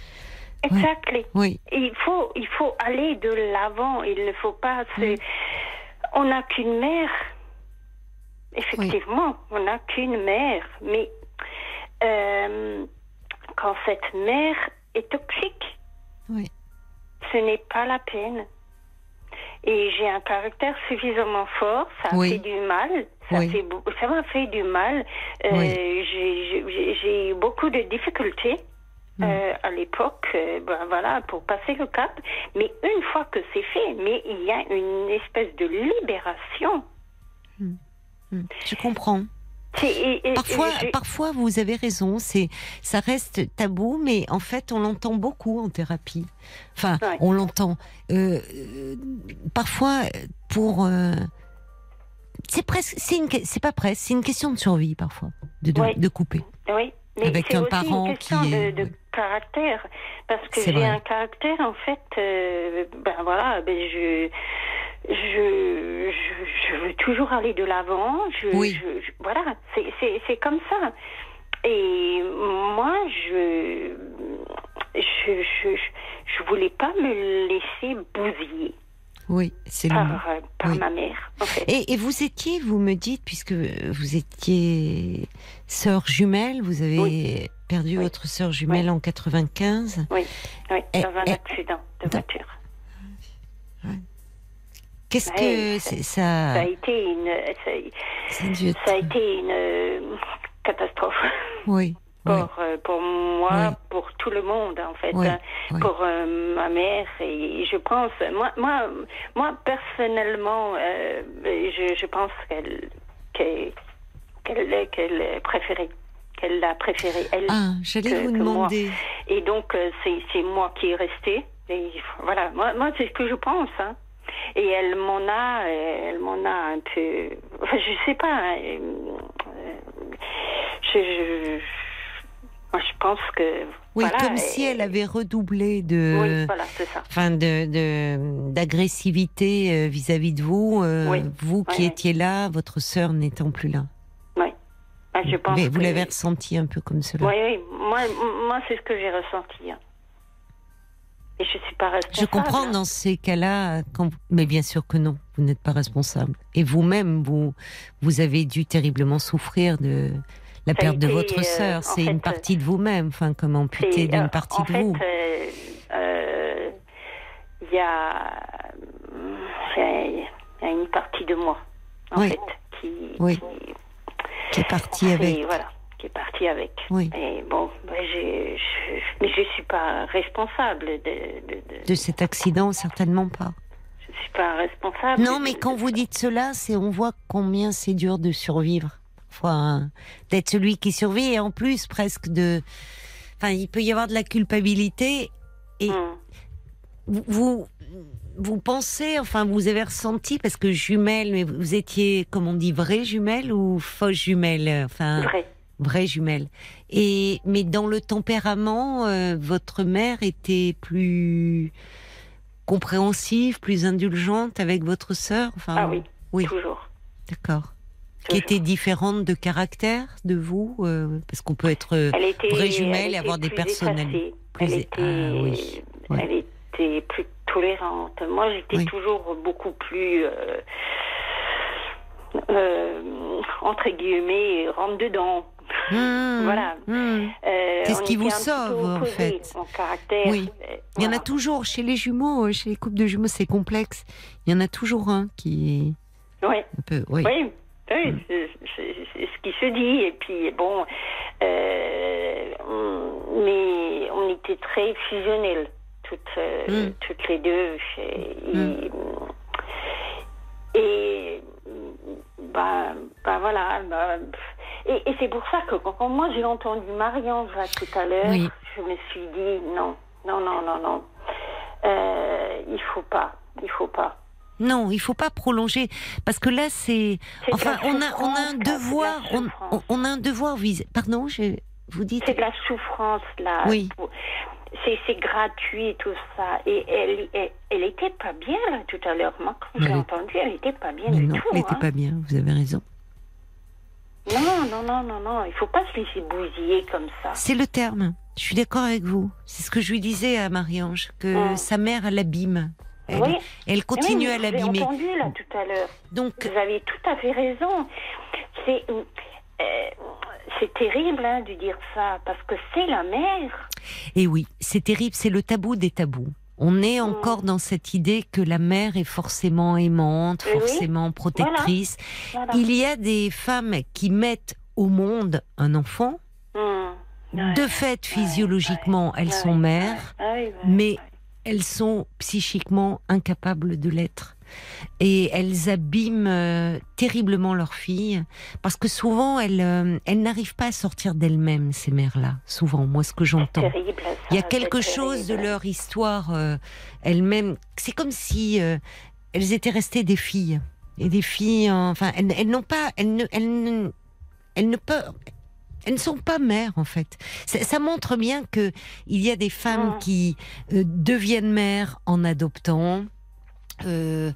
Exactly. Oui, Il faut, il faut aller de l'avant. Il ne faut pas se. On n'a qu'une mère. Effectivement, on n'a qu'une mère. Mais euh, quand cette mère est toxique, oui. ce n'est pas la peine. Et j'ai un caractère suffisamment fort, ça a fait du mal, ça Oui. fait beau- ça m'a fait du mal. Euh, Oui. j'ai- eu beaucoup de difficultés Mm. euh, à l'époque, euh, ben voilà, pour passer le cap. Mais une fois que c'est fait, mais il y a une espèce de libération. Hmm, Je comprends. C'est- et- et- Parfois, et parfois, vous avez raison. C'est, ça reste tabou, mais en fait, on l'entend beaucoup en thérapie. Enfin, Ouais. on l'entend. Euh, parfois, pour, c'est presque, c'est une, c'est pas presque, c'est une question de survie parfois, de, de, couper. Oui, mais Avec c'est un aussi parent une question qui est- de, de caractère, parce que C'est j'ai un caractère en fait, euh, ben voilà, ben je, je, je, je veux toujours aller de l'avant, je, Oui. je- je- voilà, c'est, c'est, c'est comme ça. Et moi, je, je, je, je, je voulais pas me laisser bousiller Oui, c'est le mot. par, euh, Oui. ma mère, en fait. Et, et vous étiez, vous me dites, puisque vous étiez sœur jumelle, vous avez Oui. perdu Oui. votre sœur jumelle en 95. Oui, Et- dans un et- accident de dans- voiture. Qu'est-ce Ouais, que ça- c'est ça, Ça a été une, ça, ça a dû être- Ça a été une euh, catastrophe Oui, pour, oui, euh, pour moi, Oui. pour tout le monde en fait, Oui, hein, pour euh, ma mère et je pense, moi, moi, moi personnellement, euh, je, je pense qu'elle qu'elle qu'elle qu'elle préférait, qu'elle l'a préféré elle. Ah, j'allais vous moi. demander. Et donc c'est moi qui est restée. Et voilà, moi, moi c'est ce que je pense. Hein. Et elle m'en a, elle m'en a un peu, enfin, je sais pas. hein, euh, je, je- pense que. Oui, voilà, comme et- si elle avait redoublé de. Oui, voilà, c'est ça. Enfin, de d'agressivité euh, vis-à-vis de vous, euh, Oui. vous qui Oui, oui. étiez là, votre sœur n'étant plus là. Ah, je pense Mais vous que- l'avez ressenti un peu comme cela. Oui, oui. Moi, moi c'est ce que j'ai ressenti. hein. Et je suis pas responsable. Je comprends hein. dans ces cas-là, quand... mais bien sûr que non, vous n'êtes pas responsable. Et vous-même, vous, vous avez dû terriblement souffrir de la perte de votre euh, sœur. C'est une partie de vous-même, enfin, comme amputé C'est, d'une euh, partie en de fait, vous. euh, Il y, a, y a- une partie de moi, en Oui. fait, qui, Oui. qui, qui est partie avec. voilà, qui est partie avec. Oui. Et bon, ben, je, mais je suis pas responsable de, de, de- De cet accident, certainement pas. je suis pas responsable. Non, mais quand vous dites cela, c'est on voit combien c'est dur de survivre. Parfois, hein, d'être celui qui survit et en plus presque de. Enfin, il peut y avoir de la culpabilité et Hum. vous, vous pensez, enfin, vous avez ressenti parce que jumelles, mais vous étiez, comme on dit, vraie jumelle ou fausse jumelle, enfin, Vrai. vraie jumelle. Et mais dans le tempérament, euh, votre mère était plus compréhensive, plus indulgente avec votre sœur. Enfin, Ah oui, oui, toujours. d'accord. Qui était différente de caractère de vous, euh, parce qu'on peut être euh, était, vraie jumelle elle et avoir des personnalités. Plus Elle Ah oui, ouais. elle était plus tolérante. Moi, j'étais Oui. toujours beaucoup plus, euh, euh, entre guillemets, rentre dedans. Mmh, Voilà. mmh. Euh, C'est ce qui vous sauve, en fait. En caractère. Oui. Il y en a toujours chez les jumeaux, chez les couples de jumeaux, c'est complexe. Il y en a toujours un qui Oui. un peu, oui. Oui, oui, Mm. c'est ce qui se dit. Et puis, bon, euh, on- mais on était très fusionnels, toutes, euh, Mm. toutes les deux. chez- Mm. Et, et, bah, bah voilà. bah, et et c'est pour ça que quand, moi j'ai entendu Marie-Ange là, tout à l'heure, Oui. je me suis dit non, non, non, non, non. Euh, il faut pas, il faut pas. Non, il faut pas prolonger parce que là c'est enfin on a on a un devoir on, a un devoir vis Pardon, je vous dites? C'est de la souffrance là. Oui. C'est gratuit tout ça. Et elle, elle, elle était pas bien là tout à l'heure. Moi, quand j'ai entendu, elle était pas bien Mais du non, tout. elle n'était hein. pas bien, vous avez raison. Non, non, non, non, non. Il faut pas se laisser bousiller comme ça. C'est le terme. Je suis d'accord avec vous. C'est ce que je lui disais à Marie-Ange que Mm. sa mère l'abîme. Elle, Oui. elle continue Oui, à l'abîmer. entendu là tout à l'heure. Donc Vous avez tout à fait raison. C'est euh, c'est terrible hein, de dire ça parce que c'est la mère. Et oui, c'est terrible, c'est le tabou des tabous. On est encore dans cette idée que la mère est forcément aimante, Eh forcément protectrice. Voilà. Il y a des femmes qui mettent au monde un enfant. Ouais. De fait, physiologiquement, elles sont mères, ouais, mais. Elles sont psychiquement incapables de l'être. Et elles abîment euh, terriblement leurs filles, parce que souvent, elles, euh, elles n'arrivent pas à sortir d'elles-mêmes, ces mères-là. Souvent, moi, ce que j'entends. Terrible, ça, Il y a quelque chose de leur histoire euh, elles-mêmes. C'est comme si elles étaient restées des filles. Et des filles, enfin, elles, elles n'ont pas, elles ne, elles ne, elles ne peuvent, elles ne sont pas mères en fait. Ça, ça montre bien que il y a des femmes Mm. qui euh, deviennent mères en adoptant. euh,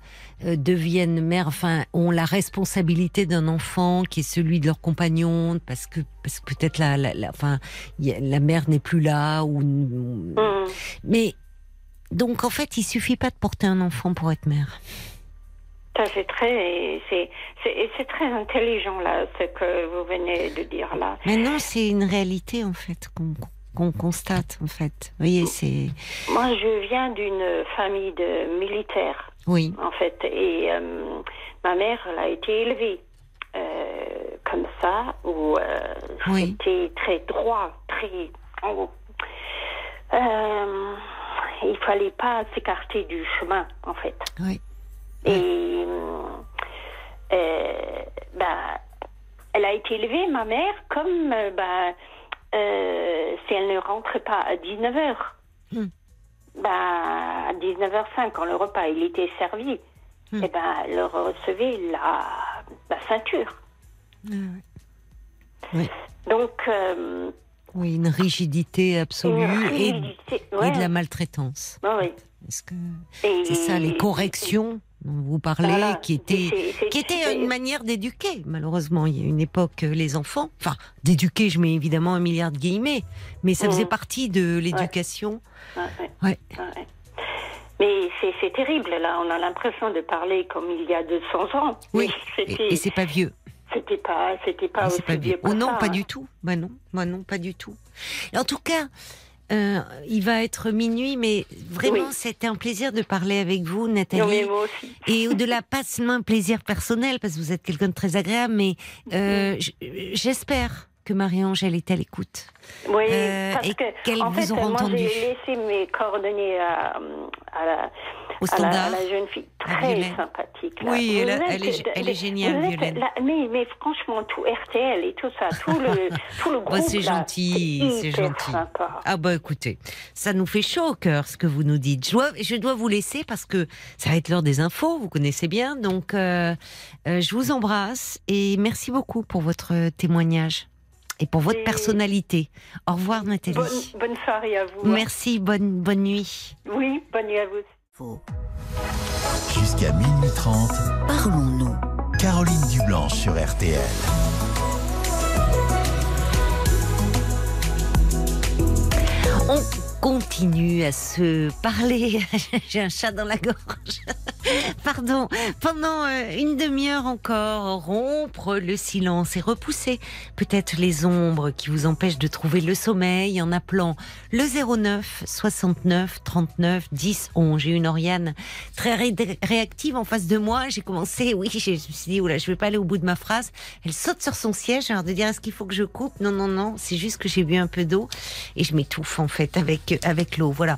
euh, deviennent mères, enfin, ont la responsabilité d'un enfant qui est celui de leur compagnon, parce que, parce que peut-être la, la, la, enfin, a- la mère n'est plus là, ou, Hum. mais donc en fait, il suffit pas de porter un enfant pour être mère. Ça, c'est très, c'est, très intelligent là, ce que vous venez de dire là. Mais non, c'est une réalité en fait qu'on qu'on constate en fait. Vous voyez, c'est Moi, je viens d'une famille de militaires, oui, en fait, et euh, ma mère, elle a été élevée euh, comme ça, où euh, Oui. c'était très droit, très. oh, il fallait pas s'écarter du chemin, en fait. oui, Et euh, bah, elle a été élevée, ma mère, comme euh, bah, euh, si elle ne rentrait pas à 19h. Hmm. Bah, à 19h05, quand le repas il était servi, Hmm. et ben, elle recevait la, la ceinture. Oui. Donc, euh, Oui, une rigidité absolue Une et, rigidité, et ouais. de la maltraitance. Oui. Est-ce que Et- c'est ça, les corrections dont vous parlez, Voilà. qui c'est- qui c'est- une manière d'éduquer, malheureusement. Il y a une époque, euh, les enfants, enfin, d'éduquer, je mets évidemment un milliard de guillemets, mais ça Mhm. faisait partie de l'éducation. Ouais, ouais. Ouais. Ouais. Mais c'est terrible, là. On a l'impression de parler comme il y a 200 ans. Oui, et, c'est pas vieux. c'était pas, c'était pas aussi pas vieux vieux. Oh non, ça, pas hein. du tout. Bah non, bah non, pas du tout. En tout cas, euh, il va être minuit, mais vraiment, Oui. c'était un plaisir de parler avec vous, Non, Nathalie. mais moi aussi. Et au-delà, pas seulement un plaisir personnel, parce que vous êtes quelqu'un de très agréable, mais euh, j- j'espère que Marie-Ange, est à l'écoute. Oui, Euh, parce et qu'elles en vous fait, moi entendu. j'ai laissé mes coordonnées à, à la, Au à la, à la jeune fille très sympathique. là. Oui, elle, elle est, elle est géniale, Violaine. la- mais, mais franchement, tout RTL et tout ça, tout le, tout le Oh, groupe. c'est gentil, c'est gentil. Sympa. Ah bah écoutez, ça nous fait chaud au cœur ce que vous nous dites. Je dois, je dois vous laisser parce que ça va être l'heure des infos, vous connaissez bien. Donc euh, euh, je vous embrasse et merci beaucoup pour votre témoignage et pour votre Et- personnalité. Au revoir Nathalie. Bonne, bonne soirée à vous. hein. Merci, bonne, bonne nuit. Oui, bonne nuit à vous. Faux. Jusqu'à minuit 30, Parlons-nous. Caroline Dublanche sur RTL. On continue à se parler. J'ai un chat dans la gorge. Pardon. Pendant euh, une demi-heure encore, rompre le silence et repousser peut-être les ombres qui vous empêchent de trouver le sommeil en appelant le 09 69 39 10 11. J'ai une Oriane très ré- réactive en face de moi. J'ai commencé, oui, je me suis dit, oula, je vais pas aller au bout de ma phrase. Elle saute sur son siège, alors de dire, est-ce qu'il faut que je coupe? Non, non, non, c'est juste que j'ai bu un peu d'eau et je m'étouffe en fait avec avec l'eau. Voilà.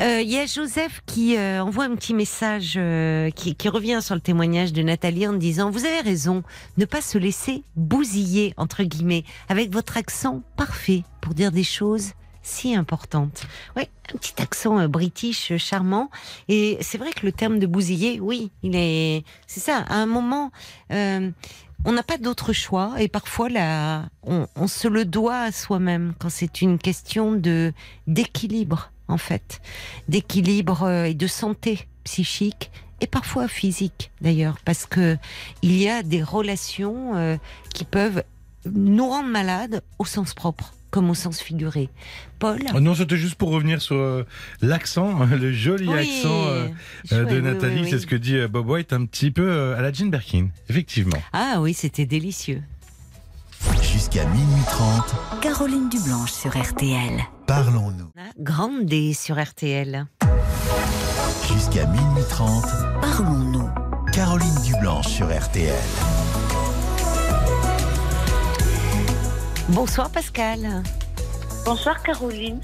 Euh, Il y a Joseph qui euh, envoie un petit message euh, qui, qui revient sur le témoignage de Nathalie en disant vous avez raison, ne pas se laisser bousiller entre guillemets avec votre accent parfait pour dire des choses si importantes. Oui, un petit accent euh, british euh, charmant. Et c'est vrai que le terme de bousiller, oui, il est, c'est ça. À un moment. On n'a pas d'autre choix et parfois là, on, on se le doit à soi-même quand c'est une question de d'équilibre en fait, d'équilibre euh, et de santé psychique et parfois physique d'ailleurs parce que il y a des relations euh, qui peuvent nous rendre malades au sens propre comme au sens figuré. Paul Oh non, c'était juste pour revenir sur euh, l'accent, le joli Oui, accent euh, chouette, euh, de oui, Nathalie. oui, oui. C'est ce que dit Bob White, un petit peu euh, à la Jean Birkin, effectivement. Ah oui, c'était délicieux. Jusqu'à minuit 30, Caroline Dublanche sur RTL. parlons-nous. Grande D sur RTL. Jusqu'à minuit 30, Parlons-nous. Caroline Dublanche sur RTL. Bonsoir Pascal. Bonsoir Caroline.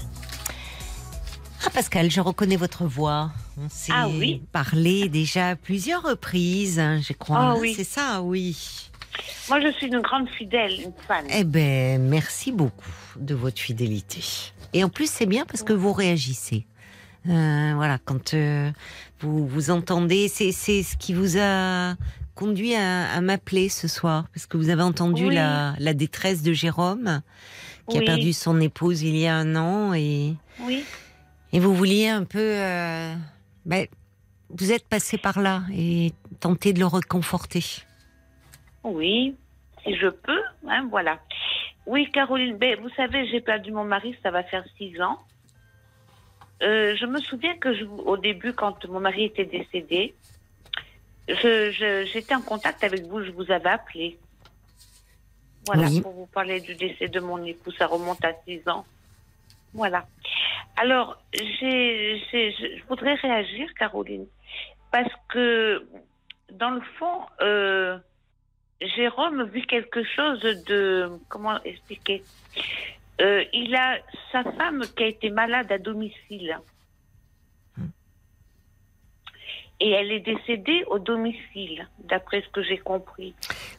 Ah Pascal, je reconnais votre voix. On s'est Ah oui parlé déjà à plusieurs reprises, hein, je crois. Ah oui. C'est ça, oui. Moi je suis une grande fidèle, une fan. Eh ben, merci beaucoup de votre fidélité. Et en plus, c'est bien parce que vous réagissez. Euh, voilà, quand euh, vous vous entendez, c'est ce qui vous a conduit à, à m'appeler ce soir, parce que vous avez entendu Oui. la, la détresse de Jérôme, qui Oui. a perdu son épouse il y a un an, et, Oui. et vous vouliez un peu, euh, ben, vous êtes passé par là et tenter de le reconforter. Oui, si je peux, hein, voilà. Oui, Caroline, ben, vous savez, j'ai perdu mon mari, ça va faire six ans. Euh, je me souviens que je, au début, quand mon mari était décédé, j'étais en contact avec vous, je vous avais appelé. Voilà, Oui. pour vous parler du décès de mon époux, ça remonte à six ans. Voilà. Alors, j'ai, j'ai- je je voudrais réagir, Caroline, parce que, dans le fond, euh, Jérôme vit quelque chose de comment expliquer? Euh, Il a sa femme qui a été malade à domicile. Et elle est décédée au domicile, d'après ce que j'ai compris.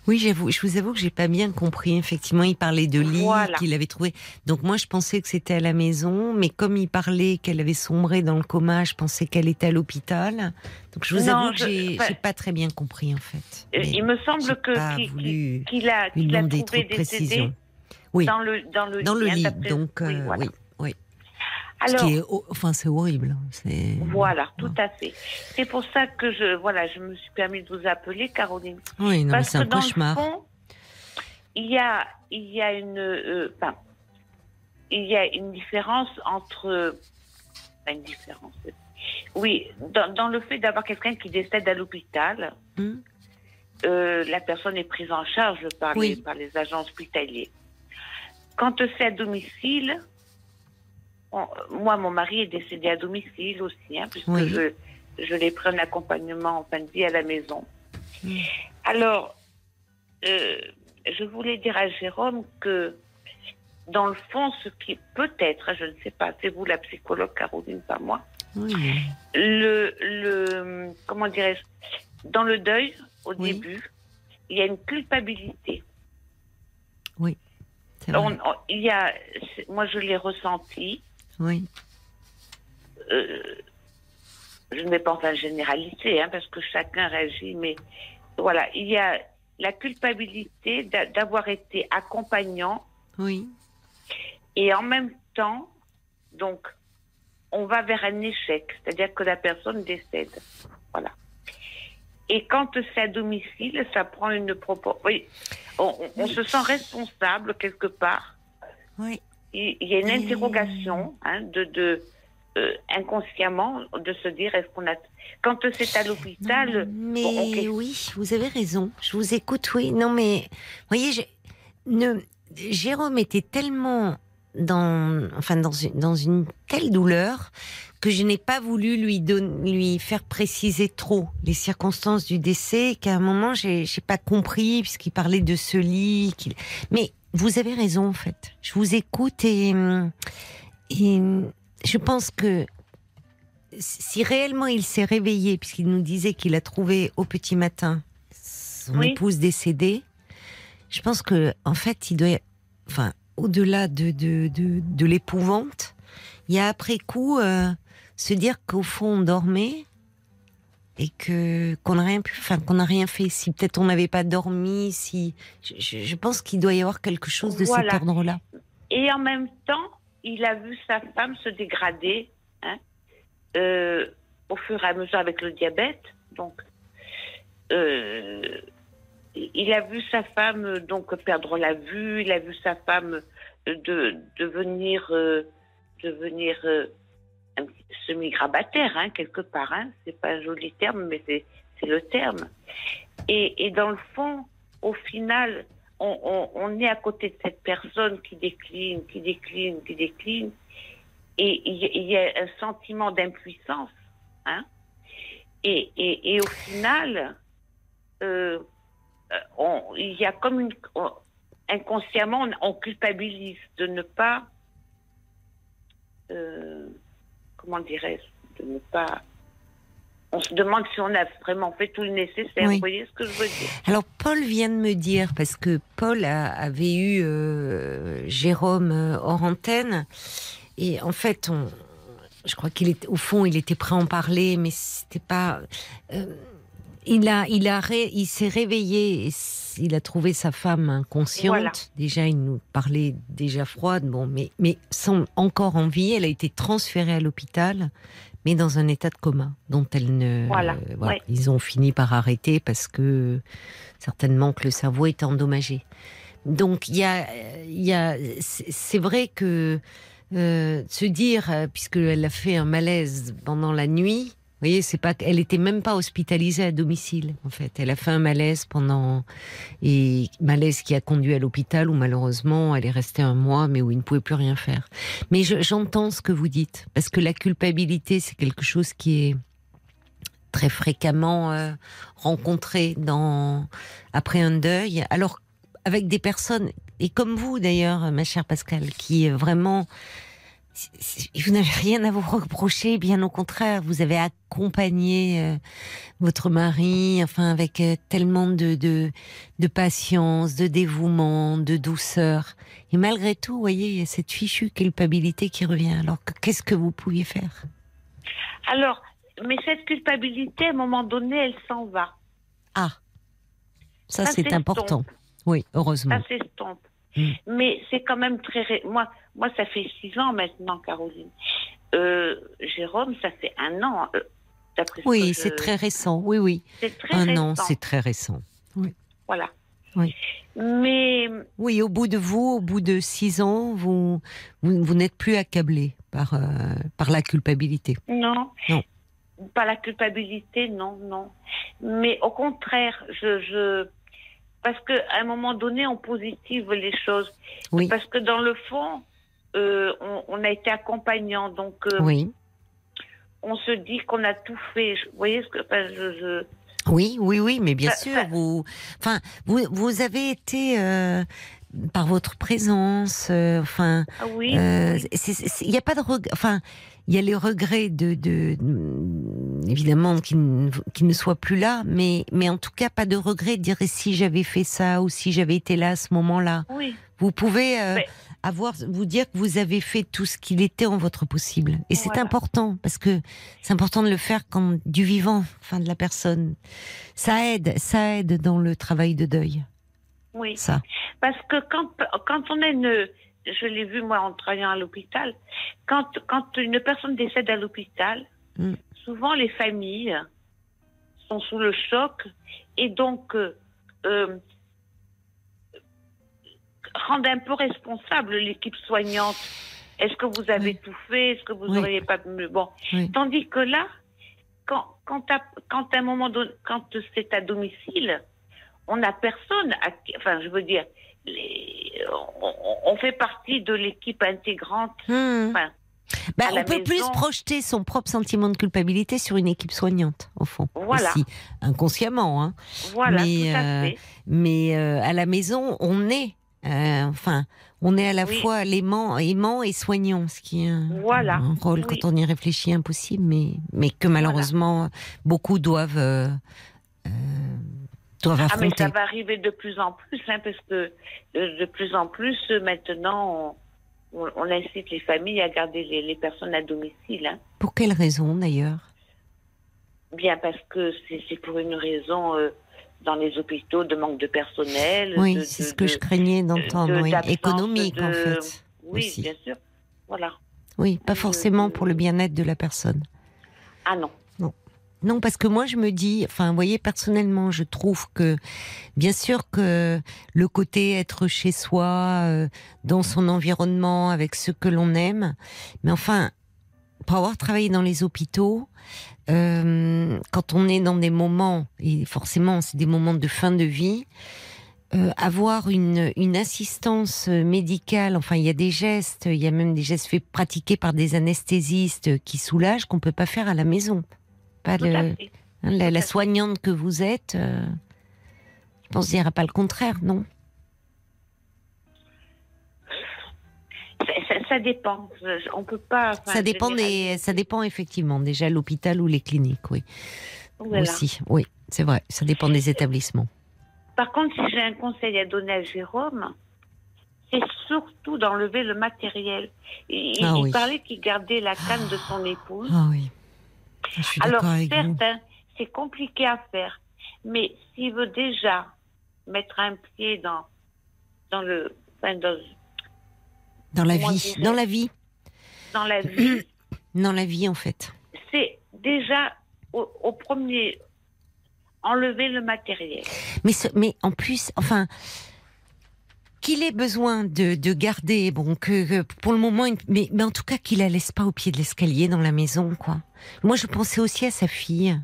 Oui, j'avoue, je vous avoue que j'ai pas bien compris. Effectivement, il parlait de lit Voilà. qu'il avait trouvé. Donc moi, je pensais que c'était à la maison, mais comme il parlait qu'elle avait sombré dans le coma, je pensais qu'elle était à l'hôpital. Donc je vous Non, avoue que j'ai enfin, pas très bien compris en fait. Euh, Mais Il me semble que qu'il qu'il a, qu'il a trouvé décédé. Oui. Dans le, dans le Dans lit. le lit, donc oui, euh, voilà. oui, oui. Alors, Ce qui est, ho- enfin, c'est horrible. hein, C'est Voilà, tout à fait. C'est pour ça que je, voilà, je me suis permis de vous appeler, Caroline. Oui, non, mais Parce c'est que un dans cauchemar. le fond, il y a, il y a une, euh, enfin, il y a une différence entre, enfin, une différence. Oui, dans, dans le fait d'avoir quelqu'un qui décède à l'hôpital, Hmm. euh, la personne est prise en charge par, Oui. les, par les agents hospitaliers. Quand c'est à domicile, on- moi, mon mari est décédé à domicile aussi, hein, puisque Oui. je, je l'ai pris en accompagnement en fin de vie à la maison. Mm. Alors, euh, je voulais dire à Jérôme que, dans le fond, ce qui peut-être, je ne sais pas, c'est vous la psychologue, Caroline, pas moi, Oui. le, le comment dirais-je, dans le deuil, au Oui. début, il y a une culpabilité. On- on- il y a, moi, je l'ai ressenti. Oui. euh, je ne vais pas en faire généralité, hein, parce que chacun réagit, mais voilà, il y a la culpabilité d'a- d'avoir été accompagnant Oui. et en même temps, donc, on va vers un échec, c'est-à-dire que la personne décède. Voilà. Et quand c'est à domicile, ça prend une proportion. Oui, on, on- on se sent responsable quelque part. Oui. Il y a une interrogation hein, de, de euh, inconsciemment de se dire est-ce qu'on a quand c'est à l'hôpital Mais bon, oui, vous avez raison. Je vous écoute, oui. Non, mais voyez, je- ne, Jérôme était tellement dans, enfin, dans une, dans une telle douleur que je n'ai pas voulu lui donner, lui faire préciser trop les circonstances du décès. Qu'à un moment, j'ai, j'ai pas compris puisqu'il parlait de ce lit. Mais vous avez raison, en fait. Je vous écoute et, et je pense que si réellement il s'est réveillé, puisqu'il nous disait qu'il a trouvé au petit matin son Oui. épouse décédée, je pense que en fait, il doit, enfin, au-delà de de, de, de l'épouvante, il y a après coup euh, se dire qu'au fond on dormait et que qu'on n'a rien pu, enfin qu'on n'a rien fait. Si peut-être on n'avait pas dormi, si je, je- je pense qu'il doit y avoir quelque chose de Voilà. cet ordre-là. Et en même temps, il a vu sa femme se dégrader hein, euh, au fur et à mesure avec le diabète. Donc, euh, il a vu sa femme donc perdre la vue. Il a vu sa femme de devenir euh, devenir semi-grabataire hein, quelque part. Hein. C'est pas un joli terme, mais c'est le terme. Et, et dans le fond, au final, on, on- on est à côté de cette personne qui décline, qui décline, qui décline, et il y, a un sentiment d'impuissance. Hein? Et, et, et au final, euh, il y a comme une. on- inconsciemment, on, on culpabilise de ne pas. euh, comment dirais-je De ne pas. On se demande si on a vraiment fait tout le nécessaire. Oui. Vous voyez ce que je veux dire Alors Paul vient de me dire parce que Paul a- avait eu euh, Jérôme euh, hors antenne et en fait on, je crois qu'il est au fond il était prêt à en parler mais c'était pas euh, il a il a ré- il s'est réveillé il a trouvé sa femme inconsciente Voilà. déjà il nous parlait déjà froide bon mais mais sans encore en vie elle a été transférée à l'hôpital mais dans un état de coma dont elle ne Voilà, euh, ouais. ils ont fini par arrêter parce que certainement que le cerveau est endommagé. Donc il y a, il y a, c'est vrai que euh, se dire, puisqu'elle a fait un malaise pendant la nuit, vous voyez, c'est pas, elle était même pas hospitalisée à domicile en fait. Elle a fait un malaise pendant et malaise qui a conduit à l'hôpital où malheureusement elle est restée un mois, mais où il ne pouvait plus rien faire. Mais je- j'entends ce que vous dites parce que la culpabilité c'est quelque chose qui est très fréquemment euh, rencontré dans après un deuil. Alors avec des personnes et comme vous d'ailleurs, ma chère Pascal, qui vraiment vous n'avez rien à vous reprocher, bien au contraire, vous avez accompagné euh, votre mari, enfin avec euh, tellement de, de de patience, de dévouement, de douceur. Et malgré tout, vous voyez, il y a cette fichue culpabilité qui revient. Alors que- qu'est-ce que vous pouviez faire? Alors, mais cette culpabilité, à un moment donné, elle s'en va. Ah, ça, Ça c'est important. Oui, heureusement. Ça s'estompe. Mais c'est quand même très. ré- Moi, moi, ça fait six ans maintenant, Caroline. Euh, Jérôme, ça fait un an. euh, d'après Oui, je- c'est très récent. Oui, oui. C'est très Un récent. an, c'est très récent. Voilà. Oui. Mais Oui, au bout de vous, au bout de six ans, vous, vous, vous n'êtes plus accablé par, euh, par la culpabilité. non. Non. Pas la culpabilité, non, non. Mais au contraire, je, je parce que à un moment donné, on positive les choses. Oui. Parce que dans le fond, euh, on, on a été accompagnant, donc euh, Oui. on se dit qu'on a tout fait. Vous voyez ce que enfin, je, je- Oui, oui, oui, mais bien Ça- sûr, ça- vous, enfin, vous, vous avez été euh, par votre présence, enfin, Ah oui. il n'y a pas de enfin, il y a les regrets de, de, de- évidemment, qui ne, soient plus là, mais, mais en tout cas, pas de regret de dire si j'avais fait ça ou si j'avais été là à ce moment-là? oui. Vous pouvez euh, Mais- avoir, vous dire que vous avez fait tout ce qu'il était en votre possible. Et c'est important, parce que c'est important de le faire quand du vivant, enfin de la personne. Ça aide, ça aide dans le travail de deuil, Oui. ça. Parce que quand, quand on a une. Je l'ai vu, moi, en travaillant à l'hôpital. Quand, quand une personne décède à l'hôpital, Mm. souvent les familles sont sous le choc et donc euh, euh, rendent un peu responsable l'équipe soignante. Est-ce que vous avez Oui. tout fait? Est-ce que vous Oui. n'auriez pas mieux? Bon. Oui. Tandis que là, quand, quand, à, quand à un moment donné, quand c'est à domicile, on n'a personne. À, qui- enfin, je veux dire, les, on, fait partie de l'équipe intégrante. Enfin, Bah, la on peut plus projeter son propre sentiment de culpabilité sur une équipe soignante, au fond. Voilà. Aussi, inconsciemment, hein. voilà, Mais, tout à euh. Mais euh, à la maison, on est, euh, enfin, on est à la Oui. fois l'aimant, aimant et soignant, ce qui est un, Voilà. un rôle Oui. quand on y réfléchit impossible, mais mais que malheureusement beaucoup doivent Ah, mais ça va arriver de plus en plus, hein, parce que euh, de plus en plus, euh, maintenant, on, on- on incite les familles à garder les, les personnes à domicile. hein. Pour quelle raison d'ailleurs? Bien parce que c'est pour une raison euh, dans les hôpitaux de manque de personnel. Oui, c'est ce que de- je craignais d'entendre. de- oui. Économique en fait. Oui, aussi. bien sûr. Voilà. Oui, pas forcément pour le bien-être de la personne. Ah non. Non, parce que moi je me dis, enfin, vous voyez, personnellement, je trouve que, bien sûr que le côté être chez soi, euh, dans son environnement, avec ceux que l'on aime, mais enfin, pour avoir travaillé dans les hôpitaux, euh, quand on est dans des moments, et forcément c'est des moments de fin de vie, euh, avoir une, une assistance médicale, enfin il y a des gestes, il y a même des gestes faits pratiqués par des anesthésistes qui soulagent qu'on peut pas faire à la maison. Pas le, hein, la, soignante que vous êtes, euh, je pense dira pas le contraire, non? Ça, ça- ça dépend. On peut pas. enfin, Ça dépend des, ça dépend effectivement déjà l'hôpital ou les cliniques, oui, Voilà. aussi, oui, c'est vrai, ça dépend des établissements. Par contre, si j'ai un conseil à donner à Jérôme, c'est surtout d'enlever le matériel. Il, Ah il oui. parlait qu'il gardait la canne de son épouse. Ah oui, je suis Alors, certes, hein, c'est compliqué à faire, mais s'il veut déjà mettre un pied dans, dans le, enfin, dans, Dans la vie, dans la vie, dans la vie, dans la vie en fait. c'est déjà au, au premier enlever le matériel. Mais, ce- mais en plus, enfin, qu'il ait besoin de, de garder, bon, que, que pour le moment, mais, mais en tout cas qu'il la laisse pas au pied de l'escalier dans la maison, quoi. Moi, je pensais aussi à sa fille.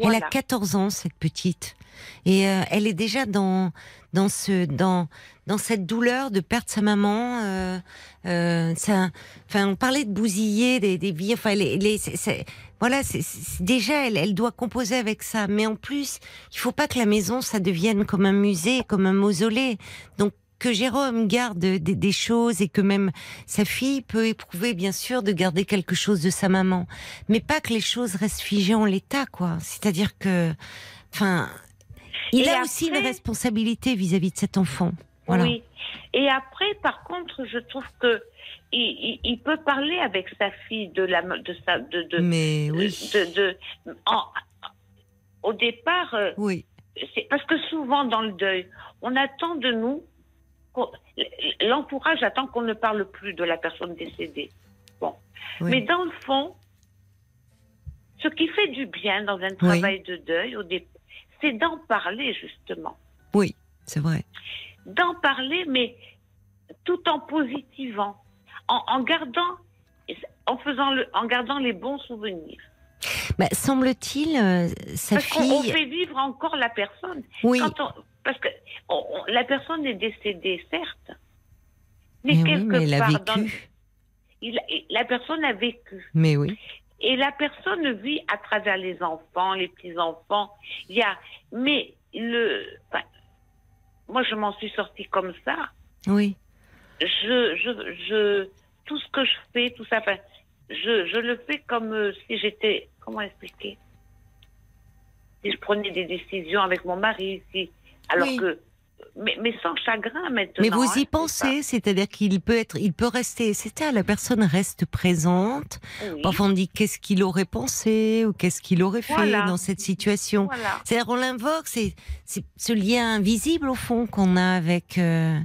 Voilà. Elle a 14 ans, cette petite. Et euh, elle est déjà dans, dans, ce, dans, dans cette douleur de perdre sa maman. Euh, euh, ça, enfin, on parlait de bousiller des, des vies. Enfin, les, les, c'est- c'est- voilà, c'est, c'est- déjà, elle, elle doit composer avec ça. Mais en plus, il faut pas que la maison, ça devienne comme un musée, comme un mausolée. Donc, que Jérôme garde des, des choses et que même sa fille peut éprouver, bien sûr, de garder quelque chose de sa maman. Mais pas que les choses restent figées en l'état, quoi. C'est-à-dire que, enfin, il Et a aussi une responsabilité vis-à-vis de cet enfant. Voilà. Oui. Et après, par contre, je trouve que il, il- il peut parler avec sa fille de la de sa de de Mais oui. de, de- en- au départ, euh, Oui. c'est parce que souvent dans le deuil, on attend de nous l'entourage attend qu'on ne parle plus de la personne décédée. Bon. Oui. Mais dans le fond, ce qui fait du bien dans un travail de deuil, c'est d'en parler justement. Oui, c'est vrai. D'en parler, mais tout en positivant, en, en gardant, en faisant le, en gardant les bons souvenirs. Bah, Semble-t-il, euh, sa Parce qu'on on fille. fait vivre encore la personne. Oui. Quand on- parce que on- on- la personne est décédée, certes, mais, Mais oui, quelque mais elle a part, vécu. dans- il- la personne a vécu. Mais oui. Et la personne vit à travers les enfants, les petits-enfants. Il y a, mais le, enfin, moi je m'en suis sortie comme ça. Oui. Je, je, je, tout ce que je fais, tout ça, enfin, je, je le fais comme euh, si j'étais, comment expliquer? Si je prenais des décisions avec mon mari, si, alors Oui. que, mais, mais sans chagrin maintenant. Mais vous hein, y c'est pensez, c'est-à-dire qu'il peut être, il peut rester. C'est ça, la personne reste présente. Oui. Parfois on dit qu'est-ce qu'il aurait pensé ou qu'est-ce qu'il aurait fait Voilà. dans cette situation. Voilà. C'est-à-dire on l'invoque, c'est c'est ce lien invisible au fond qu'on a avec euh,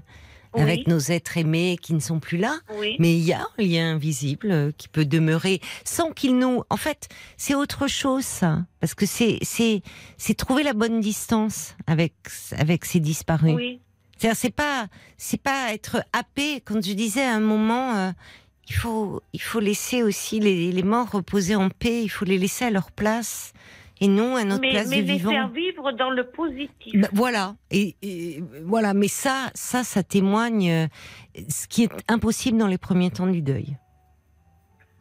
Oui. avec nos êtres aimés qui ne sont plus là. Oui. Mais il y a un lien invisible euh, qui peut demeurer sans qu'il nous. En fait, c'est autre chose, ça, parce que c'est c'est c'est trouver la bonne distance avec avec ces disparus. Oui. C'est-à-dire, c'est pas c'est pas être happé. Quand je disais à un moment, euh, il faut il faut laisser aussi les, les morts reposer en paix. Il faut les laisser à leur place et non à notre Mais, place mais de les vivant. faire vivre dans le positif. Ben, voilà et, et, voilà. Mais ça ça ça témoigne euh, ce qui est impossible dans les premiers temps du deuil.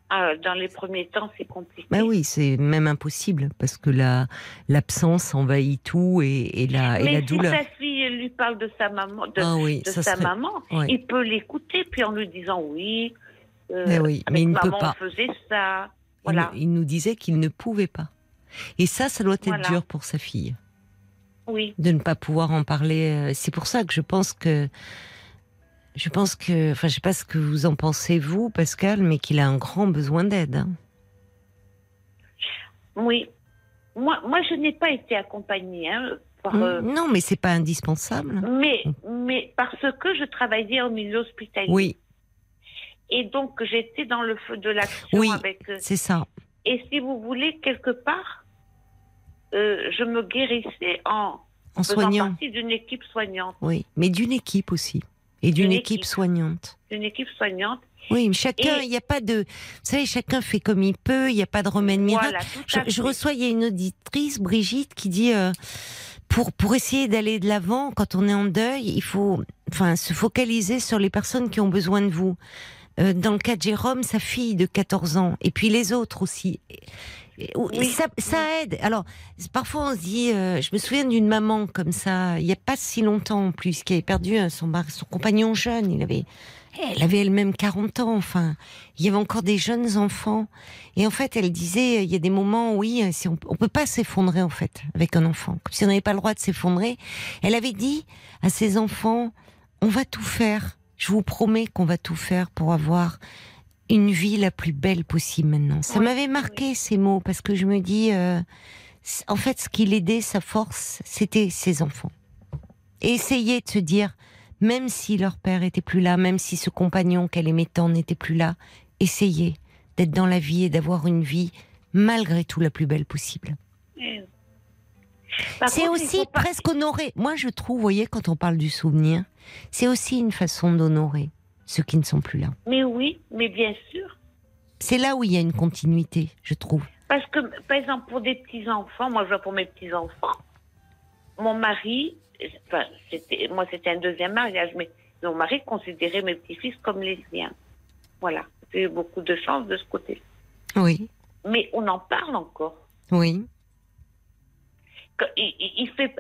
Ah, dans les premiers temps, c'est compliqué. Ben oui, c'est même impossible parce que la l'absence envahit tout et, et la et Mais la si douleur. sa fille lui parle de sa maman, de, Ah oui, de ça sa serait- maman, ouais. il peut l'écouter, puis en lui disant oui. euh, Mais oui, mais avec il ne peut pas. on faisait ça. Il, Voilà. il nous disait qu'il ne pouvait pas. Et ça, ça doit être Voilà. dur pour sa fille. Oui. de ne pas pouvoir en parler. euh, C'est pour ça que je pense que, je pense que, enfin, je sais pas ce que vous en pensez vous, Pascal, mais qu'il a un grand besoin d'aide. hein. Oui. Moi, moi, je n'ai pas été accompagnée. hein, par, euh, Non, mais c'est pas indispensable. mais, mais parce que je travaillais au milieu hospitalier. Oui, Et donc, j'étais dans le feu de l'action Oui. avec. euh, c'est ça. et si vous voulez, quelque part, euh, je me guérissais en En faisant soignant. partie d'une équipe soignante. Oui, mais d'une équipe aussi. Et d'une équipe équipe. soignante. D'une équipe soignante. Oui, mais chacun, il n'y a pas de, vous savez, chacun fait comme il peut, il n'y a pas de remède miracle. Voilà, Je, reçois, il y a une auditrice, Brigitte, qui dit euh, pour pour essayer d'aller de l'avant quand on est en deuil, il faut, enfin, se focaliser sur les personnes qui ont besoin de vous. Euh, dans le cas de Jérôme, sa fille de 14 ans, et puis les autres aussi. Oui. Ça, ça aide. Alors, parfois on se dit, euh, je me souviens d'une maman comme ça, il n'y a pas si longtemps en plus, qui avait perdu euh, son, mari- son compagnon jeune. Il avait, elle avait elle-même 40 ans. Enfin, il y avait encore des jeunes enfants. Et en fait, elle disait, il y a des moments, où, oui, si on, on peut pas s'effondrer en fait avec un enfant, comme si on n'avait pas le droit de s'effondrer. Elle avait dit à ses enfants, on va tout faire. Je vous promets qu'on va tout faire pour avoir une vie la plus belle possible maintenant. Ça m'avait marqué ces mots parce que je me dis, euh, en fait, ce qui l'aidait, sa force, c'était ses enfants. Et essayer de se dire, même si leur père était plus là, même si ce compagnon qu'elle aimait tant n'était plus là, essayer d'être dans la vie et d'avoir une vie malgré tout la plus belle possible. Eh. C'est aussi presque honorer. Moi, je trouve, vous voyez, quand on parle du souvenir, c'est aussi une façon d'honorer ceux qui ne sont plus là. Mais oui, mais bien sûr. C'est là où il y a une continuité, je trouve. Parce que, par exemple, pour des petits-enfants, moi je vois pour mes petits-enfants, mon mari, enfin, c'était, moi c'était un deuxième mariage, mais mon mari considérait mes petits-fils comme les siens. Voilà. J'ai eu beaucoup de chance de ce côté. Oui, Mais on en parle encore. oui, Que- Il, il- il fait,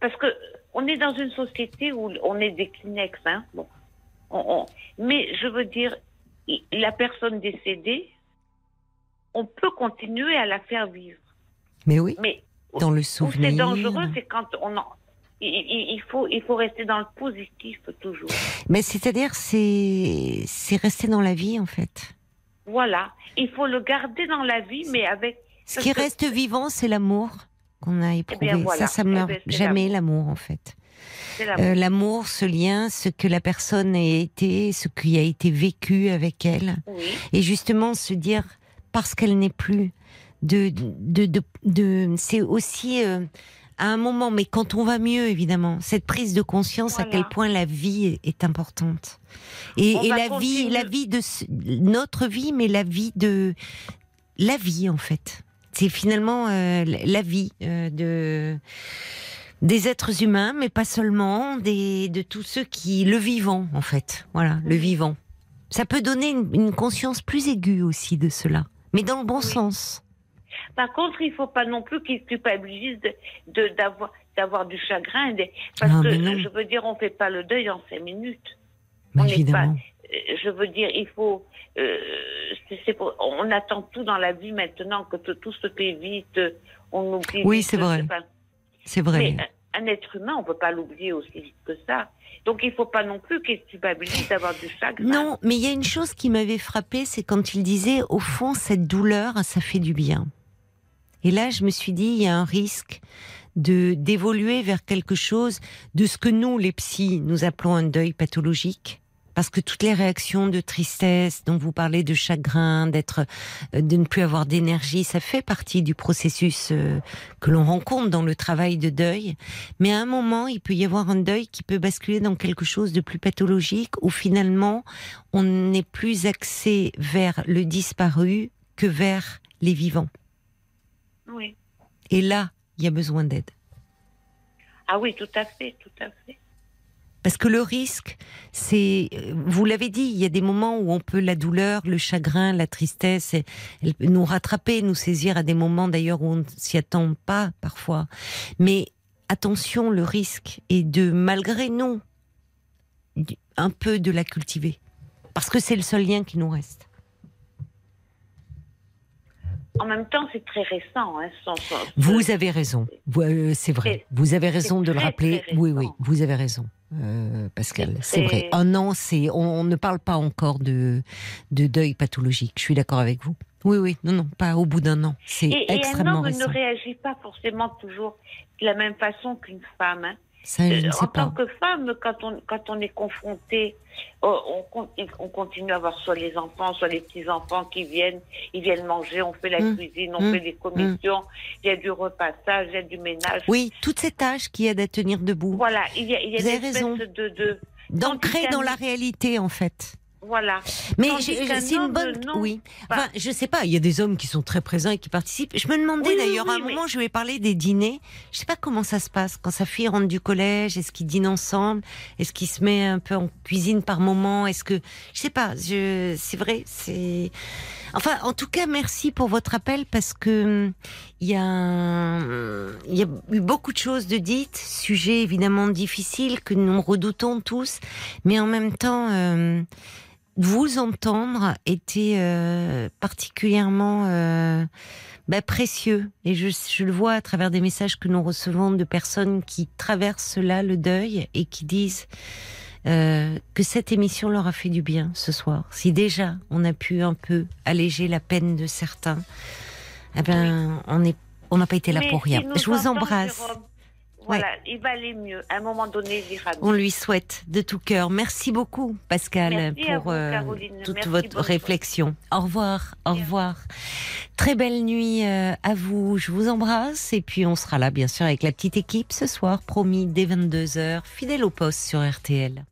parce que on est dans une société où on est des Kleenex, hein. Bon. On- on- mais je veux dire, la personne décédée, on peut continuer à la faire vivre. mais oui, Mais dans le souvenir. c'est dangereux, c'est quand on en. Il, faut, il faut rester dans le positif toujours. Mais c'est-à-dire, c'est c'est rester dans la vie en fait. Voilà. Il faut le garder dans la vie, mais avec. Ce qui reste vivant, c'est l'amour qu'on a éprouvé. voilà. Ça, ça Eh meurt jamais l'amour en fait. L'amour. Euh, L'amour, ce lien, ce que la personne a été, ce qui a été vécu avec elle. Oui. Et justement, se dire, parce qu'elle n'est plus, de, de, de, de- c'est aussi euh, à un moment, mais quand on va mieux, évidemment, cette prise de conscience à quel point la vie est, importante. Et, la vie, la vie de notre vie, mais la vie de la vie en fait. C'est finalement euh, la vie euh, de des êtres humains, mais pas seulement, des, de tous ceux qui le vivant en fait. Voilà, le vivant. Ça peut donner une, une conscience plus aiguë aussi de cela, mais dans le bon sens. Par contre, il faut pas non plus qu'ils culpabilisent de- de- d'avoir d'avoir du chagrin. des- Parce Ah, que je veux dire, on fait pas le deuil en cinq minutes. Mais On évidemment. Euh, Je veux dire, il faut. euh, pour- on attend tout dans la vie maintenant que tout, tout se fait vite. On oublie. Oui, c'est vrai. pas. C'est vrai. Mais un, un être humain, on peut pas l'oublier aussi vite que ça. Donc il faut pas non plus qu'il culpabilise d'avoir du chagrin. Non, mais il y a une chose qui m'avait frappée, c'est quand il disait, au fond, cette douleur, ça fait du bien. Et là, je me suis dit, il y a un risque de d'évoluer vers quelque chose de ce que nous, les psys, nous appelons un deuil pathologique. Parce que toutes les réactions de tristesse, dont vous parlez de chagrin, d'être, euh, de ne plus avoir d'énergie, ça fait partie du processus euh, que l'on rencontre dans le travail de deuil. Mais à un moment, il peut y avoir un deuil qui peut basculer dans quelque chose de plus pathologique, où finalement, on n'est plus axé vers le disparu que vers les vivants. Oui. Et là, il y a besoin d'aide. Ah oui, tout à fait, tout à fait. Parce que le risque, c'est, euh, vous l'avez dit, il y a des moments où on peut la douleur, le chagrin, la tristesse, nous rattraper, nous saisir à des moments d'ailleurs où on ne s'y attend pas parfois. Mais attention, le risque est de, malgré nous, un peu de la cultiver. Parce que c'est le seul lien qui nous reste. En même temps, c'est très récent. Hein, sans- Vous avez raison. Euh, c'est vrai. Vous avez raison de le rappeler. Oui, oui, vous avez raison, euh, Pascal. C'est vrai. Un an, c'est. On, on ne parle pas encore de de deuil pathologique. Je suis d'accord avec vous. Oui, oui. Non, non, pas au bout d'un an. C'est Et, et un extrêmement homme récent. ne réagit pas forcément toujours de la même façon qu'une femme. hein. Ça, je ne sais en tant que femme, quand on, quand on est confronté, euh, on, con- on continue à avoir soit les enfants, soit les petits-enfants qui viennent, ils viennent manger, on fait la Mm. cuisine, on Mm. fait des commissions, il y a du repassage, il y a du ménage. Oui, toutes ces tâches qui aident à tenir debout. Voilà, il y a, il y a Vous avez une espèce raison. de... de D'ancrer dans la réalité, en fait. Voilà. Mais c'est une bonne. Oui. Enfin, je sais pas. Il y a des hommes qui sont très présents et qui participent. Je me demandais Oui, oui, d'ailleurs à un mais- moment, je ai parlé des dîners. Je sais pas comment ça se passe quand sa fille rentre du collège. Est-ce qu'ils dînent ensemble? Est-ce qu'ils se met un peu en cuisine par moment? Est-ce que je sais pas. Je c'est vrai. C'est enfin en tout cas merci pour votre appel parce que il y a un- il y a eu beaucoup de choses de dites, sujet évidemment difficile que nous redoutons tous, mais en même temps. euh, vous entendre était euh, particulièrement euh, bah, précieux. Et je, je le vois à travers des messages que nous recevons de personnes qui traversent là le deuil et qui disent euh, que cette émission leur a fait du bien ce soir. Si déjà on a pu un peu alléger la peine de certains, eh ben, on est, on n'a pas été là Mais pour rien. Je vous embrasse. Voilà, il va aller mieux. À un moment donné, il ira mieux. On lui souhaite de tout cœur. Merci beaucoup, Pascal, Merci pour vous, euh, toute Merci, votre réflexion. Au revoir, au revoir. Très belle nuit euh, à vous. Je vous embrasse et puis on sera là, bien sûr, avec la petite équipe ce soir, promis dès 22 h fidèle au poste sur RTL.